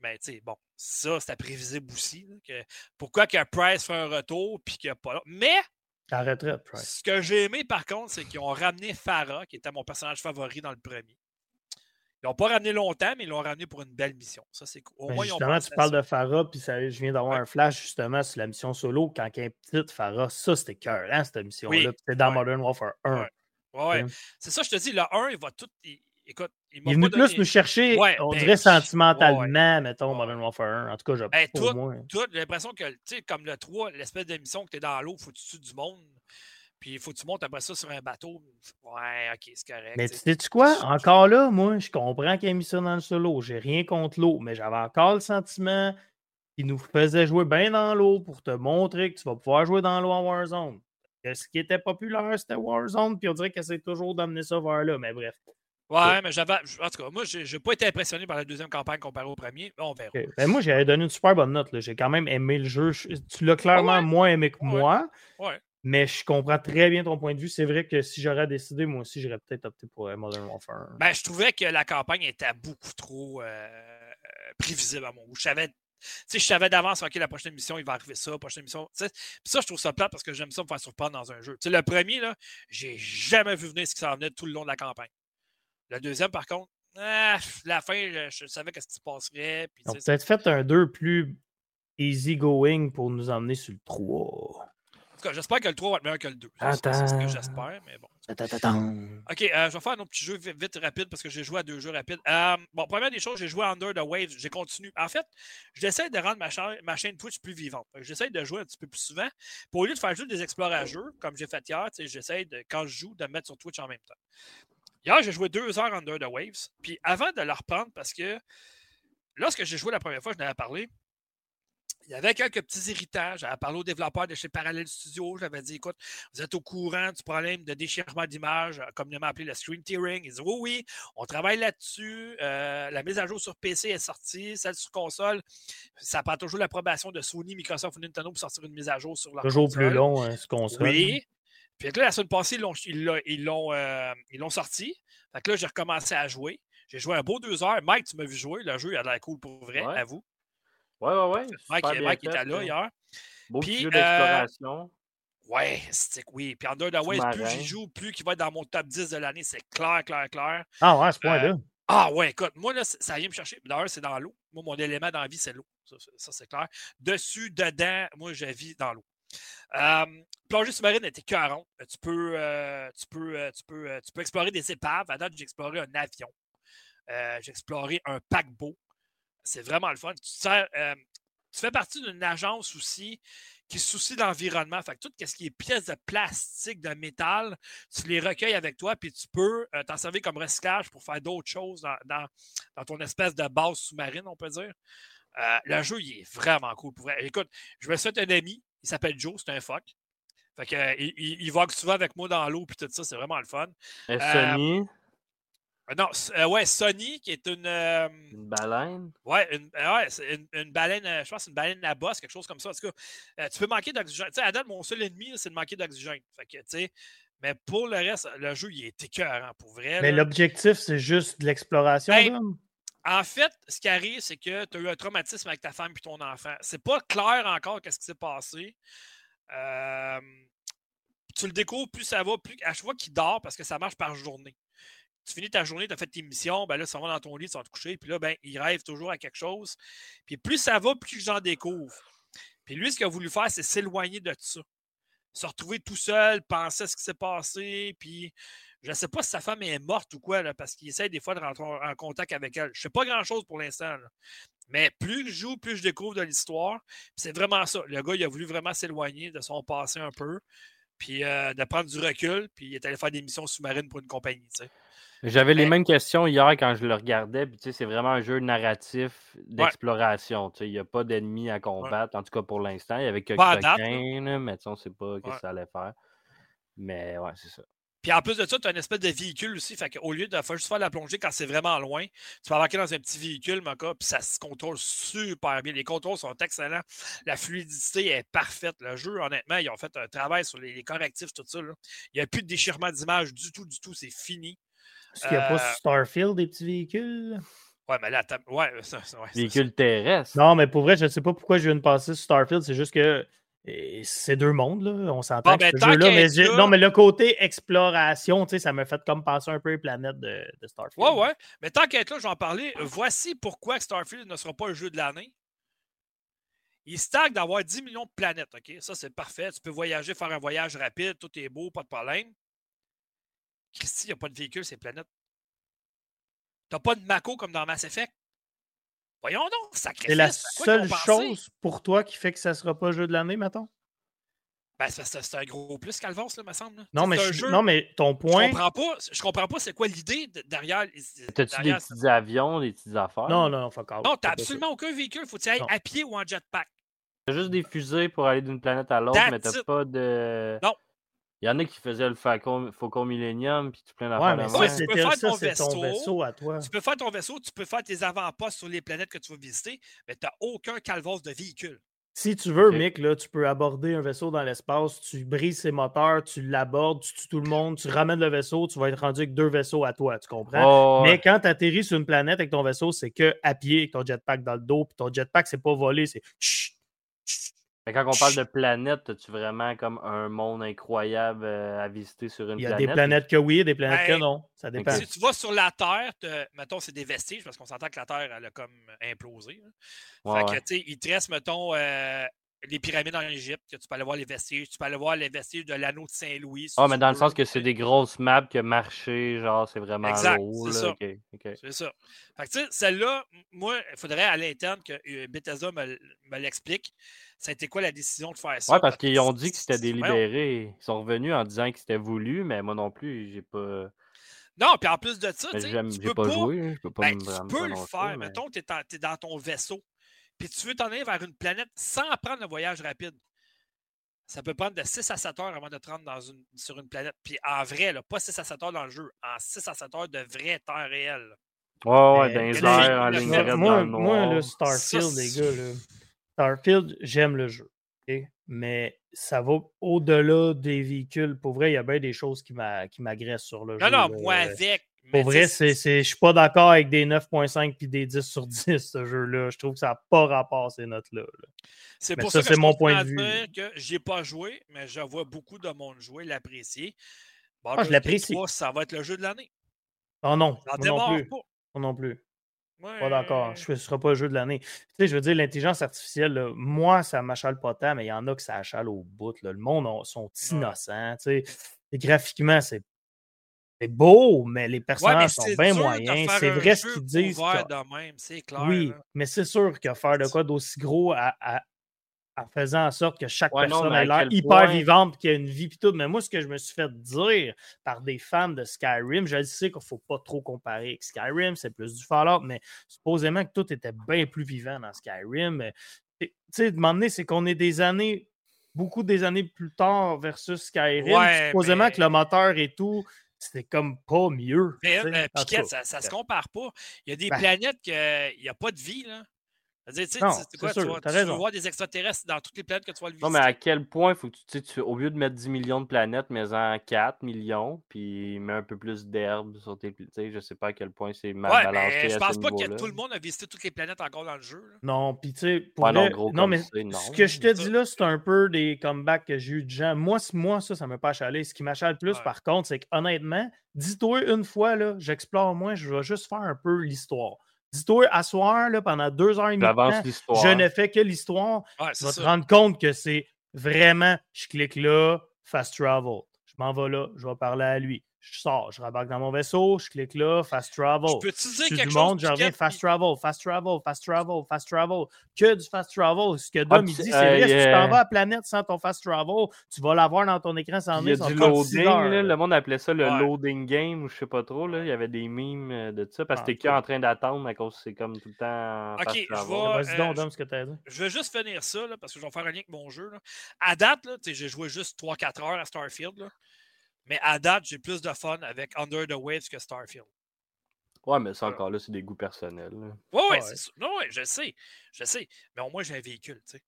S1: Mais tu sais, bon, ça, c'était prévisible aussi. là, que, pourquoi que Price fait un retour puis qu'il n'y a pas là. Mais
S2: La retraite, Price.
S1: Ce que j'ai aimé, par contre, c'est qu'ils ont ramené Farah, qui était mon personnage favori dans le premier. Ils n'ont pas ramené longtemps, mais ils l'ont ramené pour une belle mission. Ça, c'est cool. Au
S2: Ben,
S1: moins,
S2: justement, tu parles de Farah, puis ça- je viens d'avoir
S1: Ouais.
S2: un flash justement sur la mission solo. Quand il y a une petite Farah, ça c'était cœur, hein, cette mission-là.
S1: Oui.
S2: C'était dans
S1: Ouais.
S2: Modern Warfare 1.
S1: Ouais. Ouais. C'est ça, je te dis, le 1, il va tout. il- écoute, il
S2: Il est venu plus nous chercher,
S1: Ouais,
S2: on
S1: ben,
S2: dirait sentimentalement,
S1: ouais.
S2: mettons,
S1: Ouais.
S2: Modern Warfare 1. En tout cas, j'ai
S1: Ben, tout-
S2: moins.
S1: tout, j'ai l'impression que, tu sais, comme le 3, l'espèce d'émission que tu es dans l'eau, faut que tu tues du monde. Puis il faut que tu montes après ça sur un bateau. Ouais, ok, c'est correct.
S2: Mais
S1: tu
S2: tu
S1: sais.
S2: sais-tu quoi? Encore là, moi, je comprends qu'il ait mis ça dans le solo. J'ai rien contre l'eau, mais j'avais encore le sentiment qu'il nous faisait jouer bien dans l'eau pour te montrer que tu vas pouvoir jouer dans l'eau en Warzone. Que ce qui était populaire, c'était Warzone, puis on dirait que c'est toujours d'amener ça vers là, mais bref.
S1: Ouais, mais j'avais. En tout cas, moi, j'ai j'ai pas été impressionné par la deuxième campagne comparée au premier. On verra.
S2: Ben, moi, j'avais donné une super bonne note. J'ai quand même aimé le jeu. Je- Tu l'as clairement
S1: ouais?
S2: moins aimé que
S1: Ouais.
S2: moi,
S1: Ouais.
S2: mais je comprends très bien ton point de vue. C'est vrai que si j'aurais décidé, moi aussi, j'aurais peut-être opté pour euh, Modern Warfare. 1.
S1: Ben, je trouvais que la campagne était beaucoup trop euh, prévisible à mon goût. Je savais, tu sais, je savais d'avance, OK, la prochaine mission, il va arriver ça, la prochaine mission. Puis ça, je trouve ça plate parce que j'aime ça me faire surprendre dans un jeu. Tu sais, le premier, là, j'ai jamais vu venir ce qui s'en venait tout le long de la campagne. Le deuxième, par contre, ah, la fin, je, je savais qu'est-ce qui se passerait. Puis, sais,
S2: peut-être fait un 2 plus easy going pour nous emmener sur le 3.
S1: en tout cas, j'espère que le 3 va être meilleur que le 2. C'est ce que
S2: Attends.
S1: j'espère, mais bon.
S2: Ta-ta-ta-tam.
S1: OK, euh, je vais faire un autre petit jeu vite, vite rapide parce que j'ai joué à deux jeux rapides. Euh, bon, première des choses, j'ai joué à Under the Waves. J'ai continué. En fait, j'essaie de rendre ma, cha- ma chaîne Twitch plus vivante. J'essaie de jouer un petit peu plus souvent. Puis au lieu de faire juste des explorateurs, comme j'ai fait hier, j'essaie, de, quand je joue, de me mettre sur Twitch en même temps. Hier, j'ai joué deux heures Under the Waves. Puis avant de la reprendre, parce que lorsque j'ai joué la première fois, je n'avais parlé. Il y avait quelques petits irritants. J'avais parlé aux développeurs de chez Parallel Studio. J'avais dit, écoute, vous êtes au courant du problème de déchirement d'image, euh, communément appelé le screen tearing. Ils disent, oui, oui, on travaille là-dessus. Euh, la mise à jour sur PC est sortie, celle sur console. Ça prend toujours l'approbation de Sony, Microsoft ou Nintendo pour sortir une mise à jour sur leur
S2: Toujours
S1: console.
S2: plus long, hein, ce console.
S1: Oui. Puis là, la semaine passée, ils l'ont, ils l'ont, ils l'ont, euh, ils l'ont sorti. Fait que là, j'ai recommencé à jouer. J'ai joué un beau deux heures. Mike, tu m'as vu jouer. Le jeu, il a l'air cool pour vrai,
S3: Ouais.
S1: à vous.
S3: Ouais, ouais, ouais.
S1: Mike, Mike
S3: fait,
S1: était là hier.
S3: Beau
S1: Puis,
S3: jeu
S1: euh,
S3: d'exploration.
S1: Ouais, c'est oui. Puis Under the Waves, plus j'y joue, plus qu'il va être dans mon top 10 de l'année. C'est clair, clair, clair.
S2: Ah ouais, à ce point-là.
S1: Ah ouais, écoute, moi, là, ça vient me chercher. D'ailleurs, c'est dans l'eau. Moi, mon élément dans la vie, c'est l'eau. Ça, ça- ça, c'est clair. Dessus, dedans, moi, je vis dans l'eau. Euh, plongée sous-marine était 40. Tu peux, euh, tu, peux, euh, tu, peux, explorer des épaves. À date, j'ai exploré un avion. J'ai exploré un paquebot. C'est vraiment le fun. Tu, fais partie d'une agence aussi qui soucie de l'environnement. Fait que tout ce qui est pièces de plastique, de métal, tu les recueilles avec toi, puis tu peux t'en servir comme recyclage pour faire d'autres choses dans, ton espèce de base sous-marine, on peut dire. Le jeu, il est vraiment cool. Écoute, je me fait un ami, il s'appelle Joe, c'est un fuck. Fait que, euh, il, il, il vogue souvent avec moi dans l'eau, puis tout ça, c'est vraiment le fun.
S3: Et Sony,
S1: Euh, non, s- euh, ouais, Sony, qui est une. euh,
S3: une baleine?
S1: Ouais, une, euh, ouais, c'est une, une baleine, euh, je pense que c'est une baleine à bosse, quelque chose comme ça. En tout cas, euh, tu peux manquer d'oxygène. Tu sais, à date, mon seul ennemi, c'est de manquer d'oxygène. Fait que, tu sais, mais pour le reste, le jeu, il est écœurant, pour vrai.
S2: Mais l'objectif, c'est juste de l'exploration.
S1: Ben? En fait, ce qui arrive, c'est que tu as eu un traumatisme avec ta femme et ton enfant. C'est pas clair encore qu'est-ce qui s'est passé. Tu le découvres, plus ça va, plus à chaque fois qu'il dort, parce que ça marche par journée. Tu finis ta journée, tu as fait tes missions, ben là, ça va dans ton lit, tu vas te coucher, puis là, ben, il rêve toujours à quelque chose. Puis plus ça va, plus j'en découvre. Puis lui, ce qu'il a voulu faire, c'est s'éloigner de ça. Se retrouver tout seul, penser à ce qui s'est passé, puis je ne sais pas si sa femme est morte ou quoi, là, parce qu'il essaie des fois de rentrer en contact avec elle. Je ne sais pas grand-chose pour l'instant. Mais plus je joue, plus je découvre de l'histoire. C'est vraiment ça. Le gars, il a voulu vraiment s'éloigner de son passé un peu, puis euh, de prendre du recul, puis il est allé faire des missions sous-marines pour une compagnie. tu sais.
S3: J'avais les mêmes questions hier quand je le regardais. Puis, tu sais, c'est vraiment un jeu narratif d'exploration. Tu sais, Il n'y a pas d'ennemis à combattre, en tout cas pour l'instant. Il y avait quelques
S1: date, là.
S3: là, mais tu sais, on ne sait pas ce que ça allait faire. Mais ouais, c'est ça.
S1: Puis en plus de ça, tu as une espèce de véhicule aussi. Fait qu'au lieu de faire juste faire la plongée quand c'est vraiment loin, tu peux embarquer dans un petit véhicule, mon gars, puis ça se contrôle super bien. Les contrôles sont excellents. La fluidité est parfaite. Le jeu, honnêtement, ils ont fait un travail sur les, les correctifs, tout ça. là. Il n'y a plus de déchirement d'image du tout, du tout. C'est fini.
S2: Est-ce qu'il n'y a pas
S1: euh,
S2: sur Starfield des petits véhicules?
S1: Ouais, mais là, t'as- ouais, ça, ça- ouais, ça-
S3: Véhicule terrestre.
S2: Non, mais pour vrai, je ne sais pas pourquoi je viens de passer sur Starfield. C'est juste que c'est deux mondes, là. On s'entend
S1: ben,
S2: que ce jeu-là. Mais non, mais le côté exploration, ça m'a fait comme passer un peu les planètes de, de Starfield.
S1: Ouais, ouais. Mais tant qu'être là, je vais en parler. Voici pourquoi Starfield ne sera pas le jeu de l'année. Il stagne d'avoir 10 millions de planètes, OK? Ça, c'est parfait. Tu peux voyager, faire un voyage rapide, tout est beau, pas de problème. Christy, il n'y a pas de véhicule, ces planètes. T'as pas de Mako comme dans Mass Effect? Voyons donc, sacrifice.
S2: C'est la seule chose pour toi qui fait que ça ne sera pas jeu de l'année, mettons?
S1: Ben, c'est un gros plus qu'Alvors, là, me semble.
S2: Non mais, non, mais ton point.
S1: Je comprends pas, je comprends pas c'est quoi l'idée derrière.
S3: T'as-tu des petits avions, des petites affaires?
S2: Non, non, faut
S1: Non, t'as absolument aucun véhicule. Faut que tu ailles à pied ou en jetpack?
S3: T'as juste des fusées pour aller d'une planète à l'autre, mais t'as pas de.
S1: Non.
S3: Il y en a qui faisaient le Faucon, Faucon Millennium, puis tu plein d'affaires.
S2: Ouais, ouais, tu peux faire ton, vaisseau, ton vaisseau à toi.
S1: Tu peux faire ton vaisseau, tu peux faire tes avant-postes sur les planètes que tu vas visiter, mais tu n'as aucun calvos de véhicule.
S2: Si tu veux, Mick, là, tu peux aborder un vaisseau dans l'espace, tu brises ses moteurs, tu l'abordes, tu tues tout le monde, tu ramènes le vaisseau, tu vas être rendu avec deux vaisseaux à toi, tu comprends? Mais quand tu atterris sur une planète avec ton vaisseau, c'est que à pied, avec ton jetpack dans le dos, puis ton jetpack, c'est pas volé, c'est
S3: mais quand on parle de planète, as-tu vraiment comme un monde incroyable euh, à visiter sur une planète?
S2: Il y a des planètes que oui, des planètes que non. Ça dépend.
S1: Si tu vas sur la Terre, mettons, c'est des vestiges, parce qu'on s'entend que la Terre, elle a comme implosé. fait que, tu sais, il te reste, mettons, euh, les pyramides en Égypte, tu peux aller voir les vestiges, tu peux aller voir les vestiges de l'anneau de Saint-Louis.
S3: Ah, mais dans le sens que c'est des grosses maps que marcher, genre, c'est vraiment
S1: exact,
S3: lourd.
S1: C'est ça. C'est ça. Fait que, tu sais, celle-là, moi, il faudrait à l'interne que euh, Bethesda me, me l'explique. Ça a été quoi la décision de faire ça?
S3: Oui, parce qu'ils ont dit que c'était délibéré. Ils sont revenus en disant que c'était voulu, mais moi non plus, j'ai pas.
S1: Non, puis en plus de ça,
S3: tu
S1: peux pas,
S3: jouer, je peux pas
S1: ben, tu peux le faire. Mettons que tu es, dans ton vaisseau puis tu veux t'en aller vers une planète sans prendre le voyage rapide. Ça peut prendre de 6 à 7 heures avant de te rendre dans une, sur une planète. Puis en vrai, là, pas 6 à 7 heures dans le jeu, en 6 à 7 heures de vrai temps réel.
S3: Ouais, ouais, dans les airs, en ligne
S2: moi, moi, le Starfield, les gars, là, Starfield, j'aime le jeu. Mais ça va au-delà des véhicules. Pour vrai, il y a bien des choses qui m'agressent sur le
S1: jeu.
S2: Non,
S1: non, moi avec.
S2: Pour vrai, je ne suis pas d'accord avec des 9.5 puis des 10 sur 10, ce jeu-là. Je trouve que ça n'a pas rapport ces notes-là.
S1: C'est pour ça, que c'est mon point de vue. que j'ai pas joué, mais je vois beaucoup de monde jouer, l'apprécier.
S2: Bon, ah, je l'apprécie.
S1: Ça va être le jeu de l'année.
S2: Oh non, non plus. Pas. non plus. Pas d'accord. Ce ne sera pas le jeu de l'année. Tu sais, je veux dire, l'intelligence artificielle, moi, ça m'achale pas tant, mais il y en a que ça achale au bout. Le monde sont innocents. Tu sais. Et graphiquement, c'est beau, mais les personnages sont bien moyens. C'est vrai ce qu'ils disent. oui, mais c'est sûr que faire de quoi d'aussi gros à, en faisant en sorte que chaque personne ait l'air hyper vivante, qu'il y a une vie et tout. Mais moi, ce que je me suis fait dire par des fans de Skyrim, je sais qu'il ne faut pas trop comparer avec Skyrim, c'est plus du Fallout, mais supposément que tout était bien plus vivant dans Skyrim. Tu sais, demander, c'est qu'on est des années, beaucoup des années plus tard versus Skyrim. supposément que le moteur et tout, c'était comme pas mieux.
S1: Mais, euh, Piquette, ça, ne se compare pas. Il y a des ben planètes qu'il n'y a pas de vie, là. Dire, tu, quoi, tu, vas, tu voir des extraterrestres dans toutes les planètes que tu vas le visiter.
S3: Non, mais à quel point faut que tu, tu au lieu de mettre 10 millions de planètes, mets-en 4 millions, puis mets un peu plus d'herbe sur tes planètes. Je sais pas à quel point c'est mal
S1: ouais,
S3: balancé.
S1: Mais je pense pas que tout le monde a visité toutes les planètes encore dans le jeu.
S2: Non, puis tu sais, pour non, non, mais ce que je te dis là, c'est un peu des comebacks que j'ai eu de gens. Moi, moi ça, ça m'a pas achalé. Ce qui m'achale plus, par contre, c'est qu'honnêtement, dis-toi une fois, là, j'explore moins, je vais juste faire un peu l'histoire. Dis-toi, à soir, là, pendant deux heures et demie, je ne fais que l'histoire. tu vas te rendre compte que c'est vraiment, je clique là, fast travel. Je m'en vais là, je vais parler à lui je sors, je rabarque dans mon vaisseau, je clique là, fast travel.
S1: Je peux-tu dire
S2: quelque
S1: du
S2: chose monde, je reviens, fast travel, fast travel, fast travel, fast travel. Que du fast travel. Ce que ah, Dom, il dit, c'est vrai, si tu t'en vas à la planète sans ton fast travel, tu vas l'avoir dans ton écran sans
S3: Il y a du loading, le monde appelait ça le loading game, ou je sais pas trop, là. il y avait des mimes euh, de ça, parce que ah, t'es en train d'attendre à cause c'est comme tout le temps
S1: Ok,
S2: je vais... Vas-y donc, Dom, ce que as dit.
S1: Je vais juste finir ça, parce que je vais faire un lien avec mon jeu. À date, j'ai joué juste 3-4 heures à Starfield. Mais à date, j'ai plus de fun avec Under the Waves que Starfield.
S3: Ouais, mais ça encore là, c'est des goûts personnels.
S1: Ouais, ouais, c'est Non, ouais, je sais. Je sais. Mais au moins, j'ai un véhicule, tu sais.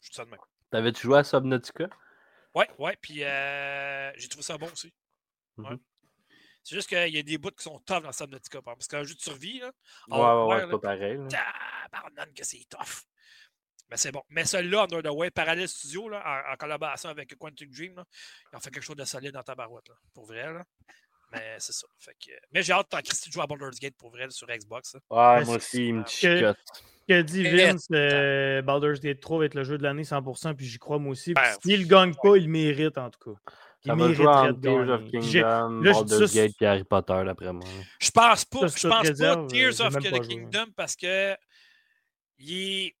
S1: Je suis ça de même.
S3: T'avais-tu joué à Subnautica?
S1: Ouais, ouais. Puis euh, j'ai trouvé ça bon aussi. Mm-hmm. C'est juste qu'il y a des bouts qui sont tough dans Subnautica. Parce qu'un jeu de survie, là.
S3: Ouais, ouais, ouais, c'est pas pareil.
S1: Pardonne que c'est tough. Mais c'est bon. Mais celui-là, Under the Way, Parallel Studio, là, en, collaboration avec Quantum Dream, là, ils ont fait quelque chose de solide dans ta barouette, là, pour vrai. Là. Mais c'est ça. Fait que... Mais j'ai hâte de Christy jouer à Baldur's Gate pour vrai sur Xbox.
S3: Ouais, moi aussi, il me chicote.
S2: Que dit Vince, euh, Baldur's Gate 3 va être le jeu de l'année 100%, puis j'y crois moi aussi. Ben, S'il ne gagne pas, il mérite en tout cas.
S3: Il ça va jouer entre Tears of Kingdom, Baldur's Gate et Harry Potter, d'après moi.
S1: Je pense pas, je pense pas Tears of the Kingdom parce que il est.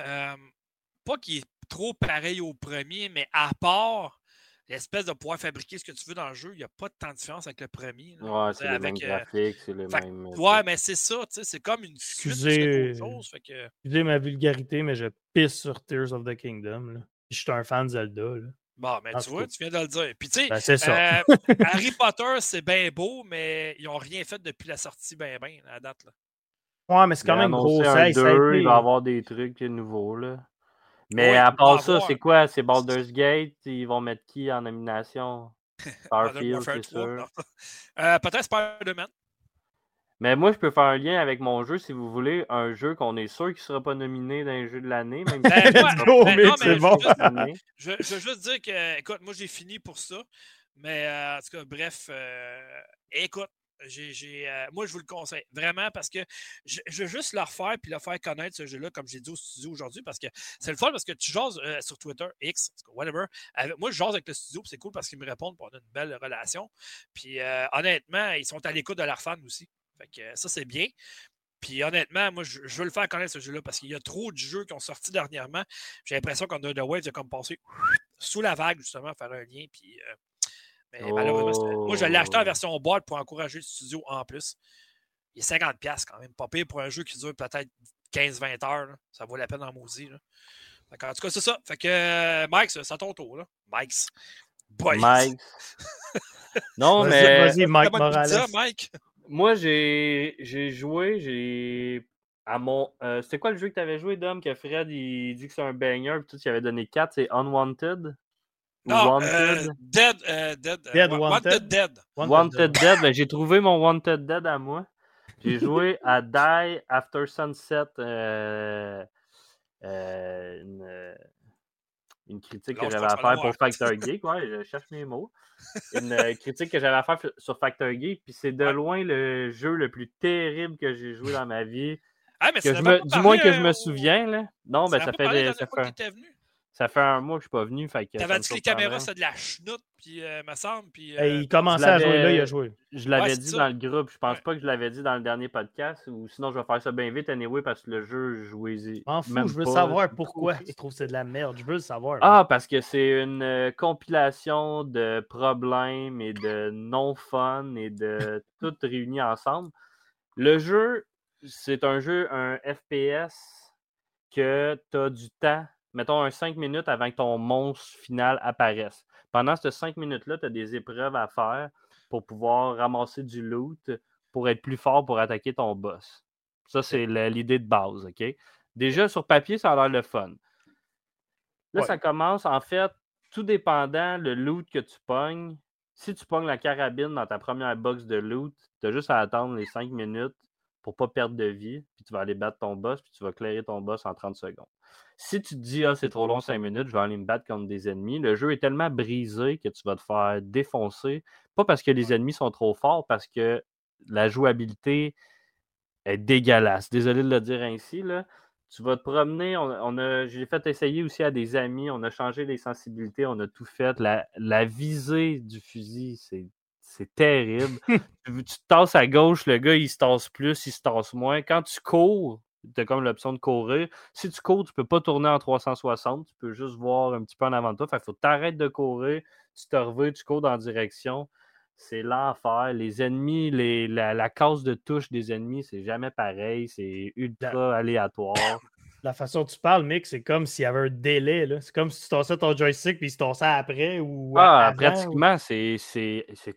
S1: Euh, pas qu'il est trop pareil au premier, mais à part l'espèce de pouvoir fabriquer ce que tu veux dans le jeu, il n'y a pas de tant de différence avec le premier.
S3: Ouais, c'est le même euh, graphique, c'est le même.
S1: Ouais, mais c'est ça, tu sais, c'est comme une
S2: suite Excusez, chose, fait que... Excusez ma vulgarité, mais je pisse sur Tears of the Kingdom. Là. Je suis un fan de Zelda. Là.
S1: Bon, mais tu vois, tu viens de le dire. Puis tu
S2: sais, ben,
S1: euh, Harry Potter, c'est bien beau, mais ils n'ont rien fait depuis la sortie, ben, ben, à la date. Là.
S2: Ouais, mais c'est quand même gros.
S3: ça, il va y avoir des trucs nouveaux, là. Mais à part ça, c'est quoi? C'est Baldur's Gate? Ils vont mettre qui en nomination? Starfield, c'est sûr.
S1: Euh, Peut-être Spider-Man.
S3: Mais moi, je peux faire un lien avec mon jeu, si vous voulez, un jeu qu'on est sûr qu'il ne sera pas nominé dans les jeux de l'année. Même ben,
S2: c'est bon.
S1: Je, veux juste dire que, écoute, moi, j'ai fini pour ça. Mais euh, en tout cas, bref, euh, écoute, euh, moi, je vous le conseille vraiment parce que je, veux juste le refaire puis le faire connaître ce jeu-là, comme j'ai dit au studio aujourd'hui, parce que c'est le fun parce que tu jases euh, sur Twitter, X, whatever. moi, je jase avec le studio, c'est cool parce qu'ils me répondent on a une belle relation. Puis euh, honnêtement, ils sont à l'écoute de leurs fans aussi. Fait que ça, c'est bien. Puis honnêtement, moi, je, veux le faire connaître ce jeu-là parce qu'il y a trop de jeux qui ont sorti dernièrement. J'ai l'impression qu'on a The Wave a comme passé sous la vague, justement, faire un lien. Puis mais malheureusement, moi, je l'ai acheté en oh. version boîte pour encourager le studio en plus. Il est 50$ quand même, pas pire pour un jeu qui dure peut-être 15-20 heures. Ça vaut la peine en maudit. En tout cas, c'est ça. Fait que euh, Mike, c'est à ton tour. Là. Mike.
S3: Mike. non, mais.
S2: Vas-y, Mike Morales.
S1: Mike?
S3: Moi, j'ai joué, j'ai. À mon. Euh, C'était quoi le jeu que tu avais joué, Dom, que Fred il dit que c'est un banger, puis tout, il avait donné 4, c'est Unwanted.
S1: Non, euh, dead, euh, dead, euh,
S2: dead, Wanted?
S1: Dead.
S3: Wanted, Dead. Ben, j'ai trouvé mon Wanted Dead à moi. J'ai joué à Die After Sunset. une, une, critique que j'avais à faire pour Factor Geek. Ouais, je cherche mes mots. Une critique que j'avais à faire sur Factor Geek. Puis c'est de loin le jeu le plus terrible que j'ai joué dans ma vie.
S1: Ah, mais
S3: que je me, du moins que je me souviens. Là. Non, ben, ça fait. Ça fait... Ça fait un mois que je suis pas venu.
S1: T'avais dit que les caméras, c'est de la chenoute, puis euh, me semble. Puis,
S2: euh, il commençait à jouer là, il a joué.
S3: Je l'avais dit dans le groupe. Je pense pas que je l'avais dit dans le dernier podcast. Ou sinon, je vais faire ça bien vite, anyway, parce que le jeu, jouez-y.
S2: M'en fous, je veux savoir pourquoi tu trouves que c'est de la merde. Je veux le savoir.
S3: Ah, parce que c'est une euh, compilation de problèmes et de non-fun et de tout réunis ensemble. Le jeu, c'est un jeu, un FPS que tu as du temps mettons, un 5 minutes avant que ton monstre final apparaisse. Pendant ces 5 minutes-là, tu as des épreuves à faire pour pouvoir ramasser du loot pour être plus fort pour attaquer ton boss. Ça, c'est l'idée de base, OK? Déjà, sur papier, ça a l'air le fun. Là, ça commence, en fait, tout dépendant le loot que tu pognes. Si tu pognes la carabine dans ta première box de loot, tu as juste à attendre les 5 minutes pour ne pas perdre de vie, puis tu vas aller battre ton boss, puis tu vas clairer ton boss en 30 secondes. Si tu te dis, ah, c'est trop long, 5 minutes, je vais aller me battre contre des ennemis, le jeu est tellement brisé que tu vas te faire défoncer. Pas parce que les ennemis sont trop forts, parce que la jouabilité est dégueulasse. Désolé de le dire ainsi. Là. Tu vas te promener. On, a, j'ai fait essayer aussi à des amis. On a changé les sensibilités. On a tout fait. La, la visée du fusil, c'est, c'est terrible. tu, te tasses à gauche, le gars, il se tasse plus, il se tasse moins. Quand tu cours, tu as comme l'option de courir. Si tu cours, tu ne peux pas tourner en 360, tu peux juste voir un petit peu en avant de toi. Il faut t'arrêter de courir, tu te reviens, tu cours dans la direction. C'est l'enfer. Les ennemis, les, la, la case de touche des ennemis, c'est jamais pareil. C'est ultra aléatoire
S2: la façon dont tu parles, Mick, c'est comme s'il y avait un délai. C'est comme si tu tossais ton joystick puis se tossait après. Ou
S3: ah, pratiquement, c'est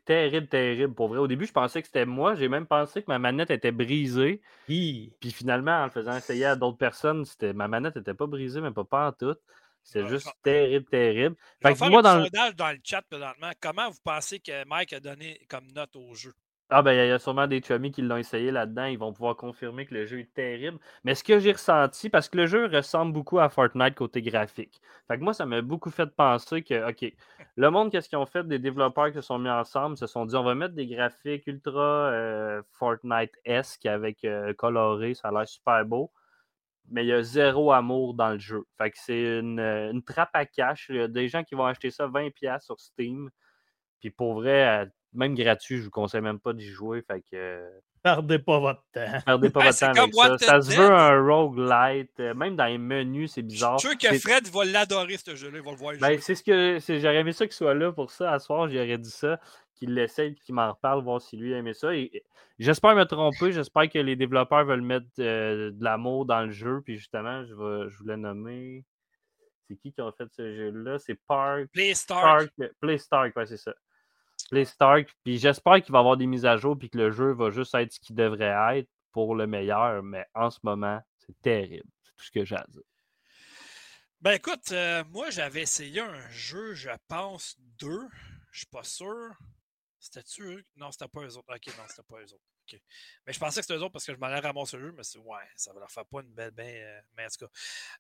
S3: terrible, terrible. Pour vrai, au début, je pensais que c'était moi. J'ai même pensé que ma manette était brisée. Puis finalement, en le faisant essayer à d'autres personnes, ma manette n'était pas brisée, mais pas, pas en tout. C'est juste terrible, terrible.
S1: Fait que moi, dans le... sondage dans le chat présentement. Comment vous pensez que Mike a donné comme note au jeu?
S3: Ah ben, il y a sûrement des chummies qui l'ont essayé là-dedans. Ils vont pouvoir confirmer que le jeu est terrible. Mais ce que j'ai ressenti, parce que le jeu ressemble beaucoup à Fortnite côté graphique. Fait que moi, ça m'a beaucoup fait penser que, OK, le monde, qu'est-ce qu'ils ont fait? Des développeurs qui se sont mis ensemble, se sont dit, on va mettre des graphiques ultra euh, Fortnite-esque avec euh, coloré, ça a l'air super beau. Mais il y a zéro amour dans le jeu. Fait que c'est une, euh, une trappe à cash. Il y a des gens qui vont acheter ça 20$ sur Steam. Puis pour vrai, même gratuit, je vous conseille même pas d'y jouer. Fait que.
S2: Perdez pas votre temps.
S3: Perdez pas votre temps avec ça. Ça se veut un roguelite. Euh, même dans les menus, c'est bizarre.
S1: Je suis sûr que Fred va l'adorer, ce jeu-là. Il va le voir.
S3: Ben, c'est ce que. J'aurais aimé ça qu'il soit là pour ça. À ce soir, j'aurais dit ça. Qu'il l'essaye et qu'il m'en reparle, voir si lui aimait ça. J'espère me tromper. J'espère que les développeurs veulent mettre euh, de l'amour dans le jeu. Puis justement, je, vais, je voulais nommer. C'est qui qui a fait ce jeu-là? C'est Park.
S1: Playstark.
S3: Park, Playstark, ouais, c'est ça. Les Stark. Puis j'espère qu'il va y avoir des mises à jour puis que le jeu va juste être ce qu'il devrait être pour le meilleur. Mais en ce moment, c'est terrible. C'est tout ce que j'ai à dire.
S1: Ben écoute, euh, moi j'avais essayé un jeu, je pense, deux. Je suis pas sûr. C'était-tu? Non, c'était pas eux autres. Ok, non, c'était pas eux autres. Mais je pensais que c'était eux autres parce que je m'en allais ramasser le jeu, mais c'est ouais, ça va leur faire pas une belle ben, euh, mais en tout cas.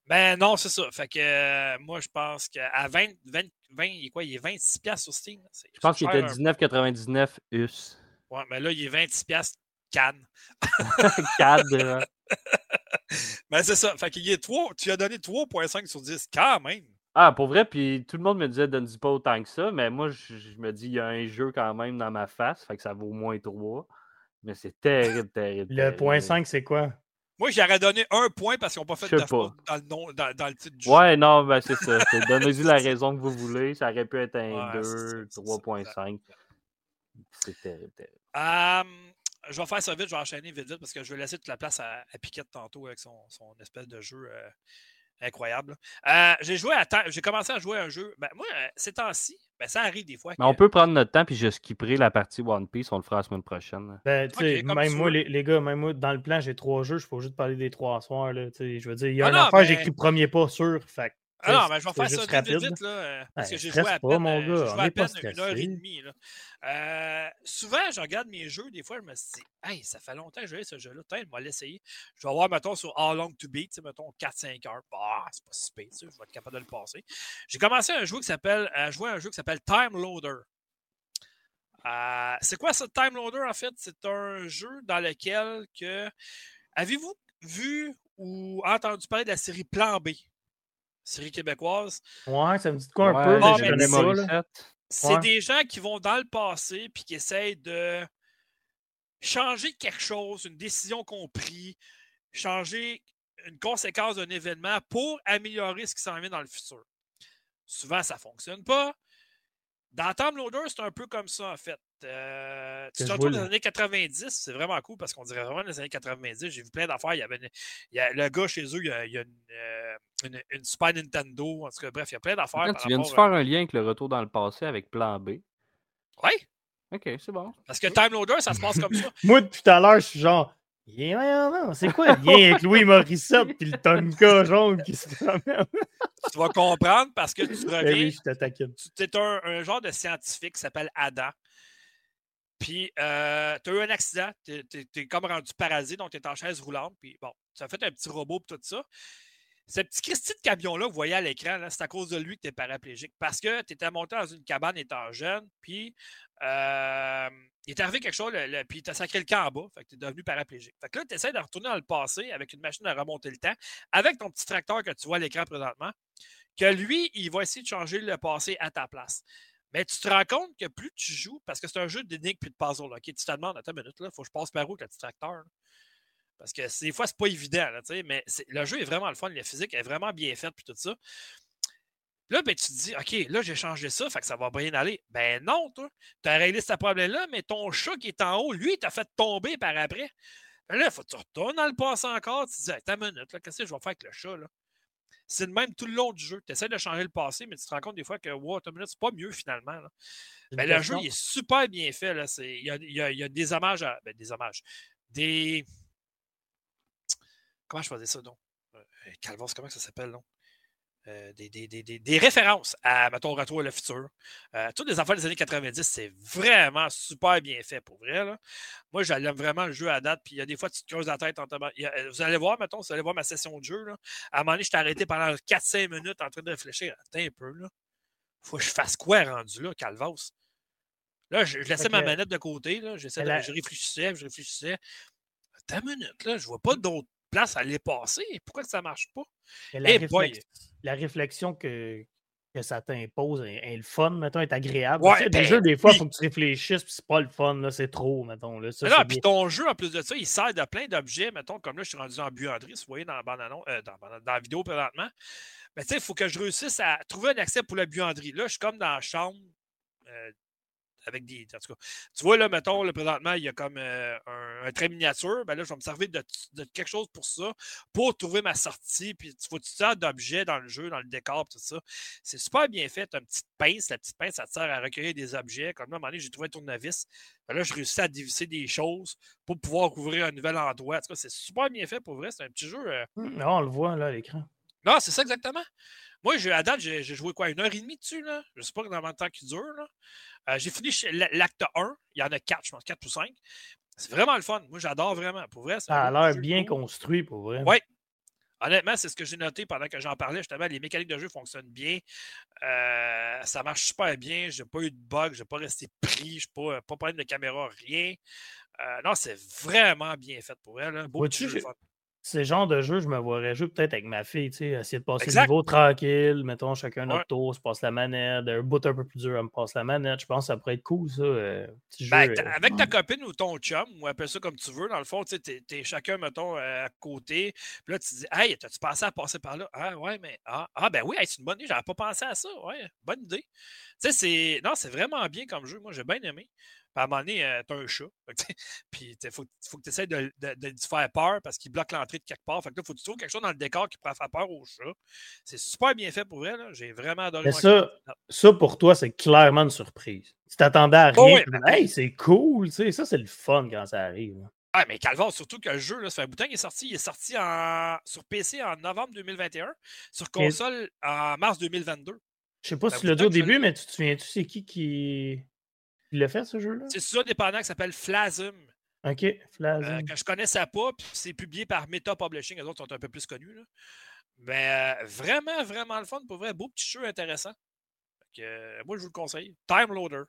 S1: Mais non, c'est ça. Fait que euh, moi, je pense qu'à 20, 20, 20, il est quoi? Il est 26$ sur Steam.
S3: Je pense qu'il était 19,99 US.
S1: Ouais, mais là, il est 26$ Cannes.
S3: Cannes.
S1: mais c'est ça. Fait qu'il est 3, tu as donné 3.5 sur 10 quand même.
S3: Ah, pour vrai, puis tout le monde me disait donne pas autant que ça, mais moi, je, je, me dis, il y a un jeu quand même dans ma face, fait que ça vaut au moins 3. Mais c'est terrible, terrible.
S2: Le point 5, c'est quoi?
S1: Moi, j'aurais donné un point parce qu'ils n'ont pas fait de dans le, nom, dans, dans, le titre du
S3: jeu. Ouais, non, ben c'est ça. Donnez-y la raison que vous voulez. Ça aurait pu être un 2, 3.5. C'est terrible, terrible.
S1: Um, je vais faire ça vite, je vais enchaîner vite, vite parce que je vais laisser toute la place à, à Piquette tantôt avec son, son espèce de jeu. Euh, Incroyable. Euh, j'ai joué à j'ai commencé à jouer à un jeu. Ben, moi, euh, ces temps-ci, ben, ça arrive des fois.
S3: Mais on peut prendre notre temps puis je skipperai la partie One Piece. On le fera la semaine prochaine.
S2: Ben, même moi, les, gars, même moi, dans le plan, j'ai trois jeux. Je peux juste parler des trois soirs. Là, je veux dire, il y a ah une affaire, j'ai écrit premier pas sûr. Fait
S1: ah non, mais je vais faire ça vite, vite, là, euh, parce que j'ai joué à peine, mon euh, gars, à peine une heure et demie. Là. Euh, souvent, je regarde mes jeux, des fois, je me dis, hey, ça fait longtemps que j'ai ce jeu-là, peut moi l'essayer. Je vais voir, mettons, sur How Long to Beat, mettons 4-5 heures. Bah, c'est pas si pire, je vais être capable de le passer. J'ai commencé un jeu qui s'appelle, à jouer à un jeu qui s'appelle Time Loader. Euh, c'est quoi ce Time Loader, en fait? C'est un jeu dans lequel que. Avez-vous vu ou entendu parler de la série Plan B? Série québécoise.
S2: Ouais, ça me dit de quoi un peu, mais je
S1: C'est des gens qui vont dans le passé puis qui essayent de changer quelque chose, une décision qu'on pris, changer une conséquence d'un événement pour améliorer ce qui s'en vient dans le futur. Souvent, ça ne fonctionne pas. Dans Time Loader, c'est un peu comme ça, en fait. Euh, tu te retrouves dans les années 90, c'est vraiment cool parce qu'on dirait vraiment dans les années 90. J'ai vu plein d'affaires. Il y avait il y a, le gars chez eux, il y a, il y a une, euh, une, une, Super Nintendo. En tout cas, bref, il y a plein d'affaires.
S3: Tu viens de faire un lien avec le retour dans le passé avec Plan B.
S1: Oui.
S3: Ok, c'est bon.
S1: Parce que Time Loader, ça se passe comme ça.
S2: Moi, tout à l'heure, je suis genre. C'est quoi le lien avec Louis Morissette et le Tonka jaune qui se promène?
S1: tu vas comprendre parce que tu
S2: ben
S1: reviens.
S2: Oui, je
S1: Tu es un, un, genre de scientifique qui s'appelle Adam. Puis, euh, tu as eu un accident, tu es, comme rendu paralysé, donc tu es en chaise roulante. Puis, bon, as fait un petit robot et tout ça. Ce petit Christy de camion-là, vous voyez à l'écran, c'est à cause de lui que tu es paraplégique. Parce que tu étais monté dans une cabane étant jeune, puis euh, il est arrivé quelque chose, puis tu as sacré le camp en bas, fait que tu es devenu paraplégique. Fait que là, tu essaies de retourner dans le passé avec une machine à remonter le temps, avec ton petit tracteur que tu vois à l'écran présentement, que lui, il va essayer de changer le passé à ta place. Mais tu te rends compte que plus tu joues, parce que c'est un jeu d'énigmes puis de puzzle? Tu te demandes, attends une minute, il faut que je passe par où avec le petit tracteur? Parce que des fois, c'est pas évident, là, mais le jeu est vraiment le fun, la physique est vraiment bien faite, puis tout ça. Là, ben, tu te dis, OK, là, j'ai changé ça, fait que ça va bien aller. Ben non, toi. Tu as réglé ce problème-là, mais ton chat qui est en haut, lui, t'a fait tomber par après. Ben là, il faut que tu retournes dans le passé encore. Tu te dis, attends une minute, qu'est-ce que je vais faire avec le chat, là? C'est le même tout le long du jeu. Tu essaies de changer le passé, mais tu te rends compte des fois que wow, c'est pas mieux finalement. Ben, le jeu il est super bien fait. Là. Il, y a, il, y a, il, y a, des hommages à. Ben, des hommages. Des. Comment je faisais ça donc? Euh, Calvas, comment ça s'appelle donc? Euh, des, des, des, des, références à, mettons, Retour à le futur. Euh, toutes les affaires des années 90, c'est vraiment super bien fait pour vrai. Là. Moi, j'aime vraiment le jeu à date. Puis il y a des fois, tu te creuses la tête. En vous allez voir, mettons, vous allez voir ma session de jeu. Là. À un moment donné, je t'ai arrêté pendant 4-5 minutes en train de réfléchir. Attends un peu. Là. Faut que je fasse quoi rendu là, Calvas? Là, je, laissais ma manette de côté. Là. Je réfléchissais, je réfléchissais. Attends une minute, là, je vois pas d'autre place à aller passer. Pourquoi ça marche pas?
S2: La, eh la, réflexion que, que ça t'impose est, le fun, mettons, est agréable. Ouais, des ben jeux, des fois, il faut que tu réfléchisses, puis c'est pas le fun, là, c'est trop, mettons. Là,
S1: ça, puis ton jeu, en plus de ça, il sert de plein d'objets, mettons, comme là, je suis rendu en buanderie, vous voyez dans la, euh, dans, dans, la vidéo présentement. Mais tu sais, il faut que je réussisse à trouver un accès pour la buanderie. Là, je suis comme dans la chambre euh, avec des. En tout cas, tu vois, là, mettons, là, présentement, il y a comme euh, un, trait miniature. Ben là, je vais me servir de, quelque chose pour ça, pour trouver ma sortie. Puis, il faut toutes sortes d'objets dans le jeu, dans le décor, tout ça. C'est super bien fait. Tu as une petite pince. La petite pince, ça te sert à recueillir des objets. Comme là, à un moment donné, j'ai trouvé un tournevis. Ben là, je réussis à dévisser des choses pour pouvoir couvrir un nouvel endroit. En tout cas, c'est super bien fait pour vrai. C'est un petit jeu. Euh
S2: mmh, non, on le voit là à l'écran.
S1: Non, c'est ça exactement. Moi, à date, j'ai joué quoi, une heure et demie dessus, là? Je sais pas combien de temps qui dure, là. Euh, j'ai fini l'acte 1. Il y en a 4, je pense, 4 ou 5. C'est vraiment le fun. Moi, j'adore vraiment. Pour vrai,
S2: ça a l'air bien construit, pour vrai.
S1: Oui. Honnêtement, c'est ce que j'ai noté pendant que j'en parlais. Justement, les mécaniques de jeu fonctionnent bien. Euh, ça marche super bien. Je n'ai pas eu de bug. Je n'ai pas resté pris. Je n'ai pas, pas problème de caméra, rien. Euh, non, c'est vraiment bien fait pour elle. Beau jeu, fun
S2: c'est le genre de jeu, je me vois jouer peut-être avec ma fille, tu sais, essayer de passer le niveau tranquille, mettons chacun notre tour, se passe la manette, un bout un peu plus dur, elle me passe la manette. Je pense que ça pourrait être cool, ça. Euh,
S1: ben, euh, avec ta copine ou ton chum, ou appelle ça comme tu veux, dans le fond, tu sais, t'es chacun, mettons, à côté. Puis là, tu dis, hey, t'as-tu pensé à passer par là? Ah, ouais, mais, ah, ah ben oui, c'est une bonne idée, j'avais pas pensé à ça. Ouais, bonne idée. Tu sais, c'est, non, c'est vraiment bien comme jeu. Moi, j'ai bien aimé à un moment donné, euh, tu as un chat. puis il faut, que tu essaies de, de, faire peur parce qu'il bloque l'entrée de quelque part. Fait que là, faut que tu trouves quelque chose dans le décor qui pourrait faire peur au chat. C'est super bien fait pour vrai. J'ai vraiment adoré.
S2: ça, ça, pour toi, c'est clairement une surprise. Tu t'attendais à rien. hey, c'est cool. Ça, c'est le fun quand ça arrive.
S1: Ah, mais Calvin, surtout que le jeu, là, ça fait un bout qu'il est sorti. Il est sorti en, sur PC en novembre 2021, sur console en mars 2022.
S2: Je sais pas si tu l'as dit au début, mais tu te souviens-tu, c'est qui qui. Il l'a fait, ce jeu-là?
S1: C'est ça, dépendant, qui s'appelle Flasm.
S2: OK,
S1: Flasm. Euh, que je connaissais pas, puis c'est publié par Meta Publishing. Les autres sont un peu plus connus. Là. Mais euh, vraiment, vraiment le fun. Pour vrai, beau petit jeu intéressant. Euh, moi, je vous le conseille. Time Loader.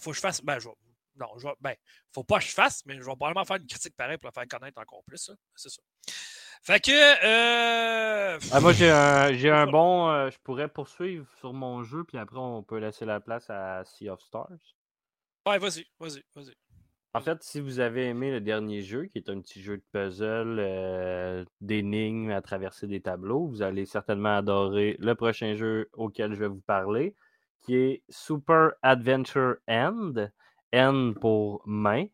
S1: faut que je fasse. Ben, je non, je ben, faut pas que je fasse, mais je vais probablement faire une critique pareille pour la faire connaître encore plus. C'est ça. Fait que.
S3: Ah, moi, j'ai un, j'ai un bon. je pourrais poursuivre sur mon jeu, puis après, on peut laisser la place à Sea of Stars.
S1: Ouais, vas-y, vas-y, vas-y.
S3: En fait, si vous avez aimé le dernier jeu, qui est un petit jeu de puzzle, euh, d'énigmes à traverser des tableaux, vous allez certainement adorer le prochain jeu auquel je vais vous parler, qui est Super Adventure End. N pour main.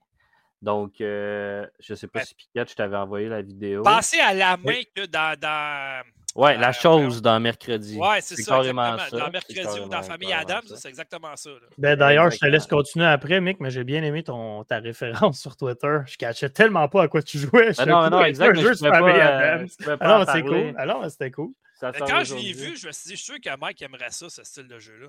S3: Donc, euh, je ne sais pas si Pikachu je t'avais envoyé la vidéo.
S1: Pensez à la main que dans, dans
S3: Ouais, la chose dans mercredi.
S1: Ouais, c'est ça. Carrément ça. Dans mercredi ou dans Famille Adams, c'est exactement ça.
S2: Ben, D'ailleurs, je te laisse continuer après, Mick, mais j'ai bien aimé ton, ta référence sur Twitter. Je cachais tellement pas à quoi tu jouais.
S3: Ben non, non, exactement. Un jeu sur Famille Adams.
S2: Alors, c'est cool. Alors, c'était cool.
S1: quand je l'ai vu, je me suis dit, je suis sûr que Mike aimerait ça, ce style de jeu-là.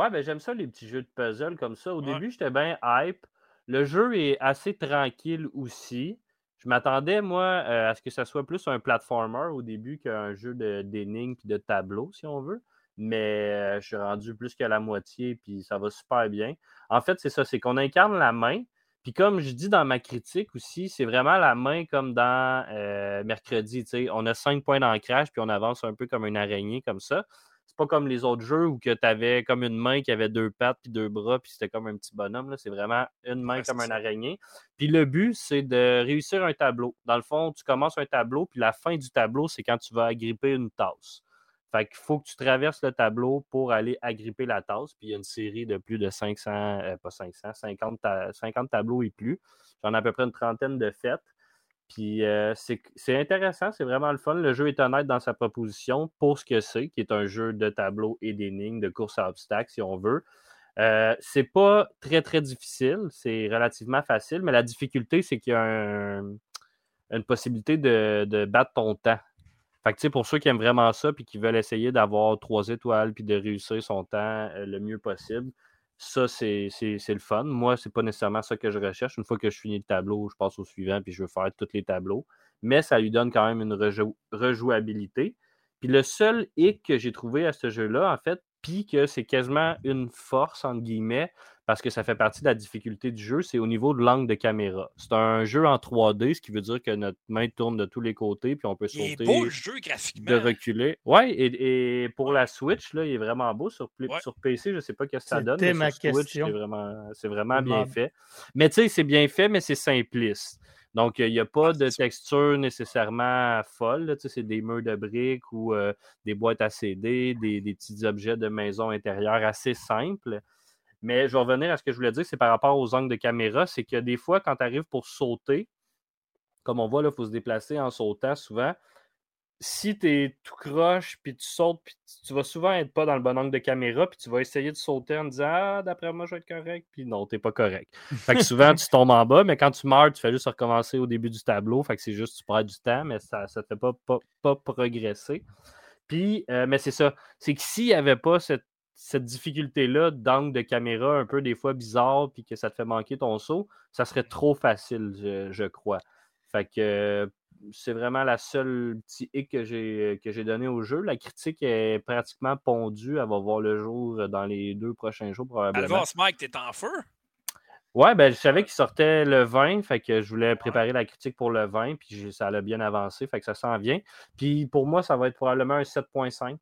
S3: Ouais, ben j'aime ça, les petits jeux de puzzle comme ça. Au début, j'étais bien hype. Le jeu est assez tranquille aussi. Je m'attendais, moi, euh, à ce que ça soit plus un platformer au début qu'un jeu d'énigmes et de tableaux, si on veut. Mais euh, je suis rendu plus qu'à la moitié, puis ça va super bien. En fait, c'est ça, c'est qu'on incarne la main. Puis comme je dis dans ma critique aussi, c'est vraiment la main comme dans euh, mercredi. On a cinq points d'ancrage, puis on avance un peu comme une araignée comme ça pas comme les autres jeux où tu avais comme une main qui avait deux pattes puis deux bras, puis c'était comme un petit bonhomme. C'est vraiment une main comme un araignée. Puis le but, c'est de réussir un tableau. Dans le fond, tu commences un tableau, puis la fin du tableau, c'est quand tu vas agripper une tasse. Fait qu'il faut que tu traverses le tableau pour aller agripper la tasse. Puis il y a une série de plus de 500, euh, pas 500, 50, 50 tableaux et plus. J'en ai à peu près une trentaine de fêtes. Puis euh, c'est intéressant, c'est vraiment le fun. Le jeu est honnête dans sa proposition pour ce que c'est, qui est un jeu de tableau et d'énigmes, de course à obstacles, si on veut. Euh, c'est pas très, très difficile, c'est relativement facile, mais la difficulté, c'est qu'il y a une possibilité de, battre ton temps. Fait que, pour ceux qui aiment vraiment ça puis qui veulent essayer d'avoir trois étoiles puis de réussir son temps le mieux possible, ça, c'est le fun. Moi, c'est pas nécessairement ça que je recherche. Une fois que je finis le tableau, je passe au suivant puis je veux faire tous les tableaux. Mais ça lui donne quand même une rejouabilité. Puis le seul hic que j'ai trouvé à ce jeu-là, en fait, puis que c'est quasiment une force, entre guillemets, parce que ça fait partie de la difficulté du jeu, c'est au niveau de l'angle de caméra. C'est un jeu en 3D, ce qui veut dire que notre main tourne de tous les côtés, puis on peut sauter. Il
S1: beau le jeu graphiquement.
S3: De reculer. Oui, et, pour la Switch, là, il est vraiment beau. Sur, sur PC, je ne sais pas ce que ça donne.
S2: Mais sur Switch,
S3: c'est vraiment, vraiment bien fait. Mais tu sais, c'est bien fait, mais c'est simpliste. Donc, il n'y a pas de texture nécessairement folle. C'est des murs de briques ou euh, des boîtes à CD, des, petits objets de maison intérieure assez simples. Mais je vais revenir à ce que je voulais dire, c'est par rapport aux angles de caméra, c'est que des fois, quand tu arrives pour sauter, comme on voit, il faut se déplacer en sautant souvent si tu es tout croche, puis tu sautes, puis tu vas souvent être pas dans le bon angle de caméra, puis tu vas essayer de sauter en disant Ah, d'après moi, je vais être correct, puis non, t'es pas correct. Fait que souvent, tu tombes en bas, mais quand tu meurs, tu fais juste recommencer au début du tableau. Fait que c'est juste, tu perds du temps, mais ça ne te fait pas, pas, progresser. Puis, euh, mais c'est ça. C'est que s'il n'y avait pas cette, difficulté-là d'angle de caméra un peu des fois bizarre, puis que ça te fait manquer ton saut, ça serait trop facile, je, je crois. Fait que c'est vraiment la seule petit hic que j'ai, que j'ai donné au jeu. La critique est pratiquement pondue. Elle va voir le jour dans les deux prochains jours, probablement.
S1: Alvas, Mike, t'es en feu?
S3: Ouais, ben, je savais qu'il sortait le 20, fait que je voulais préparer la critique pour le 20, puis ça a bien avancé, fait que ça s'en vient. Puis pour moi, ça va être probablement un 7.5.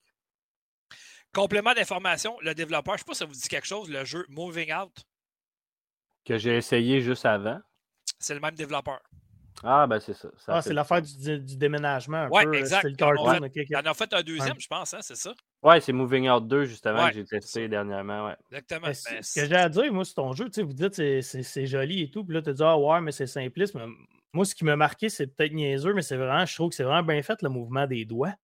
S1: Complément d'information, le développeur, je ne sais pas si ça vous dit quelque chose, le jeu Moving Out.
S3: Que j'ai essayé juste avant.
S1: C'est le même développeur.
S3: Ah, ben c'est ça.
S2: ah, c'est l'affaire du, du, déménagement.
S1: Oui, exact. C'est le cartoon. Il en a fait un deuxième, je pense, hein, c'est ça?
S3: Oui, c'est Moving Out 2, justement, que j'ai testé dernièrement. Ouais.
S1: Exactement.
S2: Ben, ce que j'ai à dire, moi, c'est ton jeu. Vous dites que c'est joli et tout. Puis là, tu dis, ah ouais, mais c'est simpliste. moi, ce qui m'a marqué, c'est peut-être niaiseux, mais c'est vraiment, je trouve que c'est vraiment bien fait, le mouvement des doigts.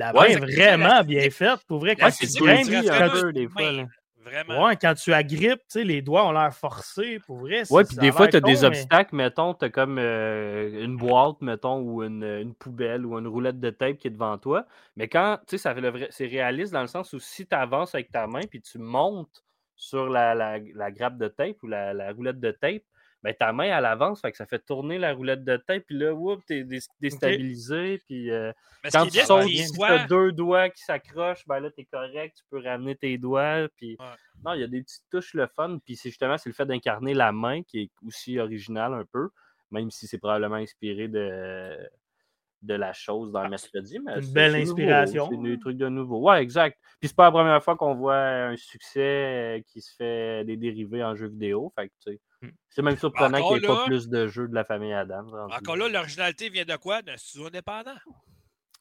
S2: La main est vraiment bien faite. Pour vrai,
S3: quand tu un des fois.
S2: Vraiment. Ouais, quand tu agrippes, les doigts ont l'air forcés, pour vrai.
S3: Ouais, puis des fois, tu as des obstacles, mettons, tu as comme euh, une boîte, mettons, ou une, poubelle ou une roulette de tape qui est devant toi. Mais quand, tu sais, ça fait le vrai, c'est réaliste dans le sens où si tu avances avec ta main puis tu montes sur la, la, grappe de tape ou la, la roulette de tape, ben, ta main à l'avance, fait que ça fait tourner la roulette de tête, puis là, whoop, t'es déstabilisé, puis euh, quand tu sautes, si t'as deux doigts qui s'accrochent, ben là, t'es correct, tu peux ramener tes doigts, puis non, il y a des petites touches le fun, puis c'est justement, c'est le fait d'incarner la main qui est aussi original un peu, même si c'est probablement inspiré de de la chose dans le ah, mercredi. Mais
S2: une belle inspiration.
S3: C'est des trucs de nouveau. Ouais, exact. Puis c'est pas la première fois qu'on voit un succès qui se fait des dérivés en jeu vidéo. Fait que, hmm. C'est même surprenant qu'il n'y ait pas plus de jeux de la famille Adam.
S1: Encore là, l'originalité vient de quoi? D'un studio indépendant.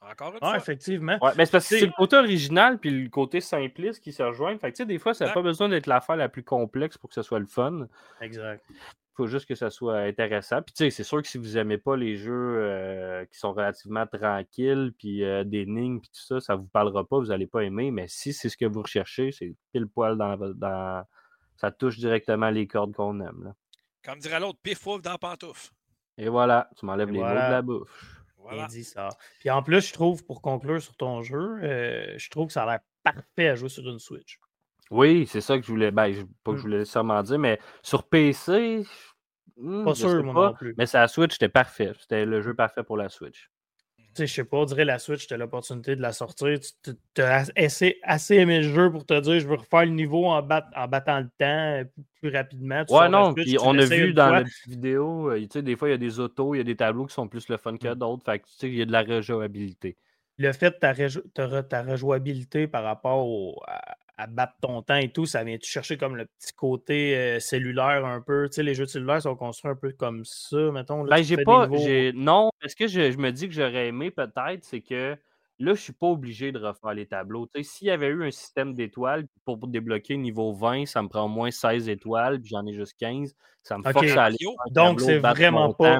S1: Encore une
S2: fois. effectivement.
S3: Ouais, mais c'est parce que c'est le côté original puis le côté simpliste qui se rejoignent. Fait que, des fois, ça n'a pas besoin d'être l'affaire la plus complexe pour que ce soit le fun.
S2: Exact
S3: faut juste que ça soit intéressant. Puis tu sais, c'est sûr que si vous n'aimez pas les jeux euh, qui sont relativement tranquilles, puis euh, des lignes, puis tout ça, ça ne vous parlera pas, vous n'allez pas aimer. Mais si c'est ce que vous recherchez, c'est pile poil dans, dans... Ça touche directement les cordes qu'on aime. Là.
S1: Comme dirait l'autre, pif pouf dans pantouf.
S3: Et voilà, tu m'enlèves les mots de la bouche.
S2: Voilà. dit ça. Puis en plus, je trouve, pour conclure sur ton jeu, euh, je trouve que ça a l'air parfait à jouer sur une Switch.
S3: Oui, c'est ça que je voulais. Ben, pas que je mmh. voulais nécessairement dire, mais sur PC,
S2: Hmm, pas sûr, moi non plus.
S3: Mais la Switch, c'était parfait. C'était le jeu parfait pour la Switch.
S2: Tu sais, je sais pas, on dirait la Switch, tu as l'opportunité de la sortir. Tu as assez, assez, aimé le jeu pour te dire je veux refaire le niveau en, en battant le temps euh, plus rapidement.
S3: ouais, non, puis on a vu dans la vidéo, euh, tu sais, des fois, il y a des autos, il y a des tableaux qui sont plus le fun que hmm. d'autres. Fait que, tu sais, il y a de la rejouabilité.
S2: Le fait de ta, rejouabilité par rapport au, à battre ton temps et tout, ça vient chercher comme le petit côté euh, cellulaire un peu? Tu sais, les jeux de cellulaire sont construits un peu comme ça, mettons.
S3: ben, j'ai pas. Non, est-ce que je, me dis que j'aurais aimé peut-être, c'est que là, je suis pas obligé de refaire les tableaux. Tu sais, s'il y avait eu un système d'étoiles pour, débloquer niveau 20, ça me prend au moins 16 étoiles, puis j'en ai juste 15. Ça me force à aller.
S2: Donc, c'est vraiment pas.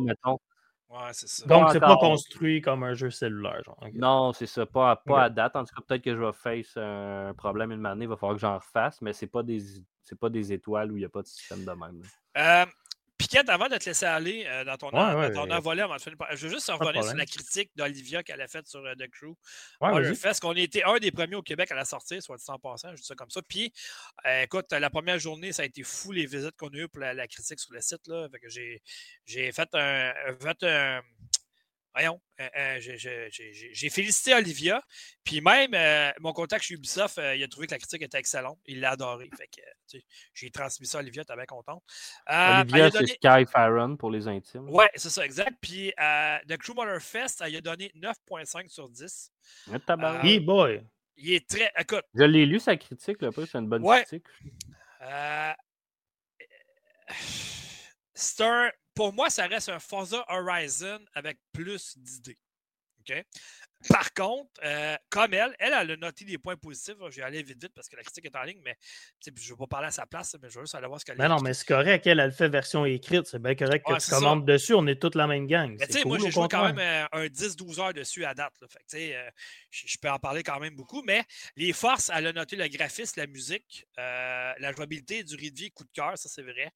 S1: Ouais, c'est ça.
S2: Donc, c'est pas construit comme un jeu cellulaire. Genre.
S3: Non, c'est ça. Pas, pas à date. En tout cas, peut-être que je vais face un problème une année. Il va falloir que j'en refasse, mais c'est pas des pas des étoiles où il n'y a pas de système de même.
S1: Euh, Piquette, avant de te laisser aller euh, dans ton,
S2: Ouais, ouais,
S1: dans ton
S2: ouais.
S1: envolée, avant de finir je veux juste revenir sur la critique d'Olivia qu'elle a faite sur euh, The Crew. Le Fest, qu'on a été un des premiers au Québec à la sortir, soit dit en passant, je dis ça comme ça. Puis, euh, écoute, la première journée, ça a été fou les visites qu'on a eues pour la, la critique sur le site. Là. Fait que j'ai, j'ai fait un. Fait un voyons, euh, euh, j'ai, félicité Olivia. Puis même, euh, mon contact chez Ubisoft, euh, il a trouvé que la critique était excellente. Il l'a adoré. Fait que, tu sais, j'ai transmis ça à Olivia, t'es bien contente. Euh,
S3: Olivia,
S1: donné-
S3: c'est Sky Farron pour les intimes.
S1: Ouais, c'est ça, exact. Puis, euh, The Crew Motor Fest, elle a donné 9,5 sur 10.
S3: Ah, tabarnak.
S2: Hey boy.
S1: Il est très. Écoute,
S3: Je l'ai lu, sa critique, là, c'est une bonne
S1: Ouais.
S3: critique.
S1: Euh, c'est un- pour moi, ça reste un Forza Horizon avec plus d'idées. Par contre, euh, comme elle, elle, elle a noté des points positifs. Je vais aller vite, vite parce que la critique est en ligne, mais je ne vais pas parler à sa place, mais je veux juste aller voir ce qu'elle a
S2: Mais non, mais c'est correct. Elle, elle fait version écrite. C'est bien correct que tu
S1: ça.
S2: commandes dessus. On est toute la même gang.
S1: Mais moi, j'ai joué quand même euh, un 10-12 heures dessus à date. là. Fait euh, je peux en parler quand même beaucoup. Mais les forces, elle a noté le graphisme, la musique, euh, la jouabilité, durée de vie, coup de cœur, ça c'est vrai.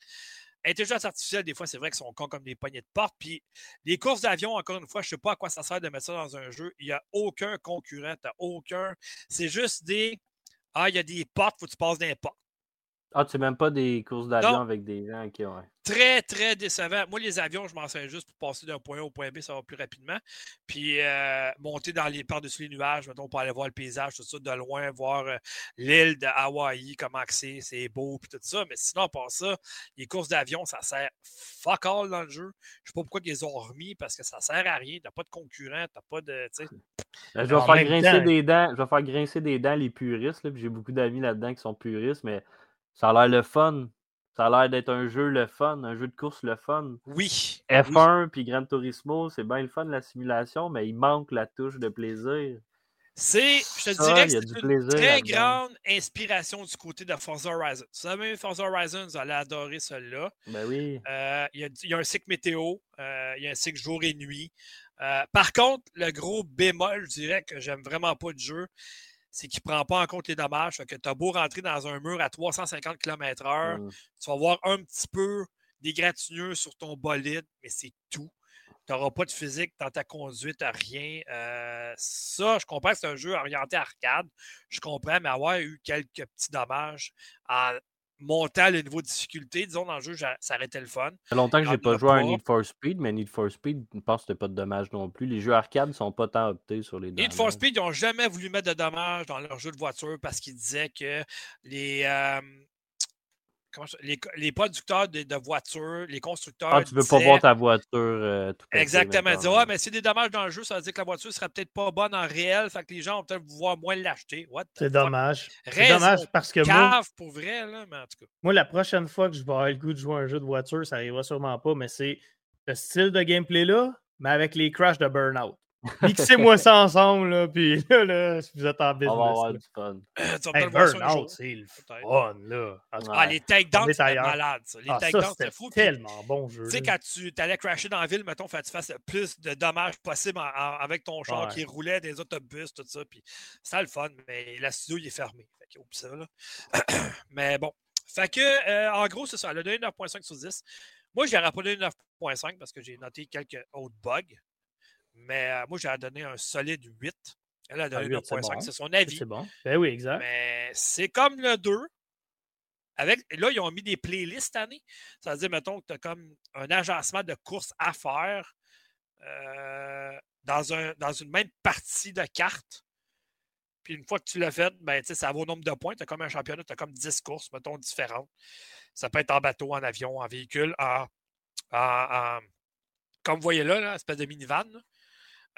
S1: Intelligence artificielle, des fois, c'est vrai qu'ils sont cons comme des poignées de porte. Puis les courses d'avion, encore une fois, je ne sais pas à quoi ça sert de mettre ça dans un jeu. Il n'y a aucun concurrent, t'as aucun. C'est juste des. Ah, il y a des portes, faut que tu passes des portes.
S3: Ah, tu même pas des courses d'avion avec des gens qui ouais.
S1: très, très décevant. Moi, les avions, je m'en sers juste pour passer d'un point A au point B, ça va plus rapidement. Puis euh, monter dans les par-dessus les nuages, mettons, pour aller voir le paysage, tout ça, de loin, voir euh, l'île de Hawaï, comment c'est, c'est beau, puis tout ça. Mais sinon, à part ça, les courses d'avion, ça sert fuck all dans le jeu. Je sais pas pourquoi ils les ont remis, parce que ça sert à rien. T'as pas de concurrent, t'as pas de.
S3: Ben, je vais faire grincer
S2: temps-
S3: des dents. Je vais faire grincer des dents les puristes. là, puis J'ai beaucoup d'amis là-dedans qui sont puristes, mais ça a l'air le fun. Ça a l'air d'être un jeu le fun, un jeu de course le fun.
S1: Oui.
S3: F1 puis Gran Turismo, c'est bien le fun la simulation, mais il manque la touche de plaisir.
S1: C'est, je te
S3: Ça,
S1: dirais que c'est une très grande inspiration du côté de Forza Horizon. Si vous avez Forza Horizon, vous allez adorer celui-là.
S3: Ben oui.
S1: Euh, il, y a, il y a un cycle météo, euh, il y a un cycle jour et nuit. Euh, par contre, le gros bémol, je dirais que j'aime vraiment pas du jeu, c'est qu'il ne prend pas en compte les dommages. Fait que tu as beau rentrer dans un mur à 350 km/h, tu vas voir un petit peu des gratignures sur ton bolide, mais c'est tout. Tu n'auras pas de physique dans ta conduite, à rien. Euh, ça, je comprends que c'est un jeu orienté arcade. Je comprends, mais avoir eu quelques petits dommages en montant le niveau de difficulté, disons, dans le jeu, ça aurait été le fun.
S3: Ça fait longtemps que j'ai pas joué à. Need for Speed, mais Need for Speed, je pense que c'était pas de dommages non plus. Les jeux arcade ne sont pas tant optés sur les dommages.
S1: Need for Speed, ils n'ont jamais voulu mettre de dommages dans leur jeu de voiture parce qu'ils disaient que les, euh, je- les, les producteurs de, de voitures, les constructeurs.
S3: Ah, tu veux pas voir ta voiture euh, tout
S1: Exactement.
S3: Là.
S1: ouais, mais c'est des dommages dans le jeu, ça veut dire que la voiture sera peut-être pas bonne en réel, fait que les gens vont peut-être vouloir moins l'acheter.
S2: C'est dommage. C'est dommage parce que moi,
S1: pour vrai, là, mais en tout cas.
S2: moi, la prochaine fois que je vais avoir le goût de jouer à un jeu de voiture, ça arrivera sûrement pas, mais c'est ce style de gameplay-là, mais avec les crashs de Burnout. Mixez-moi ça ensemble, là, puis là, là, si vous êtes en
S3: On va
S2: business.
S3: avoir
S2: là.
S3: du fun.
S1: tu vas
S2: Hey,
S1: ça.
S2: Burnout, c'est le fun, là.
S1: Ah,
S3: Ouais.
S1: les takedowns,
S2: On est
S1: c'était
S2: ailleurs.
S1: malade, ça. Les
S2: ah, ça,
S1: takedowns,
S2: c'était
S1: fou. Puis,
S2: tellement bon jeu.
S1: Tu sais, quand tu allais crasher dans la ville, mettons, fallait que tu fasses le plus de dommages possible en- en- avec ton char
S2: Ouais.
S1: qui roulait, des autobus, tout ça. Puis c'était le fun, mais la studio, il est fermé. Fait que, oublie ça, là. mais bon. Fait que, euh, en gros, c'est ça. Elle a donné 9.5 sur 10. Moi, je n'aurais pas donné 9.5 parce que j'ai noté quelques autres bugs. Mais euh, moi, j'ai donné un solide 8. Elle a donné
S2: Ah, 8, c'est
S1: 9.5.
S2: bon.
S1: C'est son avis.
S2: C'est bon. Ben oui, exact.
S1: Mais c'est comme le 2. Avec, là, ils ont mis des playlists cette année. Ça veut dire, mettons, que tu as comme un agencement de courses à faire euh, dans, un, dans une même partie de carte. Puis une fois que tu l'as fait, ben, ça vaut au nombre de points. Tu as comme un championnat, tu as comme 10 courses, mettons, différentes. Ça peut être en bateau, en avion, en véhicule, en. en- en- comme vous voyez là, là espèce de minivan. là.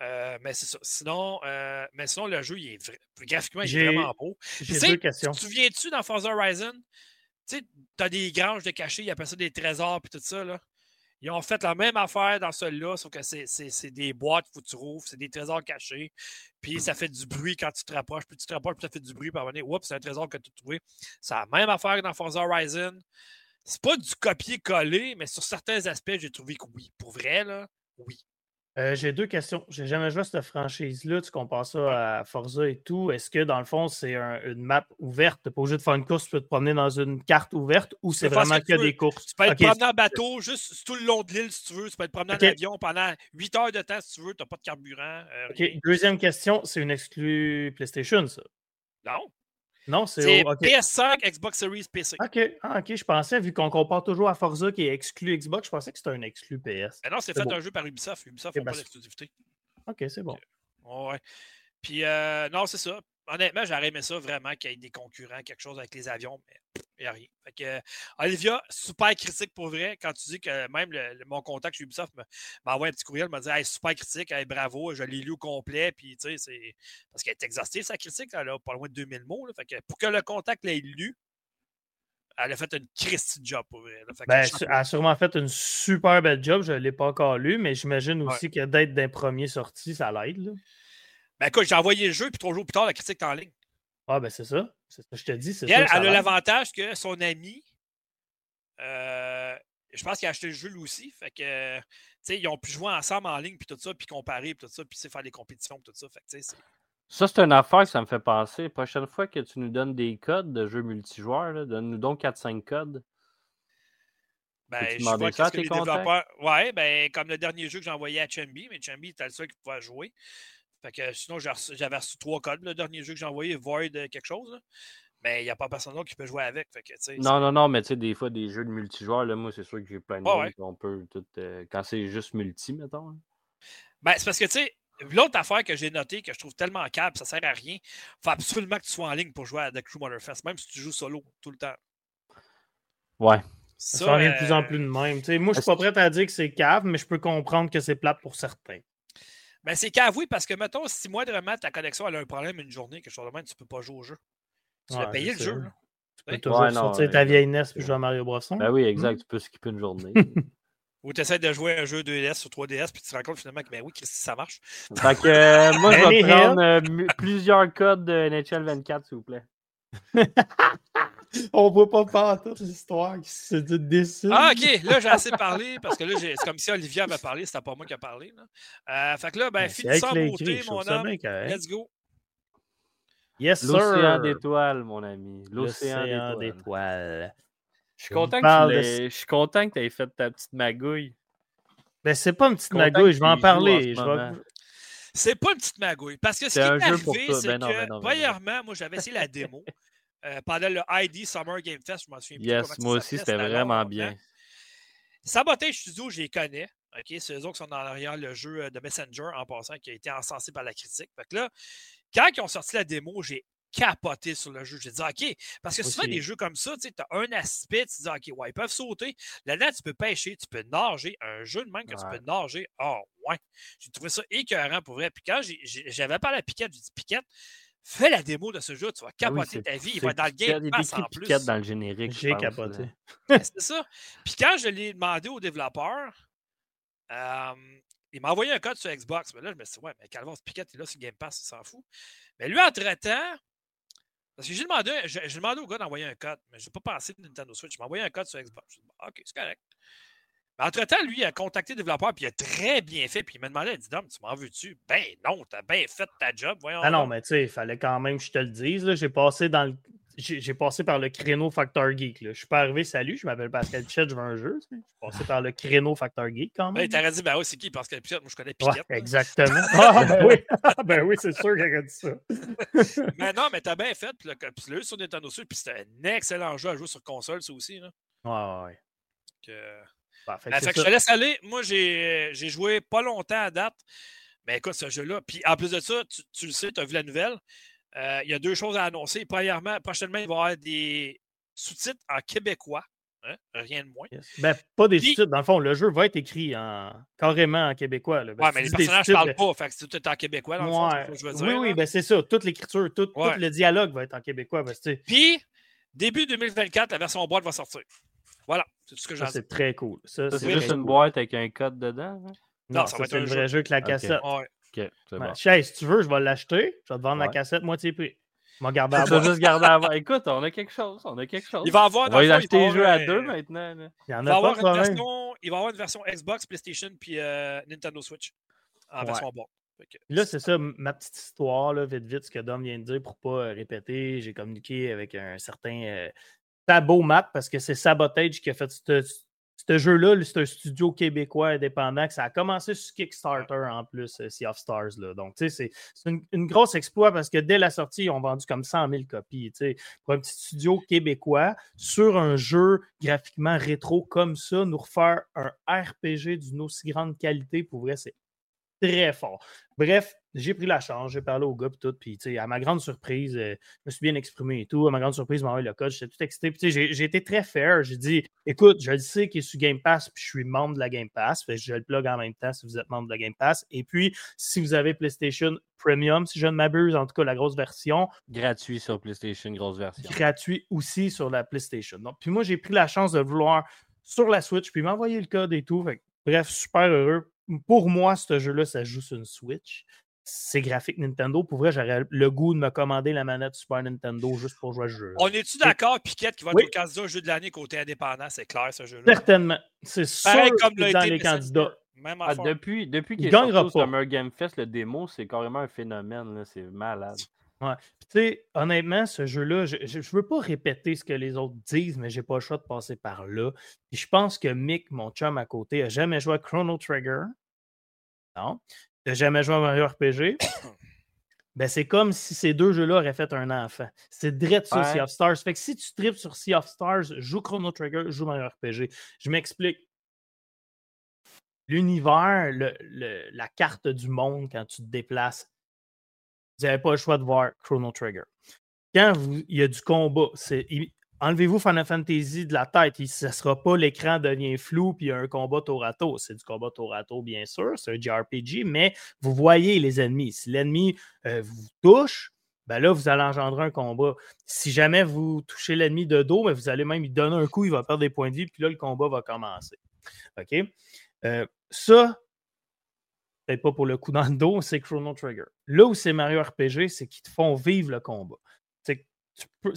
S1: Euh, mais c'est ça. Sinon, euh, mais sinon, le jeu, il est vra- graphiquement, il est vraiment beau.
S2: J'ai deux questions.
S1: Tu te souviens-tu dans Forza Horizon? Tu sais, t'as des granges de cachés, ils appellent ça des trésors puis tout ça, là. Ils ont fait la même affaire dans celui-là, sauf que c'est- des boîtes, faut que tu rouvres, c'est des trésors cachés. Puis ça fait du bruit quand tu te rapproches. Plus tu te rapproches, plus ça fait du bruit. Puis à un moment donné, oups, c'est un trésor que tu as trouvé. C'est la même affaire que dans Forza Horizon. C'est pas du copier-coller, mais sur certains aspects, j'ai trouvé que oui. Pour vrai, là, oui.
S2: Euh, J'ai deux questions. J'ai jamais joué à cette franchise-là. Tu compares ça à Forza et tout. Est-ce que dans le fond, c'est un- une map ouverte? Tu n'es pas obligé de faire une course, tu peux te promener dans une carte ouverte ou c'est vraiment
S1: que
S2: que
S1: tu veux.
S2: des courses?
S1: Tu peux être promené en bateau, juste tout le long de l'île si tu veux. Tu peux être promené
S2: Ok.
S1: en avion pendant 8 heures de temps si tu veux. Tu n'as pas de carburant. euh.
S2: Deuxième question, c'est une exclue PlayStation, ça?
S1: Non.
S2: Non, c'est.
S1: C'est
S2: au- ok.
S1: PS5, Xbox Series, PC.
S2: OK. Ah, OK, je pensais, vu qu'on compare toujours à Forza qui est exclu Xbox, je pensais que c'était un exclu PS.
S1: Mais non, c'est fait
S2: beau.
S1: un jeu par Ubisoft. Ubisoft n'a
S2: ben,
S1: pas d'exclusivité.
S2: OK, c'est bon.
S1: Ouais. Puis, euh, non, c'est ça. Honnêtement, j'aurais aimé ça vraiment qu'il y ait des concurrents, quelque chose avec les avions, mais il n'y a rien. Fait que, euh, Olivia, super critique pour vrai. Quand tu dis que même le- le- mon contact chez Ubisoft me- m'a envoyé un petit courriel, m'a dit hey, super critique, hey, bravo, je l'ai lu au complet. Puis, tu sais, c'est. Parce qu'elle est exhaustive, sa critique, elle a pas loin de 2000 mots. là. Fait que pour que le contact l'ait lu, elle a fait une Christie job pour vrai. là. Fait
S2: Ben, elle a sûrement fait une super belle job. Je ne l'ai pas encore lu, mais j'imagine aussi que d'être d'un premier sorti, ça l'aide.
S1: Ben, écoute, j'ai envoyé le jeu, puis trois jours plus tard, la critique est en ligne.
S2: Ah, ben c'est ça. C'est ça que je te dis. C'est
S1: Puis
S2: ça
S1: elle,
S2: ça
S1: elle a l'avantage que son ami, euh, je pense qu'il a acheté le jeu lui aussi. Fait que, tu sais, ils ont pu jouer ensemble en ligne, puis tout ça, puis comparer, puis tout ça, puis faire des compétitions, puis tout ça. Fait que, tu sais, c'est-
S3: Ça, c'est une affaire que ça me fait penser. Prochaine fois que tu nous donnes des codes de jeux multijoueurs, donne-nous donc 4-5 codes.
S1: ben, je vois
S3: ça
S1: que
S3: tes
S1: les
S3: contacts?
S1: développeurs? Ouais, ben, comme le dernier jeu que j'ai envoyé à Chambi, mais Chambi était le seul qui pouvait jouer. Fait que sinon, j'avais reçu trois codes, le dernier jeu que j'ai envoyé, Void euh, quelque chose. là. Mais il n'y a pas personne d'autre qui peut jouer avec. Fait que,
S3: Non, non, non, mais tu sais, des fois, des jeux de multijoueurs, là, moi, c'est sûr que j'ai plein de monde
S1: ouais.
S3: qu'on peut tout. euh, quand c'est juste multi, mettons. hein.
S1: Ben, c'est parce que, tu sais, l'autre affaire que j'ai notée, que je trouve tellement câble, ça sert à rien, faut absolument que tu sois en ligne pour jouer à The Crew Motorfest, même si tu joues solo tout le temps.
S3: Ouais.
S2: Ça
S1: Ça,
S2: vient de plus en
S1: euh,
S2: plus de même. Tu sais, moi, je suis pas prêt à dire que c'est cave, mais je peux comprendre que c'est plate pour certains.
S1: Ben, c'est qu'avouer, parce que, mettons, si moindrement ta connexion elle a un problème une journée, quelque chose de même, tu peux pas jouer au jeu. Tu vas payer
S2: je
S1: le jeu. là.
S2: Tu peux
S1: Ouais.
S2: toujours
S3: Ouais, non,
S2: sortir ta vieille NES puis jouer à Mario Bros.
S3: Ben oui,
S2: Hmm?
S3: exact. Tu peux skipper une journée.
S1: Ou tu essaies de jouer à un jeu 2DS sur 3DS, puis tu te rends compte finalement que, ben oui, Christy, ça marche.
S3: fait que euh, moi, je vais prendre euh, plusieurs codes de NHL 24, s'il vous plaît.
S2: On voit pas pas toute l'histoire qui se décide.
S1: Ah, OK, là, j'ai assez parlé, parce que là, c'est comme si Olivia avait parlé, c'était pas moi qui a parlé. Là. Euh, fait que là, ben,
S2: Ben,
S1: finissons en beauté, mon homme. Let's go.
S2: Yes, sir.
S3: L'océan d'étoiles, mon ami. L'océan d'étoiles. Je suis
S2: On
S3: content que tu l'aies- je suis content que tu aies fait ta petite magouille.
S2: Ben, c'est pas une petite magouille, je vais
S3: en
S2: parler.
S1: C'est pas une petite magouille. Parce que ce qui est arrivé, c'est
S3: Ben
S1: que,
S3: ben
S1: premièrement, moi, j'avais essayé la démo euh, pendant le ID Summer Game Fest. Je m'en souviens plus
S3: Yes, moi aussi, c'était vraiment bien.
S1: Sabotage Studio, je les connais. OK, c'est eux autres qui sont en arrière le jeu euh, de Messenger, en passant, qui a été encensé par la critique. Fait que là, quand ils ont sorti la démo, j'ai capoté sur le jeu. J'ai dit, OK, parce que souvent,
S2: Aussi.
S1: des jeux comme ça, tu as un aspect, tu dis, OK, ouais, ils peuvent sauter. Là-dedans, tu peux pêcher, tu peux nager. Un jeu de même que tu peux nager. Oh, ouais. J'ai trouvé ça écœurant pour vrai. Puis quand j'avais parlé à Piquette, j'ai dit, Piquette, fais la démo de ce jeu, tu vas
S3: Ah oui,
S1: capoter ta vie. Il va être dans le
S3: Piquette.
S1: Game
S3: Il
S1: Pass
S3: écrit
S1: en plus.
S3: Piquette dans le générique. je
S2: J'ai capoté.
S1: Ben, c'est ça. Puis quand je l'ai demandé au développeur, euh, il m'a envoyé un code sur Xbox. Mais là, je me suis dit, ouais, mais Calvas Piquette est là sur Game Pass, il s'en fout. Mais lui, entre-temps, parce que j'ai demandé, j'ai demandé au gars d'envoyer un code, mais je n'ai pas pensé de Nintendo Switch. Il m'a envoyé un code sur Xbox. J'ai dit, Bon, OK, c'est correct. Mais entre-temps, lui, il a contacté le développeur, puis il a très bien fait. Puis il m'a demandé, il dit, Dom, tu m'en veux-tu? Ben non, t'as bien fait ta job. Voyons
S2: Ah non, mais tu sais, il fallait quand même que je te le dise. J'ai passé dans le. J'ai passé par le créneau Factor Geek. Là. Je suis pas arrivé, salut, je m'appelle Pascal Pichette, je veux un jeu. Je suis passé par le créneau Factor Geek quand
S1: Ben,
S2: même.
S1: il t'aurait dit, ben oui, c'est qui? Parce que Piquette, moi, je connais
S2: Ouais,
S1: Piquette. là.
S2: exactement. Ah, ben oui, Ah, ben oui c'est sûr qu'il aurait dit ça.
S1: Mais non, mais t'as bien fait. Puis le, puis eu sur Nintendo Switch, puis c'était un excellent jeu à jouer sur console, ça aussi. Là.
S2: Ouais, ouais.
S1: Que-
S2: Bah, fait que
S1: Ben,
S2: c'est
S1: fait que je te laisse aller. Moi, j'ai j'ai joué pas longtemps à date. Mais écoute, ce jeu-là. Puis en plus de ça, tu, tu le sais, tu as vu la nouvelle. Euh, il y a deux choses à annoncer. Premièrement, prochainement, il va y avoir des sous-titres en québécois. hein, Rien de moins.
S2: Yes. Ben, pas des
S1: Puis-
S2: sous-titres. Dans le fond, le jeu va être écrit en... carrément en québécois. Là. Ben,
S1: Ouais, mais les personnages ne parlent pas. Fait que c'est tout en québécois, dans le fond, c'est
S2: Ouais.
S1: ce que je veux
S2: Oui,
S1: dire.
S2: oui,
S1: là.
S2: ben c'est ça. Toute l'écriture, tout, tout le dialogue va être en québécois. Ben,
S1: Puis, début 2024, la version boîte va sortir. Voilà, c'est tout ce que j'ai
S2: ça,
S1: à dire.
S2: c'est très cool. Ça,
S3: Ça,
S2: c'est
S3: juste une
S2: cool.
S3: boîte avec un code dedans. hein?
S2: Non,
S1: Non, ça
S2: ça,
S1: va être
S2: c'est
S1: un
S2: le
S1: jeu.
S2: vrai jeu avec la cassette.
S1: Ouais.
S3: Ok, c'est
S2: Ouais,
S3: bon.
S2: Chez, si tu veux, je vais l'acheter. Je vais te vendre la cassette moitié prix. Je vais garder à
S3: Tu vas
S2: boîte.
S3: juste garder avant. Écoute, on a quelque chose. On a quelque chose.
S1: Il va avoir,
S3: On va acheter les jeux à
S1: avoir,
S3: deux maintenant.
S2: Il y en
S1: Il va,
S2: a
S1: avoir
S2: pas
S1: une version, il va avoir une version Xbox, PlayStation, puis euh, Nintendo Switch. en
S2: Ouais.
S1: version boîte. Que-
S2: Là, c'est ça, ma petite histoire, là, vite, vite, ce que Dom vient de dire pour pas euh, répéter. J'ai communiqué avec un certain euh, Sabo Map parce que c'est Sabotage qui a fait ce jeu-là. C'est un studio québécois indépendant que ça a commencé sur Kickstarter en plus, euh, Sea of Stars. Là. Donc, tu sais, c'est une, grosse exploit parce que dès la sortie, ils ont vendu comme 100 000 copies. Pour un petit studio québécois, sur un jeu graphiquement rétro comme ça, nous refaire un RPG d'une aussi grande qualité, pour vrai, c'est très fort. Bref, j'ai pris la chance, j'ai parlé au gars et tout, puis tu sais, à ma grande surprise, euh, je me suis bien exprimé et tout. À ma grande surprise, m'a envoyé le code, j'étais tout excité. J'ai- j'ai été très fair. J'ai dit, écoute, je le sais qu'il est sur Game Pass, puis je suis membre de la Game Pass. Fait que je le plug en même temps si vous êtes membre de la Game Pass. Et puis, si vous avez PlayStation Premium, si je ne m'abuse, en tout cas la grosse version,
S3: Gratuit sur PlayStation, grosse version.
S2: gratuit aussi sur la PlayStation. Donc, puis moi, j'ai pris la chance de vouloir sur la Switch, puis envoyé le code et tout. Fait que, bref, super heureux. Pour moi, ce jeu-là, ça joue sur une Switch. C'est graphique Nintendo. Pour vrai, j'aurais le goût de me commander la manette Super Nintendo juste pour jouer à ce jeu.
S1: On est-tu d'accord, Piquette, qui va être
S2: Oui.
S1: au candidat jeu de l'année côté indépendant? C'est clair, ce jeu-là.
S2: Certainement. C'est sûr
S1: comme
S2: que
S1: l'a
S2: dans
S1: été
S2: les candidats.
S1: Même
S3: Ah, depuis depuis
S2: Il
S3: qu'il est au
S2: pas.
S3: Summer Game Fest, le démo, c'est carrément un phénomène. là, C'est malade.
S2: Puis, tu sais, honnêtement, ce jeu-là, je ne veux pas répéter ce que les autres disent, mais j'ai pas le choix de passer par là. Puis je pense que Mick, mon chum à côté, a jamais joué à Chrono Trigger. Non. Il n'a jamais joué à Mario RPG. ben, c'est comme si ces deux jeux-là auraient fait un enfant. C'est direct
S3: Ouais.
S2: Sea of Stars. Fait que si tu tripes sur Sea of Stars, joue Chrono Trigger, joue Mario RPG. Je m'explique. L'univers, le- le- la carte du monde quand tu te déplaces, vous n'avez pas le choix de voir Chrono Trigger. Quand il y a du combat, enlevez-vous Final Fantasy de la tête. Ce ne sera pas l'écran devient flou puis un combat tour à. C'est du combat tour à bien sûr. C'est un JRPG, mais vous voyez les ennemis. Si l'ennemi euh, vous touche, ben là, vous allez engendrer un combat. Si jamais vous touchez l'ennemi de dos, ben vous allez même lui donner un coup, il va perdre des points de vie, puis là, le combat va commencer. OK? Euh, ça, peut-être pas pour le coup dans le dos, c'est Chrono Trigger. Là où c'est Mario RPG, c'est qu'ils te font vivre le combat. Tu peux-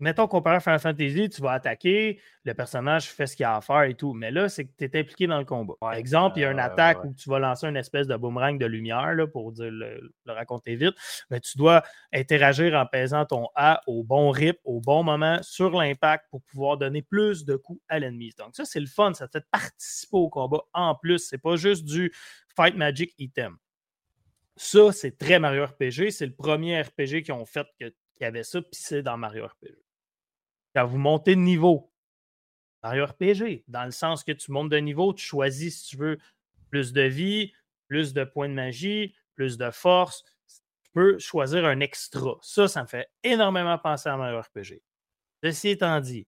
S2: Mettons, comparé à Final Fantasy, tu vas attaquer, le personnage fait ce qu'il a à faire et tout. Mais là, c'est que tu es impliqué dans le combat. Par exemple, il y a une attaque
S3: ouais.
S2: où tu vas lancer une espèce de boomerang de lumière, là, pour dire le, le raconter vite. Mais tu dois interagir en pesant ton A au bon rip, au bon moment, sur l'impact pour pouvoir donner plus de coups à l'ennemi. Donc, ça, c'est le fun. Ça te fait participer au combat en plus. C'est pas juste du Fight Magic item. Ça, c'est très Mario RPG. C'est le premier RPG qu'ils ont fait que- qui avait ça, puis c'est dans Mario RPG. Quand vous montez de niveau, Mario RPG, dans le sens que tu montes de niveau, tu choisis si tu veux plus de vie, plus de points de magie, plus de force. Tu peux choisir un extra. Ça, ça me fait énormément penser à Mario RPG. Ceci étant dit,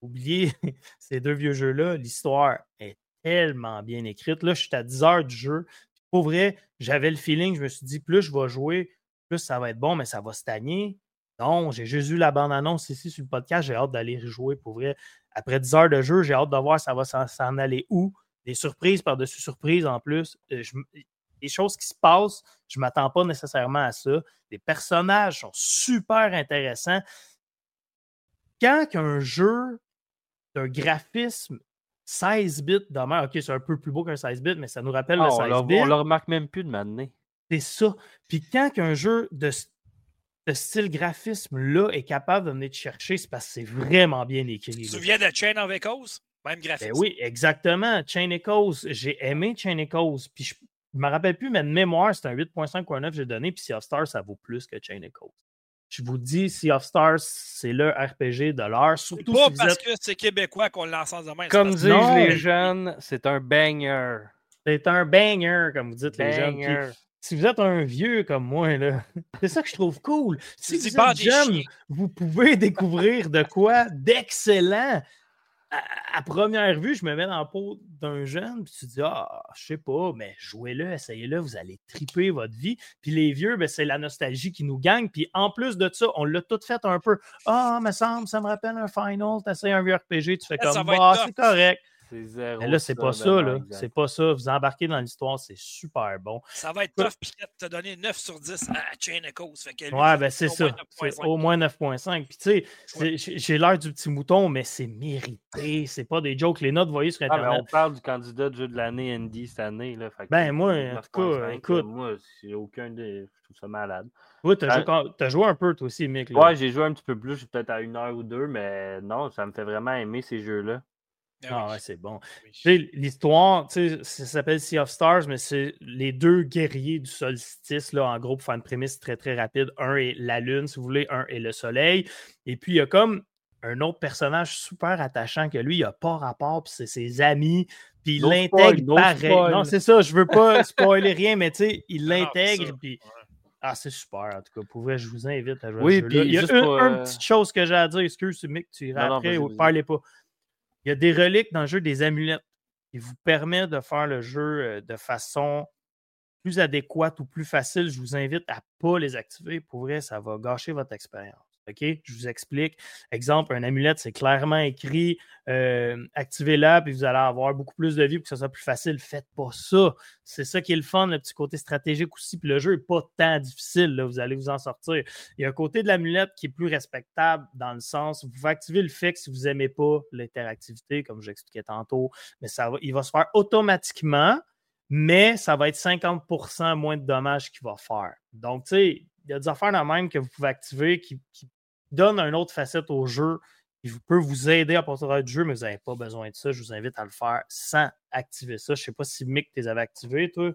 S2: oubliez ces deux vieux jeux-là, l'histoire est tellement bien écrite. Là, je suis à 10 heures du jeu. Pour vrai, j'avais le feeling, je me suis dit, plus je vais jouer, plus ça va être bon, mais ça va stagner. Non, j'ai juste eu la bande-annonce ici sur le podcast. J'ai hâte d'aller rejouer pour vrai. Après 10 heures de jeu, j'ai hâte de voir ça va s'en aller où. Des surprises par-dessus surprises en plus. Euh, je des choses qui se passent, je ne m'attends pas nécessairement à ça. Les personnages sont super intéressants. Quand un jeu d'un graphisme 16 bits demain, ok, c'est un peu plus beau qu'un 16 bits, mais ça nous rappelle
S3: Ah,
S2: le
S3: on,
S2: 16
S3: le,
S2: bits.
S3: on le remarque même plus de maintenant.
S2: C'est ça. Puis quand un jeu de, ce- style graphisme-là est capable de venir te chercher, c'est parce que c'est vraiment bien écrit.
S1: Tu te souviens de Chain of Echoes? Même graphique.
S2: Ben oui, exactement. Chain Echoes. J'ai aimé Chain Echoes. Puis je ne me rappelle plus, mais de mémoire, c'est un 8.5.9 que j'ai donné. Puis Sea of Stars, ça vaut plus que Chain Echoes. Je vous dis, Sea of Stars, c'est le RPG de l'heure.
S1: C'est
S2: Surtout
S1: pas
S2: si
S1: parce
S2: êtes...
S1: que c'est québécois qu'on lance en demain.
S3: Comme
S1: disent
S2: Non.
S3: les jeunes, c'est un banger.
S2: C'est un banger, comme vous dites, les jeunes. Puis
S3: Banger.
S2: Si vous êtes un vieux comme moi, là, c'est ça que je trouve cool. Si vous
S1: pas
S2: êtes jeune, vous pouvez découvrir de quoi d'excellent. À, à première vue, je me mets dans la peau d'un jeune, puis tu te dis, ah, je sais pas, mais jouez-le, essayez-le, vous allez triper votre vie. Puis les vieux, ben, c'est la nostalgie qui nous gagne. Puis en plus de ça, on l'a tout fait un peu. Ah, me semble, ça me rappelle un Final, t'essayes un vieux RPG, tu fais
S1: ça
S2: comme,
S1: être
S2: bah, c'est correct.
S3: C'est zéro.
S2: Mais là, c'est pas ça, là. C'est pas ça. Vous embarquez dans l'histoire, c'est super bon.
S1: Ça va être tough, Piquette t'a donné 9 sur 10 à Chain Echoes. Fait que lui,
S2: Ouais, ben c'est ça.
S1: 9.5.
S2: C'est au moins 9.5. Puis tu sais, j'ai j'ai l'air du petit mouton, mais c'est mérité. C'est pas des jokes. Les notes, vous voyez sur
S3: Ah, mais
S2: Internet.
S3: on parle du candidat de jeu de l'année Andy cette année. Là, fait que
S2: Ben, moi, en tout cas,
S3: 9.5,
S2: écoute.
S3: Moi, c'est aucun des. Je trouve ça malade.
S2: Oui, t'as
S3: Ah.
S2: joué, quand- t'as joué un peu, toi aussi, Mick. là.
S3: Ouais, j'ai joué un petit peu plus, je suis peut-être à une heure ou deux, mais non, ça me fait vraiment aimer ces jeux-là.
S2: Ah
S1: oui.
S2: ouais, c'est bon.
S1: Oui.
S2: L'histoire, tu sais, ça s'appelle Sea of Stars, mais c'est les deux guerriers du solstice, là, en gros, pour faire une prémisse très, très rapide. Un est la Lune, si vous voulez, un est le Soleil. Et puis, il y a comme un autre personnage super attachant que lui, il n'a pas rapport, puis c'est ses amis, puis il l'intègre pareil.
S3: spoil.
S2: Non, c'est ça, je veux pas spoiler rien, mais tu sais, il l'intègre, puis... Ah, c'est super, en tout cas. Pour vrai, je vous invite à jouer à
S3: Oui,
S2: ce jeu-là.
S3: puis
S2: Il y a
S3: juste
S2: une,
S3: pour,
S2: une
S3: euh,
S2: petite chose que j'ai à dire, excuse, Mick, tu iras après ou parlez pas. Il y a des reliques dans le jeu, des amulettes, qui vous permettent de faire le jeu euh, de façon plus adéquate ou plus facile. Je vous invite à ne pas les activer. Pour vrai, ça va gâcher votre expérience. OK? Je vous explique. Exemple, un amulette, c'est clairement écrit euh, activez-la, puis vous allez avoir beaucoup plus de vie pour que ce soit plus facile. Faites pas ça. C'est ça qui est le fun, le petit côté stratégique aussi. Puis le jeu n'est pas tant difficile. vous allez vous en sortir. Il y a un côté de l'amulette qui est plus respectable dans le sens, vous pouvez activer le fait que si vous n'aimez pas l'interactivité, comme j'expliquais tantôt, mais ça va, il va se faire automatiquement, mais ça va être 50% moins de dommages qu'il va faire. Donc, tu sais, il y a des affaires de même que vous pouvez activer qui donnent une autre facette au jeu qui peut vous aider à porter du jeu, mais vous n'avez pas besoin de ça. Je vous invite à le faire sans activer ça. Je ne sais pas si Mick, tu les avais activés, toi.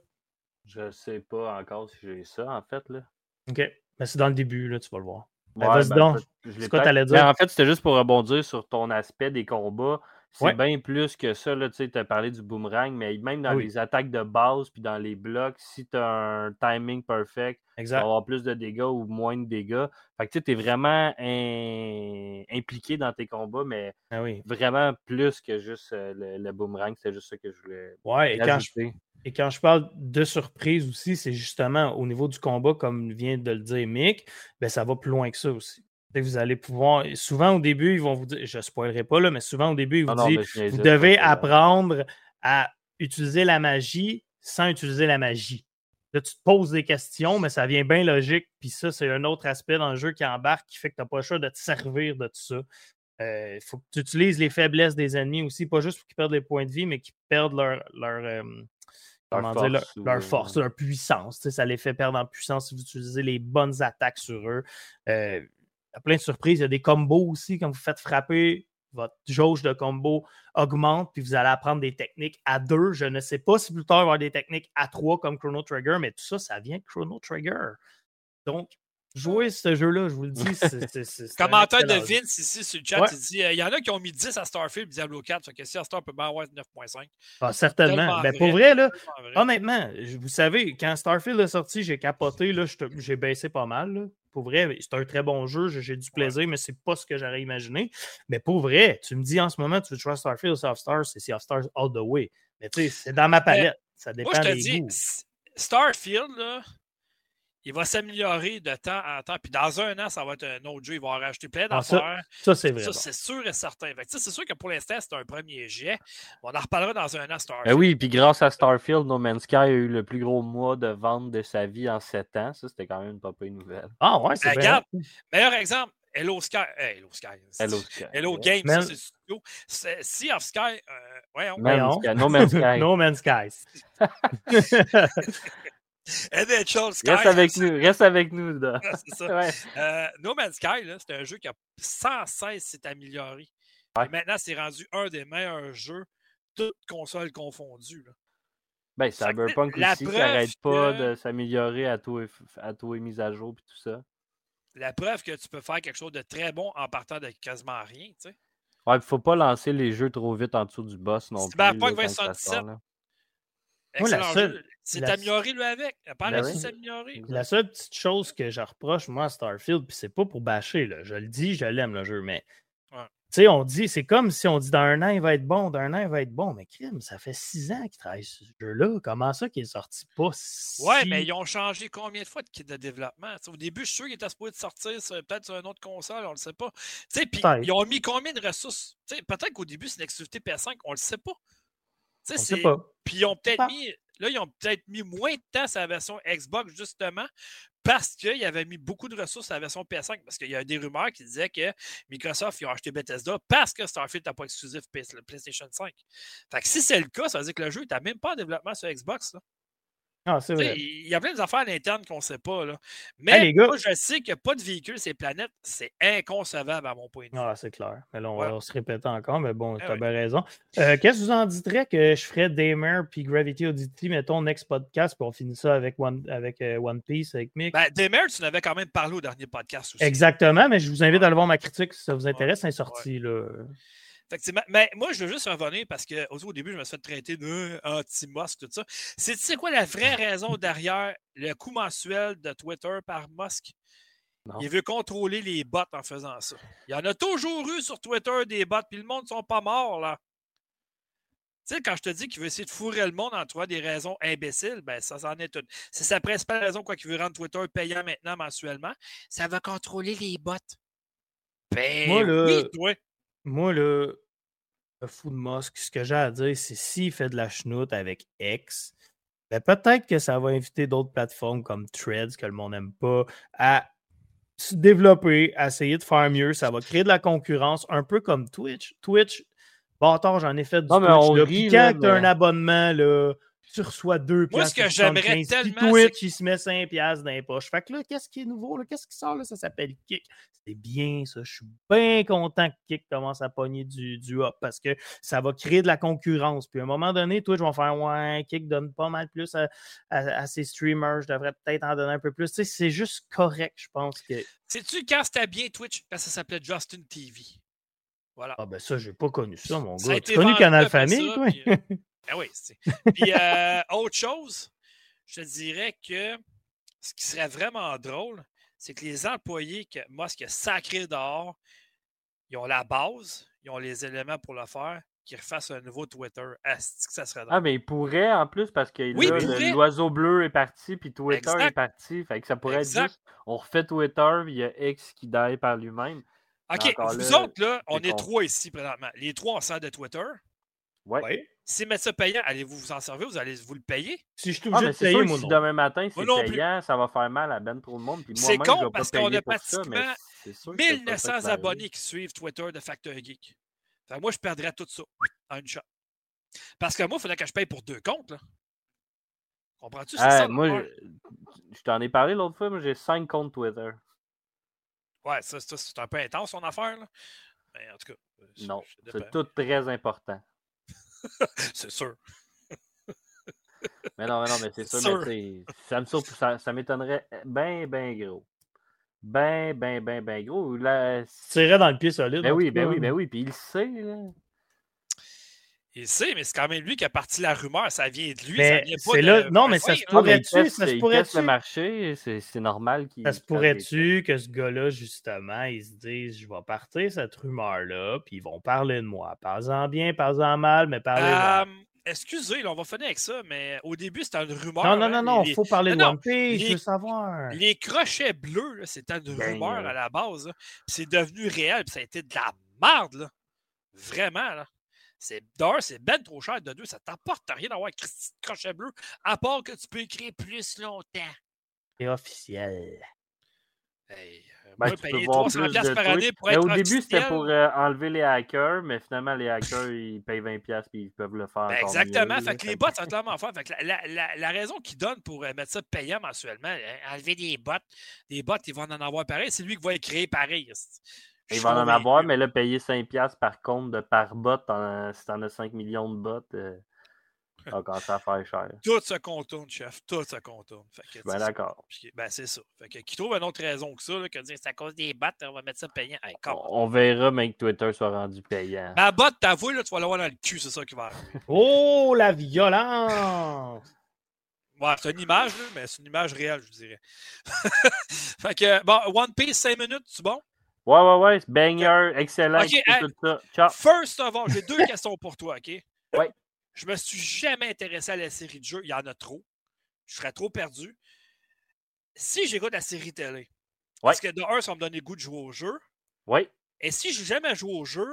S3: Je sais pas encore si j'ai ça, en fait. Là.
S2: OK. Mais c'est dans le début, là, tu vas le voir. Ben,
S3: Ouais, ben,
S2: donc.
S3: je
S2: quoi
S3: Ben,
S2: dire?
S3: en fait, c'était juste pour rebondir sur ton aspect des combats. C'est
S2: Ouais.
S3: bien plus que ça. Tu as parlé du boomerang, mais même dans
S2: oui.
S3: les attaques de base puis dans les blocs, si tu as un timing perfect, tu vas avoir plus de dégâts ou moins de dégâts. Fait que tu es vraiment in- impliqué dans tes combats, mais
S2: Ah oui.
S3: vraiment plus que juste euh, le, le boomerang. C'est juste ça que je voulais
S2: Ouais, et quand, je, et quand je parle de surprise aussi, c'est justement au niveau du combat, comme vient de le dire Mick, ben ça va plus loin que ça aussi. Vous allez pouvoir. Souvent au début, ils vont vous dire, je ne spoilerai pas là, mais souvent au début, ils vous
S3: Ah
S2: disent vous devez apprendre à utiliser la magie sans utiliser la magie. Là, tu te poses des questions, mais ça vient bien logique. Puis ça, c'est un autre aspect dans le jeu qui embarque qui fait que tu n'as pas le choix de te servir de tout ça. Il faut que tu utilises les faiblesses des ennemis aussi, pas juste pour qu'ils perdent les points de vie, mais qu'ils perdent leur, leur, euh, comment dire, leur,
S3: force ou,
S2: leur
S3: euh,
S2: force, leur puissance. Ça les fait perdre en puissance si vous utilisez les bonnes attaques sur eux. Euh, il y a plein de surprises. Il y a des combos aussi. Quand vous faites frapper, votre jauge de combo augmente, puis vous allez apprendre des techniques à deux. Je ne sais pas si plus tard il va y avoir des techniques à trois comme Chrono Trigger, mais tout ça, ça vient de Chrono Trigger. Donc, jouez ce jeu-là, je vous le dis. c'est-
S1: Commentaire de. Vince ici sur le chat,
S2: Ouais.
S1: il dit euh, il y en a qui ont mis 10 à Starfield Diablo 4. Fait que si à Star peut bien avoir 9.5.
S2: Ah, certainement.
S1: Tellement
S2: Ben, pour vrai, là,
S1: vrai.
S2: Honnêtement, vous savez, quand Starfield est sorti, j'ai capoté, là, j'ai baissé pas mal. là. Pour vrai, c'est un très bon jeu, j'ai du plaisir, mais c'est pas ce que j'aurais imaginé. Mais pour vrai, tu me dis en ce moment, tu veux jouer à Starfield ou Sea of Stars, c'est Sea of Stars all the way. Mais tu sais, c'est dans ma palette. Ça dépend
S1: Moi, je te
S2: des
S1: dis,
S2: goûts.
S1: Starfield, là, il va s'améliorer de temps en temps. Puis dans un an, ça va être un autre jeu. Il va en rajouter plein
S2: Ah, ça,
S1: d'affaires.
S2: Ça, c'est vrai.
S1: Ça, c'est sûr et certain. C'est sûr que pour l'instant, c'est un premier jet. On en reparlera dans un an,
S3: Ben
S1: Starfield.
S3: oui, puis grâce à Starfield, No Man's Sky a eu le plus gros mois de vente de sa vie en 7 ans. Ça, c'était quand même une pas pire nouvelle.
S2: Ah ouais, c'est
S1: Ben, regarde, Meilleur exemple, Hello Sky. eh, Hello Sky.
S3: Hello Sky.
S1: Hello
S3: Ouais.
S1: Games,
S2: Man-
S1: ça, c'est studio. Sea of Sky. euh.
S3: Man
S2: Voyons.
S3: Sky, No Man's Sky.
S2: no Man's
S1: NHL Sky.
S3: Reste avec nous, reste avec nous. là.
S1: c'est ça.
S3: Ouais.
S1: Euh, no Man's Sky, là, c'est un jeu qui a sans cesse s'est amélioré.
S3: Ouais.
S1: Et maintenant, c'est rendu un des meilleurs jeux, toutes consoles confondues. là.
S3: Ben, Cyberpunk aussi, ça n'arrête pas
S1: que-
S3: de s'améliorer à tous les, à tous les mises à jour et tout ça.
S1: La preuve que tu peux faire quelque chose de très bon en partant de quasiment rien. tu sais.
S3: Ouais, faut pas lancer les jeux trop vite en dessous du boss non plus.
S1: Cyberpunk
S3: quand ça
S1: 2077.
S3: sort, là.
S2: Moi, la
S1: Excellent
S2: seule-
S1: jeu. C'est
S2: la-
S1: amélioré lui avec. Par
S3: Ben
S1: la
S3: oui.
S1: s'améliorer.
S2: La seule petite chose que je reproche, moi, à Starfield, puis c'est pas pour bâcher, là, je le dis, je l'aime le jeu, mais
S1: Ouais.
S2: Tu sais, on dit, c'est comme si on dit dans un an, il va être bon, dans un an, il va être bon. Mais crime, ça fait six ans qu'il travaille sur ce jeu-là. Comment ça qu'il est sorti pas si...
S1: Ouais, mais ils ont changé combien de fois de kit de développement? au début, je suis sûr qu'il était supposé de sortir peut-être sur une autre console, on le sait pas. Tu sais, puis ils ont mis combien de ressources? Peut-être qu'au début, c'est une exclusivité PS5, on le sait pas. Tu sais, Puis ils ont peut-être mis Là, ils ont peut-être mis moins de temps sur la version Xbox, justement, parce qu'ils avaient mis beaucoup de ressources sur la version PS5. Parce qu'il y a des rumeurs qui disaient que Microsoft ils ont acheté Bethesda parce que Starfield n'a pas exclusif PlayStation 5. Fait que si c'est le cas, ça veut dire que le jeu n'est même pas en développement sur Xbox. Là.
S2: Ah, c'est vrai.
S1: Il y a plein d'affaires à l'interne qu'on ne sait pas. Là. Mais moi, je sais a pas de véhicule ces planètes. C'est inconcevable à mon point de vue.
S2: Ah, c'est clair. Mais là, on va se répéter encore, mais bon, eh tu as bien raison. Euh, qu'est-ce que vous en dirais que je ferais Damer puis Gravity Oddity, mettons, next podcast, puis on finit ça avec One, avec, euh, One Piece, avec Mick?
S1: Ben, Damer, tu n'avais quand même parlé au dernier podcast aussi.
S2: Exactement, mais je vous invite à aller voir ma critique si ça vous intéresse. C'est sorti. Là.
S1: Mais moi, je veux juste revenir parce qu'au début, je me suis fait traiter d'anti-Musk, tout ça. C'est tu quoi la vraie raison derrière le coût mensuel de Twitter par Musk? Il veut contrôler les bots en faisant ça. Il y en a toujours eu sur Twitter des bots, puis le monde ne sont pas morts, là. Tu sais, quand je te dis qu'il veut essayer de fourrer le monde en trouvant des raisons imbéciles, ben ça, en est une. C'est sa principale raison, quoi, qu'il veut rendre Twitter payant maintenant mensuellement. Ça va contrôler les bots. Ben,
S2: Moi, là, oui, moi, le fou de Musk, ce que j'ai à dire, c'est s'il fait de la chenoute avec X, ben peut-être que ça va inviter d'autres plateformes comme Threads, que le monde n'aime pas, à se développer, à essayer de faire mieux. Ça va créer de la concurrence, un peu comme Twitch. Twitch, bâtard, j'en ai fait du Twitch. quand tu as un abonnement, là, tu reçois deux
S1: Moi, ce que j'aimerais tellement.
S2: Twitch, il se met 5 piastres dans les poches. Fait que là, qu'est-ce qui est nouveau? Qu'est-ce qui sort? Là? Ça s'appelle Kick. C'est bien, ça. Je suis bien content que Kick commence à pogner du, du up parce que ça va créer de la concurrence. Puis à un moment donné, Twitch va faire Ouais, Kick donne pas mal plus à, ses streamers. Je devrais peut-être en donner un peu plus. Tu sais, c'est juste correct, je pense que.
S1: Sais-tu quand c'était bien Twitch? Quand ça s'appelait Justin TV. Voilà.
S2: Ah ben ça, j'ai pas connu ça, mon gars. Tu connu Canal Famille, quoi? Euh,
S1: ah oui, c'est. Puis, euh, autre chose, je te dirais que ce qui serait vraiment drôle, c'est que les employés que Musk a sacré dehors, ils ont la base, ils ont les éléments pour le faire, qu'ils refassent un nouveau Twitter. Ah, que ça serait drôle?
S3: Ah, mais ils pourraient en plus parce que l'oiseau bleu est parti, puis Twitter est parti. Fait que ça pourrait être juste on refait Twitter, il y a X qui die par lui-même.
S1: OK, vous autres, là, on est trois ici présentement. Les trois, on sert de Twitter.
S3: Oui. Ouais.
S1: Si mettre ça payant, allez-vous vous en servir? Vous allez vous le payer?
S2: Si je suis ah, obligé de payer,
S3: moi, si demain matin, c'est payant, ça va faire mal à ben trop de monde.
S1: C'est con parce qu'on a pratiquement 1900 abonnés qui suivent Twitter de Factor Geek. moi, je perdrais tout ça en une shot. Parce que moi, il faudrait que je paye pour deux comptes. Comprends-tu?
S3: ça, moi, je, t'en ai parlé l'autre fois, mais j'ai cinq comptes Twitter.
S1: Ouais, ça, c'est un peu intense, son affaire. Là. Mais en tout cas.
S3: Non, c'est tout très important.
S1: c'est sûr.
S3: mais non, mais non, mais c'est sûr. Mais ça me ça, ça m'étonnerait bien, bien gros. Ben, ben, ben, ben gros. La...
S2: Tirait dans le pied solide.
S3: Ben oui, ben oui, ben oui. Puis il le sait, là.
S1: Il sait, mais c'est quand même lui qui a parti la rumeur. Ça vient de lui.
S2: Mais
S1: ça
S2: vient pas de... Non, mais ça se pourrait-tu? Ça
S3: se pourrait-tu? le marché, c'est normal qu'il.
S2: Ça se pourrait-tu que ce gars-là, justement, il se dise Je vais partir cette rumeur-là, puis ils vont parler de moi. Parle-en bien, parle-en mal, mais parlez-en.
S1: Euh, excusez, on va finir avec ça, mais au début, c'était une rumeur.
S2: Non, non, non, non, il faut parler de One Piece, je veux savoir.
S1: Les crochets bleus, c'était une ben, rumeur à la base. C'est devenu réel, puis ça a été de la merde, là. Vraiment, là. C'est d'un, c'est ben trop cher. De deux, ça t'apporte rien d'avoir un crochet bleu, à part que tu peux écrire plus longtemps.
S2: C'est officiel.
S1: Hey, euh, ben, moi, payer 300 pièces par année pour être
S3: Au début, c'était pour euh, enlever les hackers, mais finalement, les hackers, ils payent 20 pièces puis ils peuvent le faire. Ben,
S1: exactement. fait que les bots, ça clairement faire. Fait que la, la, la, raison qu'ils donnent pour euh, mettre ça payant mensuellement, enlever des bots, des bots, ils vont en avoir pareil. C'est lui qui va écrire pareil.
S3: Il va en avoir, mais là, payer 5$ par compte de par bot, si t'en as 5 millions de bots, euh, ça va commencer à faire cher.
S1: Tout se contourne, chef. Tout se contourne.
S3: ben d'accord.
S1: Ben c'est ça. Fait que, qui trouve une autre raison que ça, là, que dire c'est à cause des bots, on va mettre ça payant.
S3: on, verra, mais que Twitter soit rendu payant.
S1: Ma bot, t'avoues, là, tu vas l'avoir dans le cul, c'est ça qui va arriver.
S2: oh, la violence!
S1: Ouais, c'est une image, mais c'est une image réelle, je dirais. fait que, bon, One Piece, 5 minutes, c'est bon?
S3: Ouais, ouais, ouais. Banger, excellent.
S1: Ok,
S3: écoutez
S1: hey.
S3: tout ça. Ciao.
S1: First of all, j'ai deux questions pour toi, OK?
S3: Ouais.
S1: Je me suis jamais intéressé à la série de jeux. Il y en a trop. Je serais trop perdu. Si j'écoute la série télé,
S3: Ouais.
S1: est-ce que de un, ça va me donner le goût de jouer au jeu?
S3: Oui.
S1: Et si je n'ai jamais joué au jeu,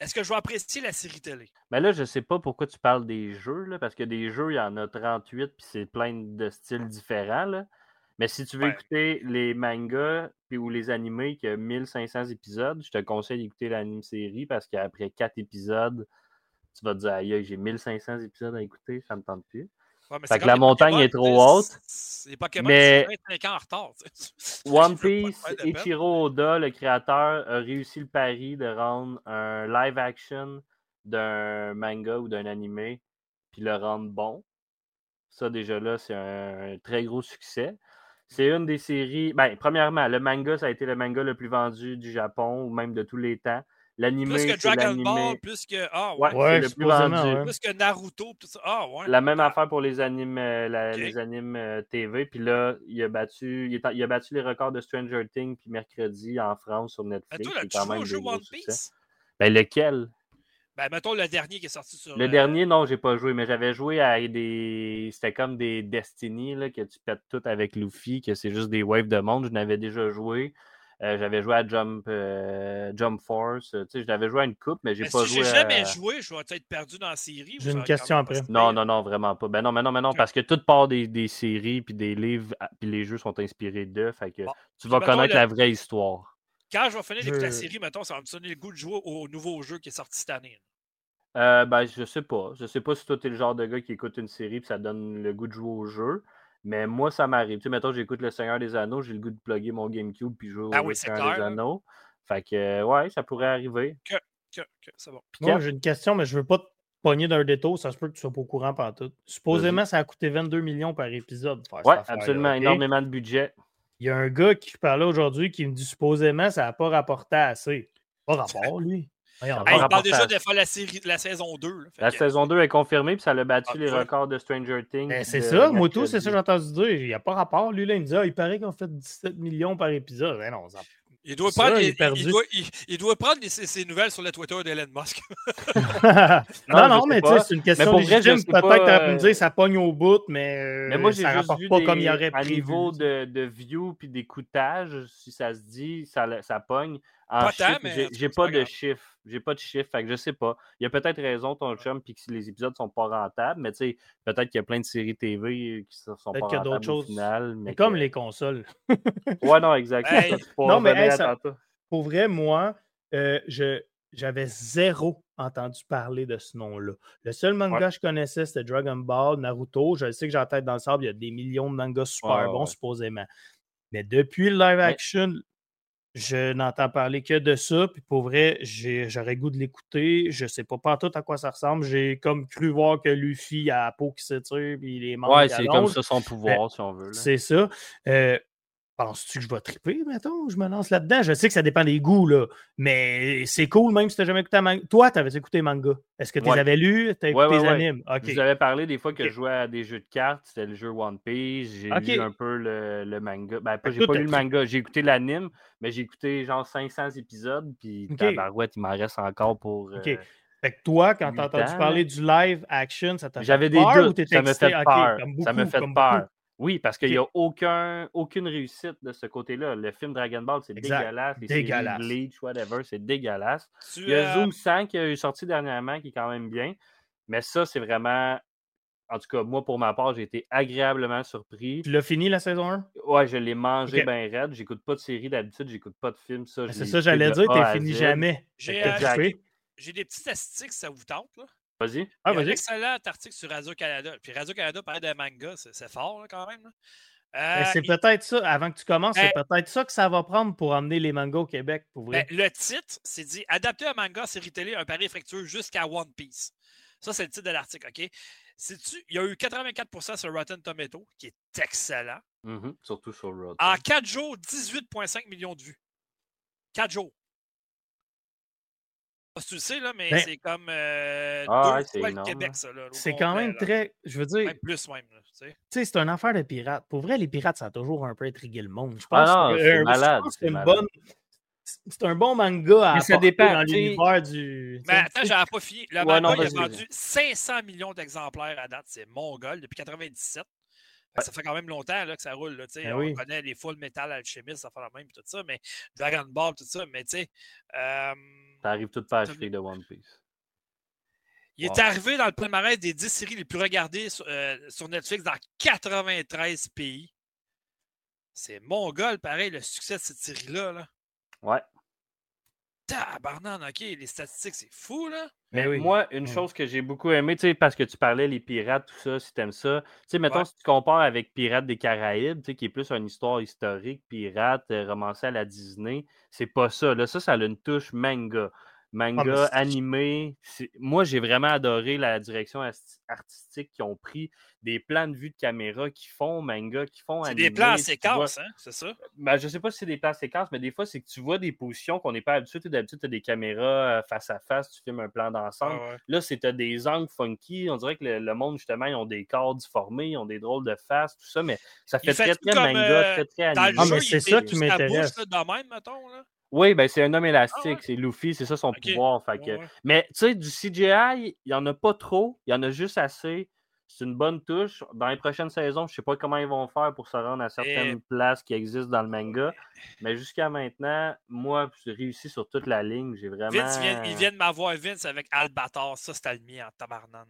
S1: est-ce que je vais apprécier la série télé?
S3: Mais là, je sais pas pourquoi tu parles des jeux, là, parce que des jeux, il y en a 38, puis c'est plein de styles différents. Là. Mais si tu veux
S1: Ouais.
S3: écouter les mangas puis, ou les animés qui ont 1500 épisodes, je te conseille d'écouter l'anime série parce qu'après 4 épisodes, tu vas te dire Aïe, j'ai 1500 épisodes à écouter, ça me tente plus.
S1: Ouais, mais
S3: Fait que la montagne
S1: Pokémon,
S3: est trop haute,
S1: Les Pokémon,
S3: mais-
S1: c'est 25 ans en retard.
S3: One Piece. Ichiro Oda, le créateur, a réussi le pari de rendre un live action d'un manga ou d'un animé, puis le rendre bon. Ça, déjà là, c'est un, très gros succès. C'est une des séries. Ben, premièrement, le manga, ça a été le manga le plus vendu du Japon ou même de tous les temps. L'animé,
S1: Plus que
S3: c'est
S1: Dragon Ball,
S3: l'animé.
S1: plus que. Ah, ouais.
S3: Ouais,
S2: Ouais,
S3: c'est le plus vendu.
S2: ouais.
S1: Plus que Naruto, tout ça. Ah, ouais.
S3: La même affaire pour les animes, euh, la- les animes euh, TV. Puis là, il a, battu, il, a battu les records de Stranger Things puis mercredi en France sur
S1: Mais
S3: Netflix.
S1: toi, là,
S3: c'est
S1: tu
S3: quand
S1: joues
S3: même
S1: au
S3: des
S1: jeu
S3: gros
S1: One
S3: succès.
S1: Piece?
S3: Ben, lequel?
S1: Ben, mettons le dernier qui est sorti sur.
S3: Le
S1: euh,
S3: dernier, non, j'ai pas joué, mais j'avais joué à des. C'était comme des Destiny, là, que tu pètes tout avec Luffy, que c'est juste des waves de monde. Je n'avais déjà joué. Euh, j'avais joué à Jump, euh, Jump Force. Tu sais, je l'avais joué à une coupe, mais j'ai
S1: mais
S3: pas
S1: si
S3: joué.
S1: j'ai
S3: à-
S1: jamais joué, je vais être perdu dans la série.
S2: J'ai une question après.
S3: Non, non, non, vraiment pas. Ben non, mais non, mais non, parce que toute part des, des séries, puis des livres, puis les jeux sont inspirés d'eux. Fait que
S1: Bon.
S3: tu vas connaître
S1: le-
S3: la vraie histoire.
S1: Quand je vais finir d'écouter la série, mettons, ça va me donner le goût de jouer au nouveau jeu qui est sorti cette année.
S3: Euh, ben, je sais pas. Je sais pas si toi, t'es le genre de gars qui écoute une série puis ça donne le goût de jouer au jeu. Mais moi, ça m'arrive. Tu sais, mettons, j'écoute Le Seigneur des Anneaux, j'ai le goût de plugger mon GameCube puis jouer au
S1: Ah oui, c'est
S3: Seigneur
S1: clair,
S3: des. Anneaux. Fait que, euh, ouais, ça pourrait arriver.
S1: Que, que, c'est bon.
S3: Puis
S2: Moi, j'ai une question, mais je veux pas te pogner d'un détour. Ça se peut que tu sois pas au courant par tout. Supposément, ça a coûté 22 millions par épisode.
S3: ouais, absolument, énormément de budget.
S2: Il y a un gars qui parlait aujourd'hui qui me dit supposément ça n'a pas rapporté assez. Pas rapport, lui.
S1: Hey, il parle déjà de faire la, série, la saison 2. là. Fait
S3: La
S1: que-
S3: saison 2 est confirmée puis ça a battu
S1: Ah,
S3: les
S1: ouais.
S3: records de Stranger Things.
S2: Ben, c'est ça, moi tout, c'est ça que j'ai entendu dire. Il n'y a pas rapport. Lui, là, il me dit Ah, il paraît qu'on fait 17 millions par épisode. Ben non, ça-
S1: Il doit
S2: Ça,
S1: prendre,
S2: il
S1: doit, il- il doit prendre ses, ses nouvelles sur le Twitter d'Elon Musk.
S2: non, non, mais tu sais, c'est une question légitime. Peut-être pu me
S3: euh,
S2: dire ça pogne au bout, mais, euh,
S3: Mais moi, j'ai
S2: ça
S3: juste
S2: rapporte
S3: vu
S2: pas
S3: des-
S2: comme il aurait
S3: à
S2: prévu.
S3: niveau de, de view puis d'écoutage, si ça se dit, ça, ça pogne. En
S1: Pas tant,
S3: chiffres,
S1: mais
S3: j'ai pas
S1: pas
S3: de
S1: grave.
S3: chiffres. J'ai pas de chiffres, fait que je sais pas. Il y a peut-être raison, ton chum, puis que les épisodes sont pas rentables, mais tu sais, peut-être qu'il y a plein de séries TV qui sont sont pas
S2: Peut-être qu'il y a d'autres
S3: rentables au
S2: choses.
S3: final. Mais
S2: C'est comme
S3: que-
S2: les consoles.
S3: Ouais, non, exact.
S1: Hey,
S3: Ça, tu pourras
S2: non, mais, hey, ça-. Pour vrai, moi, euh, je j'avais zéro entendu parler de ce nom-là. Le seul manga
S3: Ouais.
S2: que je connaissais, c'était Dragon Ball, Naruto. Je sais que j'ai la tête dans le sable, il y a des millions de mangas super
S3: ouais,
S2: bons,
S3: ouais.
S2: supposément. Mais depuis le live action, je n'entends parler que de ça. Puis pour vrai, j'aurais goût de l'écouter. Je sais pas pas tout à quoi ça ressemble. J'ai comme cru voir que Luffy a la peau qui s'étire, puis les membres
S3: Ouais, c'est comme ça son pouvoir, si on veut.
S2: C'est ça. Euh, Penses-tu que je vais triper, mettons? Je me lance là-dedans? Je sais que ça dépend des goûts, là. Mais c'est cool, même si tu n'as jamais écouté un manga. Toi, tu avais écouté manga? Est-ce que tu
S3: Ouais.
S2: les avais lus? Tu as écouté
S3: Ouais, ouais,
S2: les
S3: ouais.
S2: animes?
S3: Je vous avais parlé des fois que je jouais à des jeux de cartes, c'était le jeu One Piece, j'ai lu un peu le, le manga. Ben, pas,
S2: que
S3: j'ai pas lu
S2: t'as
S3: le manga, j'ai écouté l'anime, mais j'ai écouté genre 500 épisodes, puis tabarouette, il m'en reste encore pour...
S2: Ok.
S3: euh,
S2: Fait que toi, quand
S3: huit
S2: tu as entendu parler du live action, ça t'a fait
S3: J'avais des
S2: peur
S3: doutes, ça me fait peur, ça me fait peur. Oui, parce qu'il n'y a aucun, aucune réussite de ce côté-là. Le film Dragon Ball, c'est
S2: Exact.
S3: dégueulasse. Les séries
S2: Dégueulasse.
S3: Bleach, whatever, c'est dégueulasse.
S1: Tu,
S3: Il y a
S1: euh,
S3: Zoom 100 qui est sorti dernièrement, qui est quand même bien. Mais ça, c'est vraiment. En tout cas, moi, pour ma part, j'ai été agréablement surpris.
S2: Tu l'as fini la saison 1?
S3: Ouais, je l'ai mangé
S2: Ok.
S3: bien raide. J'écoute pas de série d'habitude, j'écoute pas de film. Ça, je
S2: Ben, C'est ça, j'allais dire, t'es fini jamais.
S1: J'ai, euh, j'ai des petites statistiques, ça vous tente. Là?
S3: Vas-y.
S2: Ah,
S1: un
S2: vas-y.
S1: excellent article sur Radio-Canada. Puis Radio-Canada parlait de manga, c'est, fort là, quand même.
S2: Ben,
S1: Euh,
S2: c'est
S1: il-
S2: peut-être ça, avant que tu commences, c'est
S1: Ben-
S2: peut-être ça que ça va prendre pour emmener les mangas au Québec, pour vrai.
S1: ben, le titre, c'est dit Adapter un manga série télé, un pari fructueux jusqu'à One Piece. Ça, c'est le titre de l'article, OK? Sais-tu, il y a eu 84% sur Rotten Tomato, qui est excellent.
S3: Mhm, Surtout sur Road.
S1: En 4 jours, 18,5 millions de vues. 4 jours. Je sais pas si tu le sais, là, mais
S2: Ben-
S1: c'est comme euh,
S3: Ah
S1: deux
S3: c'est
S1: fois le Québec, ça.
S2: C'est quand même
S1: là.
S2: très. Je veux dire,
S1: Même plus, même. là, tu sais.
S2: c'est une affaire de pirates. Pour vrai, les pirates, ça a toujours un peu intrigué le monde. Je pense
S3: Ah non,
S2: que,
S3: c'est
S2: euh,
S3: malade,
S2: pense que
S3: c'est
S2: une
S3: malade.
S2: bonne. c'est un bon manga à
S3: Mais ça dépend,
S2: dans l'univers du.
S1: Mais attends, j'avais pas fini. Le
S3: Ouais,
S1: manga,
S3: non,
S1: il a vendu
S3: vas-y.
S1: 500 millions d'exemplaires à date. C'est mongol depuis 97. Que Ça fait quand même longtemps là, que ça roule. Là.
S2: Ben
S1: on
S2: oui.
S1: connaît les Full Metal Alchemist, ça fait la même, tout ça, mais Dragon Ball, tout ça. Mais tu sais, euh,
S3: Ça arrive tout par
S1: T'as
S3: acheter de One Piece.
S1: il
S3: Wow.
S1: est arrivé dans le palmarès des 10 séries les plus regardées sur, euh, sur Netflix dans 93 pays. C'est mongol, pareil, le succès de cette série-là. Là.
S3: Ouais.
S1: Tabarnan, OK, les statistiques, c'est fou, là.
S2: Mais oui.
S3: moi, une chose que j'ai beaucoup aimé, tu sais, parce que tu parlais les pirates, tout ça, si t'aimes ça. Tu sais, mettons,
S1: Ouais.
S3: si tu compares avec Pirates des Caraïbes, tu sais, qui est plus une histoire historique, pirate, euh, romancée à la Disney, c'est pas ça. Là, ça, ça a une touche manga. Manga,
S2: mais c'est-
S3: animé. Moi, j'ai vraiment adoré la direction artistique qu'ils ont pris, des plans de vue de caméra qui font manga, qui font
S1: C'est des
S3: animé,
S1: plans en
S3: vois-
S1: séquence, hein, c'est ça?
S3: ben, je sais pas si c'est des plans séquences, mais des fois, c'est que tu vois des positions qu'on n'est pas habitué. D'habitude, tu as des caméras euh, face à face, tu filmes un plan d'ensemble.
S1: Ah ouais.
S3: Là, c'est t'as des angles funky. On dirait que le, le monde, justement, ils ont des corps difformés, ils ont des drôles de faces, tout ça, mais ça fait
S1: fait
S3: très, très
S1: comme,
S3: manga,
S1: euh,
S3: très, très
S1: Dans
S3: animé.
S2: Ah, c'est ça qui m'intéresse.
S1: même, mettons, là.
S3: Oui, ben c'est un homme élastique,
S1: Ah ouais?
S3: c'est Luffy, c'est ça son pouvoir. fait que-
S1: Ouais, ouais.
S3: Mais tu sais, du CGI, il n'y en a pas trop, il y en a juste assez. C'est une bonne touche. Dans les prochaines saisons, je ne sais pas comment ils vont faire pour se rendre à certaines places qui existent dans le manga. Mais jusqu'à maintenant, moi, j'ai réussi sur toute la ligne. J'ai vraiment.
S1: Vince, il vient, il vient de m'avoir Vince avec Albator. Ça, c'était le mien en tabarnane.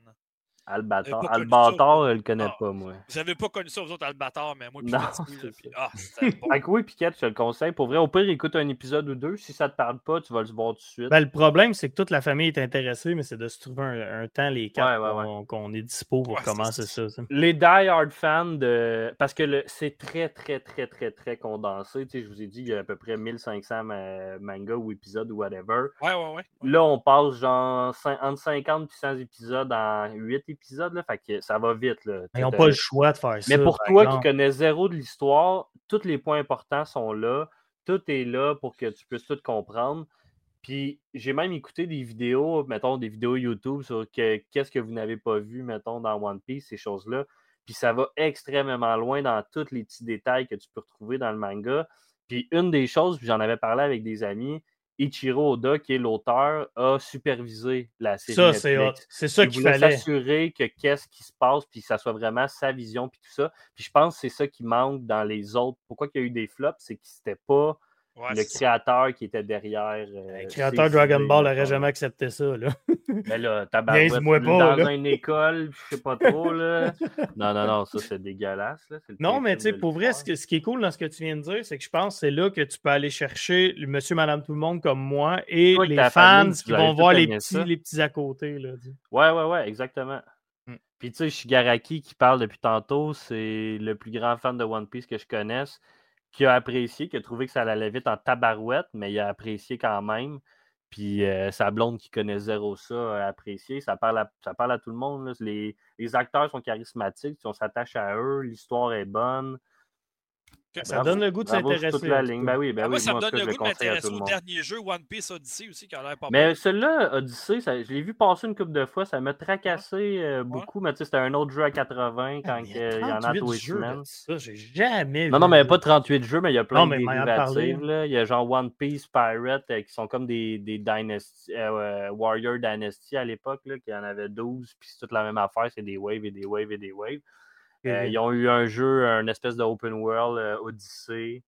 S3: Albator. Albator, je le connais
S1: Ah.
S3: pas, moi.
S1: Vous avez pas connu ça, vous autres, Albator, mais moi, puis
S3: Non, c'est
S1: puis-. Ah, bon.
S3: Fait que oui, Piquette, je te le conseille. Pour vrai, au pire, écoute un épisode ou deux. Si ça te parle pas, tu vas le voir tout de suite.
S2: Ben, le problème, c'est que toute la famille est intéressée, mais c'est de se trouver un, un temps, les quatre,
S3: Ouais, ouais, ouais.
S2: qu'on qu'on est dispo pour commencer ça. ça.
S3: Les die-hard fans de. Parce que le... c'est très, très, très, très, très condensé. Tu sais, je vous ai dit, il y a à peu près 1500 ma- mangas ou épisodes ou whatever.
S1: Ouais, ouais, ouais.
S3: Là, on passe genre entre 50 et 100 épisodes en 8 épisodes. Là, fait que ça va vite. Là.
S2: Ils n'ont pas le choix de faire ça.
S3: Mais pour toi
S2: exemple.
S3: qui connais zéro de l'histoire, tous les points importants sont là. Tout est là pour que tu puisses tout comprendre. Puis j'ai même écouté des vidéos, mettons des vidéos YouTube sur que- qu'est-ce que vous n'avez pas vu, mettons, dans One Piece, ces choses-là. Puis ça va extrêmement loin dans tous les petits détails que tu peux retrouver dans le manga. Puis une des choses, puis j'en avais parlé avec des amis, Ichiro Oda, qui est l'auteur, a supervisé la série
S2: Ça, c'est ça
S3: Il
S2: qu'il fallait.
S3: s'assurer que qu'est-ce qui se passe, puis que ça soit vraiment sa vision, puis tout ça. Puis je pense que c'est ça qui manque dans les autres. Pourquoi il y a eu des flops, c'est que c'était pas
S1: Ouais,
S3: le créateur qui était derrière. euh,
S2: Le créateur de
S3: ces
S2: Dragon
S3: idées,
S2: Ball n'aurait jamais accepté ça. Là.
S3: Mais là, tabarouette, dans
S2: pas, là.
S3: une école, je sais pas trop, là. Non, non, non, ça, c'est dégueulasse, là.
S2: Non, mais tu sais, pour vrai, ce,
S3: l'histoire.
S2: que- ce qui est cool dans ce que tu viens de dire, c'est que je pense que c'est là que tu peux aller chercher le monsieur, madame, tout le monde comme moi et
S3: Toi,
S2: les fans
S3: famille,
S2: qui vont voir les petits,
S3: ça.
S2: les petits à côté. Là, dis.
S3: Ouais, ouais, ouais, exactement.
S2: Mm.
S3: Puis tu sais, Shigaraki qui parle depuis tantôt, c'est le plus grand fan de One Piece que je connaisse, qui a apprécié, qui a trouvé que ça allait vite en tabarouette, mais il a apprécié quand même. Puis euh, sa blonde qui connaît zéro ça a apprécié. Ça parle à, ça parle à tout le monde. Les, les acteurs sont charismatiques, on s'attache à eux, l'histoire est bonne.
S2: Ça
S3: Bravo.
S2: donne le goût de s'intéresser.
S3: toute la ligne. Ben oui, ben
S1: Ah,
S3: oui,
S1: moi, ça
S3: moi,
S1: me donne le goût de m'intéresser au
S3: monde.
S1: dernier jeu One Piece Odyssey aussi, qui a l'air pas
S3: Mais celui-là, Odyssey, ça- je l'ai vu passer une couple de fois, ça m'a tracassé euh, beaucoup, mais tu sais, c'était un autre jeu à 80
S2: Ah,
S3: quand
S2: mais
S3: il y en a
S2: 38
S3: tous les semaines.
S2: Ça, j'ai jamais
S3: Non,
S2: vu
S3: non, mais
S2: ça.
S3: pas 38 jeux, mais il y a plein
S2: Non,
S3: de
S2: mais
S3: dérivatives. là. Il y a genre One Piece, Pirate, euh, qui sont comme des, des Dynasty, euh, Warrior Dynasty à l'époque, là, qu'il y en avait 12, puis c'est toute la même affaire, c'est des waves et des waves et des waves. Euh, ils ont eu un jeu, un espèce de open world, euh, Odyssey.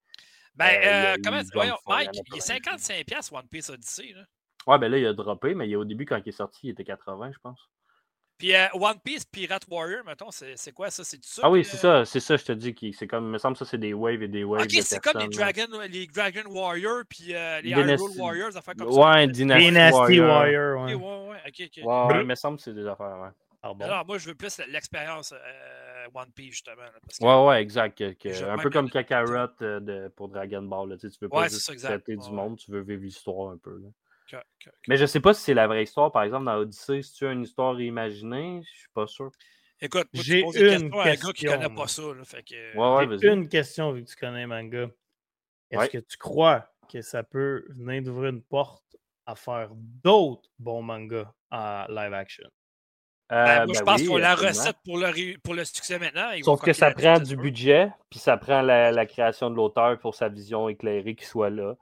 S1: Ben,
S3: Euh,
S1: euh, comment voyons, Mike, il est
S3: de
S1: 55$ piastres, One Piece Odyssey. Là.
S3: Ouais, ben là, il a droppé, mais il- au début, quand il est sorti, il était 80, je pense.
S1: Puis euh, One Piece Pirate Warrior, mettons, c'est quoi ça? C'est ça?
S3: Ah oui, c'est ça, c'est ça, je te dis. C'est comme, il me semble que ça, c'est des waves et des waves.
S1: Ok,
S3: de
S1: c'est comme les. Dragon, les Dragon Warrior puis euh, les
S3: Dynasty-
S1: Hyrule Warriors, des affaires comme ça.
S3: Ouais, Dynasty,
S2: Dynasty
S3: Warrior.
S2: Warrior.
S1: Ok,
S2: ouais.
S1: ouais, ouais, ok, ok.
S3: Ouais, ouais, il me semble que c'est des affaires, ouais.
S2: Pardon?
S1: Alors, moi, je veux plus l'expérience euh, One Piece, justement. là, parce que-
S3: Ouais, ouais, exact. que- que-
S1: Je-
S3: un peu comme Kakarot euh, de, pour Dragon Ball. Là, tu, sais, tu veux pas
S1: Ouais,
S3: juste
S1: ça, exact.
S3: traiter
S1: Ouais,
S3: du monde, tu veux vivre l'histoire un peu. là. Mais je sais pas si c'est la vraie histoire, par exemple, dans Odyssey, si tu as une histoire imaginée, je suis pas sûr.
S1: Écoute, moi,
S2: J'ai une
S1: questions à un gars qui
S2: question,
S1: connaît pas ça. Là, fait que,
S3: Ouais, ouais,
S2: J'ai
S3: vas-y.
S2: une question vu que tu connais manga. Est-ce
S3: Ouais.
S2: que tu crois que ça peut venir d'ouvrir une porte à faire d'autres bons mangas en live action?
S1: Ben,
S3: Euh,
S1: moi, je
S3: ben
S1: pense
S3: oui,
S1: qu'on la recette pour le, ré- pour le succès maintenant.
S3: Sauf que ça prend du budget, puis ça prend la, la création de l'auteur pour sa vision éclairée qui soit là.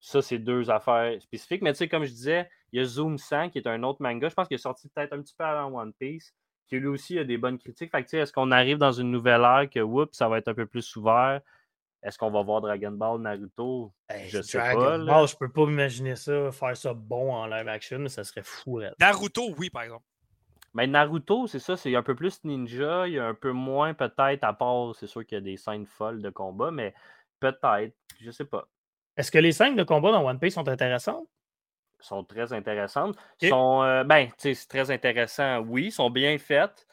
S3: Ça, c'est deux affaires spécifiques. Mais tu sais, comme je disais, il y a Zoom 100 qui est un autre manga. Je pense qu'il est sorti peut-être un petit peu avant One Piece, qui lui aussi a des bonnes critiques. Fait que tu sais, est-ce qu'on arrive dans une nouvelle ère que, whoop, ça va être un peu plus ouvert? Est-ce qu'on va voir Dragon Ball, Naruto?
S2: Hey,
S3: je sais
S2: Dragon
S3: pas.
S2: Ball, je peux pas m'imaginer ça, faire ça bon en live action, mais ça serait fou.
S1: Naruto, oui, par exemple.
S3: Mais Naruto, c'est ça, c'est un peu plus ninja, il y a un peu moins peut-être, à part, c'est sûr qu'il y a des scènes folles de combat, mais peut-être, je sais pas.
S2: Est-ce que les scènes de combat dans One Piece sont intéressantes?
S3: sont très intéressantes.
S2: Ok.
S3: Sont, euh, ben, tu sais, c'est très intéressant, oui, sont bien faites.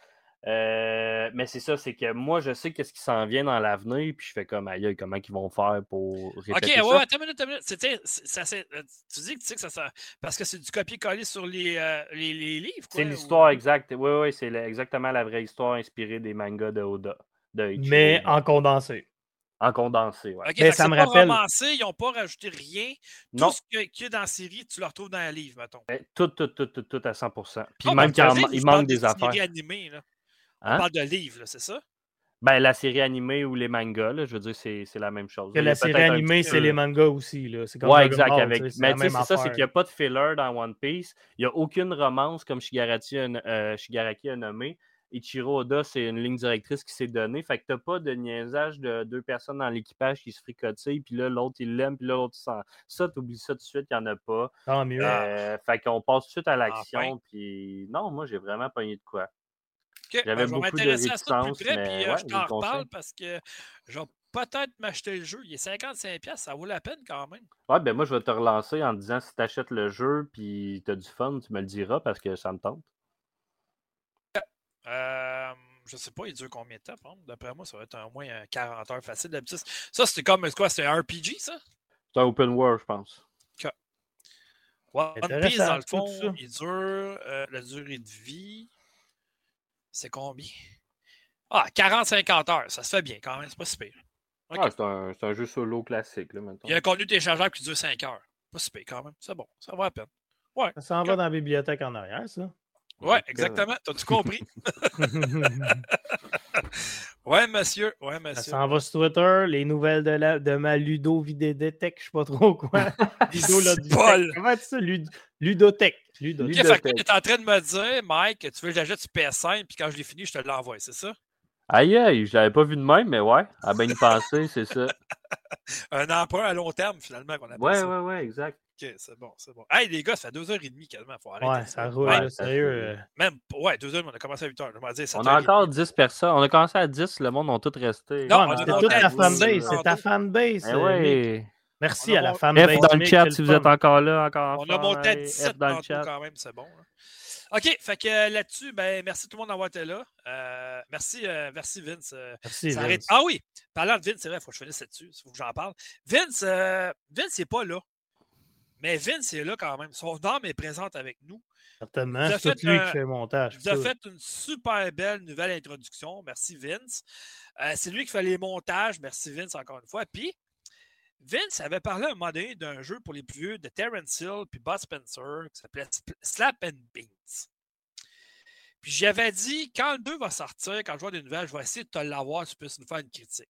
S3: Euh, mais c'est ça, c'est que moi, je sais qu'est-ce qui s'en vient dans l'avenir, puis je fais comme, aïe, comment ils vont faire pour
S1: OK,
S3: répéter
S1: ouais,
S3: ça?
S1: ouais, attends une minute, attends une minute. C'était- c'est- ça, c'est- euh, tu dis que tu sais que ça, ça- Parce que c'est du copier-coller sur les, euh, les, les livres, quoi.
S3: C'est
S1: ou-
S3: l'histoire exacte. Oui, oui, c'est exactement la vraie histoire inspirée des mangas de Oda. De
S2: Mais en condensé.
S3: en condensé.
S1: OK,
S2: Mais
S1: fait que
S2: ça me
S1: pas
S2: rappelle-
S1: romancé, ils n'ont pas rajouté rien. Tout
S3: Non,
S1: ce que- qu'il y a dans la série, tu le retrouves dans le livre, mettons.
S3: ben, tout, tout, tout, tout, tout à 100%. Puis
S1: Ah,
S3: même
S1: ben,
S3: qu'il manque des affaires.
S1: séries animées, là. On
S3: Hein?
S1: parle de livres, c'est ça?
S3: Ben, la série animée ou les mangas, là, je veux dire, c'est c'est la même chose.
S2: Que la série animée, c'est les mangas aussi. Là. C'est comme
S3: Ouais, exact.
S2: Ball,
S3: Avec... Mais tu sais, c'est ça, c'est qu'il n'y a pas de filler dans One Piece. Il n'y a aucune romance, comme Shigaraki a, euh, Shigaraki a nommé. Ichiro Oda, c'est une ligne directrice qui s'est donnée. Fait que t'as pas de niaisage de deux personnes dans l'équipage qui se fricotillent, puis là, l'autre, il l'aime, puis là, l'autre, il s'en... Ça, t'oublies ça tout de suite, il n'y en a pas.
S2: Tant mieux.
S3: Euh, fait qu'on passe tout de suite à l'action,
S1: Enfin.
S3: puis non, moi, j'ai vraiment pogné de quoi.
S1: OK,
S3: J'avais
S1: ben, je vais
S3: beaucoup de
S1: m'intéresser à ça de
S3: réticence,
S1: plus près,
S3: mais
S1: puis euh,
S3: ouais,
S1: je
S3: je
S1: t'en reparle parce que je vais peut-être m'acheter le jeu. Il est 55$, ça vaut la peine quand même.
S3: Ouais, ben moi, je vais te relancer en te disant si tu achètes le jeu, puis tu as du fun, tu me le diras parce que ça me tente.
S1: Euh, je sais pas, il dure combien de temps? D'après moi, ça va être au moins un 40 heures facile. D'habitude, ça, c'était comme c'est quoi? C'est un RPG, ça?
S3: C'est un open world, je pense.
S1: One
S2: Intéressant,
S1: Piece, dans le
S2: tout
S1: fond,
S2: ça.
S1: il dure euh, la durée de vie. C'est combien? Ah, 40-50 heures. Ça se fait bien quand même, c'est pas si pire.
S3: Ah, c'est un, c'est un jeu solo classique, là, maintenant.
S1: Il y a un contenu téléchargeable qui dure 5 heures. Pas si pire quand même. C'est bon, ça va à peine.
S2: Ça s'en va dans la bibliothèque en arrière, ça.
S1: Ouais, exactement. T'as-tu compris? ouais, monsieur. Ouais,
S2: Ça
S1: monsieur.
S2: s'en va sur Twitter, les nouvelles de, la, de ma Ludo Vidédétech, je sais pas trop quoi. Ludo Loditech.
S1: Paul.
S2: Comment tu dis ça? Lud- Ludotech. Ludotech.
S1: fait que
S3: Ludotech.
S1: tu es en train de me dire, Mike, que tu veux que j'achète sur PS5, puis quand je l'ai fini, je te l'envoie, c'est ça?
S3: Aïe, aïe, je l'avais pas vu de même, mais ouais, à bien y penser, c'est ça.
S1: Un emprunt à long terme, finalement, qu'on appelle
S3: Ouais,
S1: ça.
S3: ouais, ouais, exact.
S1: Ok, c'est bon, c'est bon. Hey, les gars, ça fait deux heures et demie quasiment. Faut arrêter.
S2: Ouais, ça roule,
S3: Ouais,
S2: sérieux. euh,
S1: Même, ouais, deux heures, mais on a commencé à 8 heures. Je m'en dire,
S3: On a encore 10 personnes. On a commencé à 10, le monde ont tout resté.
S1: Non,
S2: ouais,
S1: on
S2: c'est toute ta fanbase, c'est ta fanbase.
S3: Eh ouais.
S2: Merci
S1: On
S2: à la fanbase.
S3: F dans le chat si vous êtes encore là, encore.
S1: On a monté à
S3: fort,
S1: 17
S3: F dans le chat.
S1: quand même, c'est bon. là. OK, fait que euh, là-dessus, ben, merci tout le monde d'avoir été là. Euh, merci, euh, merci Vince.
S2: Merci.
S1: ça arrête-
S2: Vince.
S1: Ah oui, parlant de Vince, c'est vrai, il faut que je finisse là-dessus. Il faut que j'en parle. Vince, euh, Vince n'est pas là. Mais Vince est là quand même. Son âme est présente avec nous.
S2: Certainement. C'est
S1: fait
S2: lui
S1: un-
S2: qui fait le montage.
S1: Il vous a fait une super belle nouvelle introduction. Merci Vince. Euh, c'est lui qui fait les montages. Merci Vince encore une fois. Puis, Vince avait parlé à un moment donné d'un jeu pour les plus vieux de Terence Hill puis Bud Spencer qui s'appelait Slap and Beans. Puis j'avais dit, quand le 2 va sortir, quand je vois des nouvelles, je vais essayer de te l'avoir, tu puisses nous faire une critique.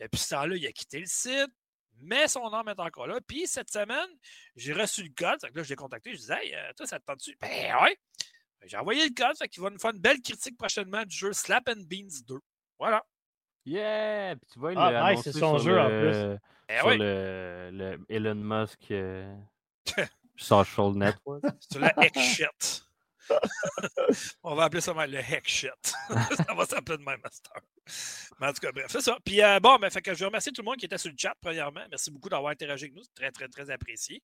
S1: Depuis ce temps-là, il a quitté le site, mais son nom est encore là. Puis cette semaine, j'ai reçu le code. Fait que là, je l'ai contacté. Je disais, hey, euh, toi, ça te tente-tu? Ben ouais. J'ai envoyé le code. Fait qu'il va nous faire une belle critique prochainement du jeu Slap and Beans 2. Voilà.
S3: Yeah! Puis tu vois, il
S2: Ah,
S3: l'a
S2: nice, c'est son
S3: sur
S2: jeu, en
S3: le-
S1: Ben
S3: sur
S1: oui,
S3: le, le Elon Musk euh, Social Network.
S1: c'est le heck shit. On va appeler ça même le heck shit. ça va s'appeler de même heure. Mais en tout cas, bref, c'est ça. Puis euh, bon, ben, fait que je remercie tout le monde qui était sur le chat, premièrement. Merci beaucoup d'avoir interagi avec nous. C'est très, très, très apprécié.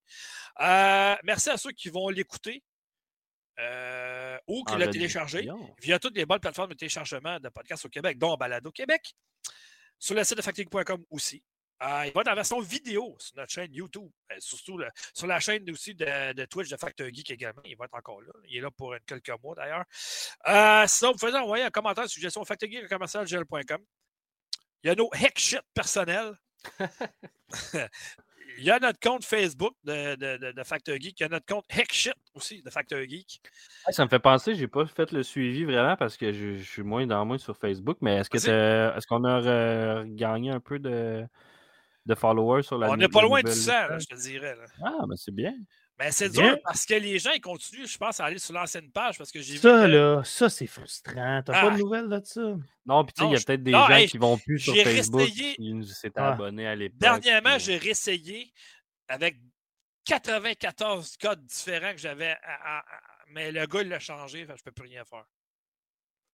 S1: Euh, merci à ceux qui vont l'écouter euh, ou qui l'ont téléchargé via toutes les bonnes plateformes de téléchargement de podcasts au Québec, dont Balado Québec, sur le site de factory.com aussi. Euh, il va être en version vidéo sur notre chaîne YouTube, euh, surtout le- sur la chaîne aussi de, de Twitch de Factor Geek également. Il va être encore là. Il est là pour quelques mois d'ailleurs. Euh, sinon, vous pouvez envoyer un commentaire, une suggestion factorgeek.com. Il y a nos heck shit personnels. Il y a notre compte Facebook de, de, de, Factor Geek. Il y a notre compte heck shit aussi de Factor Geek.
S3: Ah, Ça me fait penser, j'ai pas fait le suivi vraiment parce que je, je suis moins dans moins sur Facebook, mais est-ce que
S1: Vas-y.
S3: t'as- est-ce qu'on a gagné un peu de de followers sur la
S1: On n'est pas loin de
S3: nouvelle
S1: ça, là,
S3: page.
S1: je te dirais. là.
S3: Ah, mais c'est bien.
S1: Mais c'est dur parce que les gens, ils continuent, je pense, à aller sur l'ancienne page parce que j'ai vu.
S2: Ça,
S1: que-
S2: là, ça, c'est frustrant. T'as pas
S1: Ah.
S2: de nouvelles de ça?
S3: Non, puis tu sais, il y a
S1: je-
S3: peut-être des
S1: non,
S3: gens
S1: hey,
S3: qui vont plus sur
S1: j'ai
S3: Facebook
S1: réessayé-
S3: qui nous s'étaient
S2: Ah.
S3: abonnés à l'époque.
S1: Dernièrement,
S3: puis-
S1: j'ai réessayé avec 94 codes différents que j'avais, à- à- à- mais le gars, il l'a changé, que je peux plus rien faire.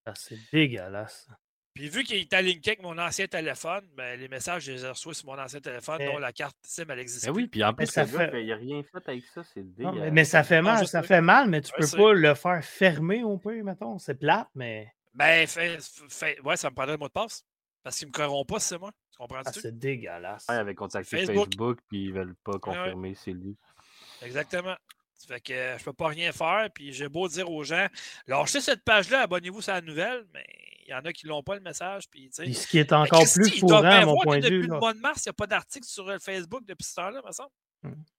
S2: Ah, c'est dégueulasse.
S1: Puis vu qu'il est alinké avec mon ancien téléphone, ben, les messages, je les ai reçus sur mon ancien téléphone,
S2: Mais-
S1: dont la carte SIM, elle existe
S3: Ben
S1: plus.
S3: oui, puis en plus,
S2: ça
S3: le gars,
S2: fait-
S3: il n'a rien fait avec ça, c'est
S2: Non,
S3: dégueulasse.
S2: mais, mais ça fait
S1: Ah,
S2: mal, ça fait mal, mais tu peux pas le faire fermer au pire, mettons. C'est plate, mais
S1: Ben, fait, fait- ouais, ça me prendrait le mot de passe. Parce qu'ils me croiront pas si c'est moi. Tu
S2: ah,
S1: comprends-tu?
S2: c'est dégueulasse.
S3: Ouais, avec contacté
S1: Facebook.
S3: Facebook, puis ils veulent pas confirmer c'est lui.
S1: Exactement. Ça fait que euh, je peux pas rien faire. Puis j'ai beau dire aux gens, lâchez cette page-là, abonnez-vous sur la nouvelle, mais il y en a qui l'ont pas le message. Puis.
S2: Puis ce qui est encore plus
S1: bien
S2: à mon point de
S1: Depuis
S2: vue.
S1: le
S2: là.
S1: mois de mars, il n'y a pas d'article sur euh, Facebook depuis ce temps-là, me semble.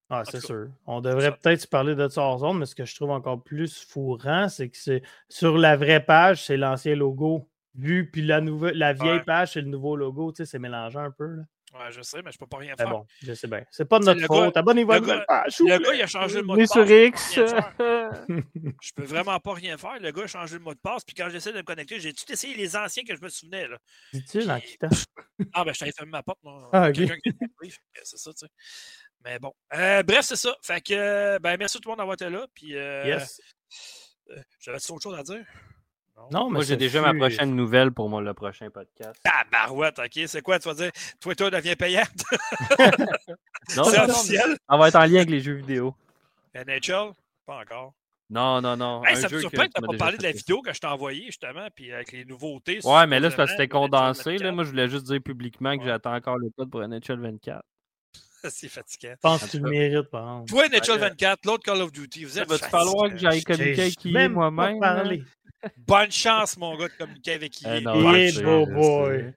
S2: Ah,
S1: En
S2: c'est sûr. On devrait peut-être parler de ça hors zone, mais ce que je trouve encore plus fourrant, c'est que c'est sur la vraie page, c'est l'ancien logo vu, puis la nouvelle, la vieille
S1: Ouais.
S2: page, c'est le nouveau logo. Tu sais, c'est mélangé un peu. Là.
S1: Ouais, je sais, mais je peux pas rien faire.
S2: bon, je sais bien. C'est pas de notre faute. Abonnez-vous à la
S1: le gars-
S2: page.
S1: Le il a changé le mot de passe.
S3: sur
S1: je peux
S3: X!
S1: Je peux vraiment pas rien faire. Le gars a changé le mot de passe. Puis quand j'essaie de me connecter, j'ai tout essayé les anciens que je me souvenais. Là.
S2: Dit-il en quittant.
S1: Ah, ben, je t'avais fermé ma porte.
S2: Ah, ok.
S1: Quelqu'un qui C'est ça, tu sais. Mais bon. Euh, bref, c'est ça. Fait que, euh, ben, merci tout le monde d'avoir été là. Puis, euh,
S2: Yes.
S1: euh, j'avais-tu autre chose à dire?
S2: Non, mais
S3: Moi, j'ai déjà ma prochaine nouvelle pour mon, le prochain podcast.
S1: Ah, barouette, OK. C'est quoi, tu vas dire? Twitter devient payant?
S3: Non,
S1: c'est officiel?
S3: on va être en lien avec les jeux vidéo.
S1: NHL? Pas encore.
S3: Non, non, non.
S1: Hey, ça me surprend que
S3: tu m'as
S1: pas parlé de la vidéo que je t'ai envoyée, justement, puis avec les nouveautés.
S3: Ouais, mais là, c'est parce que c'était condensé. Là. Moi, je voulais juste dire publiquement que
S1: Ouais.
S3: j'attends encore le code pour NHL 24.
S1: c'est fatigant.
S2: Je pense que tu le mérites, par exemple.
S1: Toi, NHL
S3: Ouais,
S1: 24, l'autre Call of Duty, vous
S3: Ça
S1: êtes
S3: va-tu falloir que j'aille communiquer
S2: pas
S3: moi-même?
S1: Bonne chance, mon gars, de communiquer avec qui
S3: Eh je je.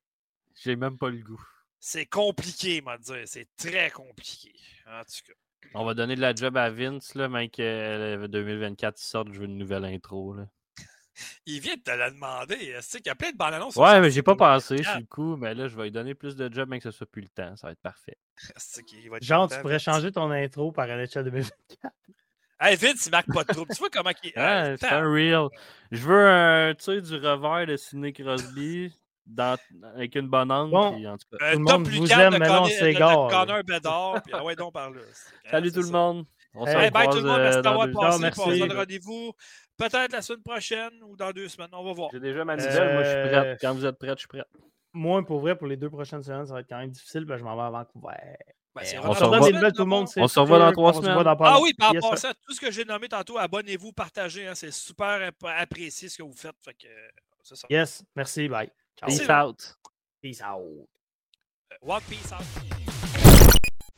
S3: J'ai même pas le goût.
S1: C'est compliqué, m'a dire. C'est très compliqué. En tout cas.
S3: On va donner de la job à Vince, là, mais que euh, 2024 sorte, je veux une nouvelle intro. Là.
S1: Il vient de te la demander. Tu sais qu'il y a plein de bandes annonces.
S3: Ouais, mais j'ai pas
S1: pensé
S3: pensé sur le coup, mais là, je vais lui donner plus de job, mais que ce soit plus le temps. Ça va être parfait.
S2: Genre, tu pourrais changer ton intro par un échelle de 2024.
S1: Hey, Vince, il marque pas de trouble. tu vois comment il.
S3: Ah,
S1: Ah,
S3: c'est un real. Je veux un, tu sais, du revers de Sidney Crosby dans- avec une bonne angle.
S2: Bon.
S3: puis en tout cas.
S1: Un
S2: Tout le
S1: top
S2: monde vous aime,
S1: de
S2: mais non, c'est gare,
S1: Connor Bedard. Puis ah ouais, donc par là.
S3: Salut tout le monde. On se
S2: Hey,
S1: bye tout le monde. Merci
S3: euh, dans
S1: d'avoir passé. On se donne rendez-vous peut-être la semaine prochaine ou dans deux semaines. On va voir.
S3: J'ai déjà ma nouvelle. Moi, je suis
S2: Euh,
S3: prête. Quand vous êtes prête, je suis prête.
S2: Moi, pour vrai, pour les deux prochaines semaines, ça va être quand même difficile, parce que je m'en vais à Vancouver.
S1: Ben,
S2: Euh,
S1: vraiment
S3: on se
S1: dans
S3: revoit-
S1: deux
S2: des
S1: semaines,
S2: nouvelles, tout le monde.
S3: On se revoit dans trois
S2: on se voit
S3: semaines.
S2: dans pas
S1: Ah oui, par
S2: Yes,
S1: rapport à ça, tout ce que j'ai nommé tantôt, abonnez-vous, partagez. hein, c'est super app- apprécié ce que vous faites. Fait que, euh, c'est ça.
S2: Yes, merci, bye. Ciao.
S3: Peace
S1: Merci.
S3: out.
S2: Peace out.
S1: One Piece out.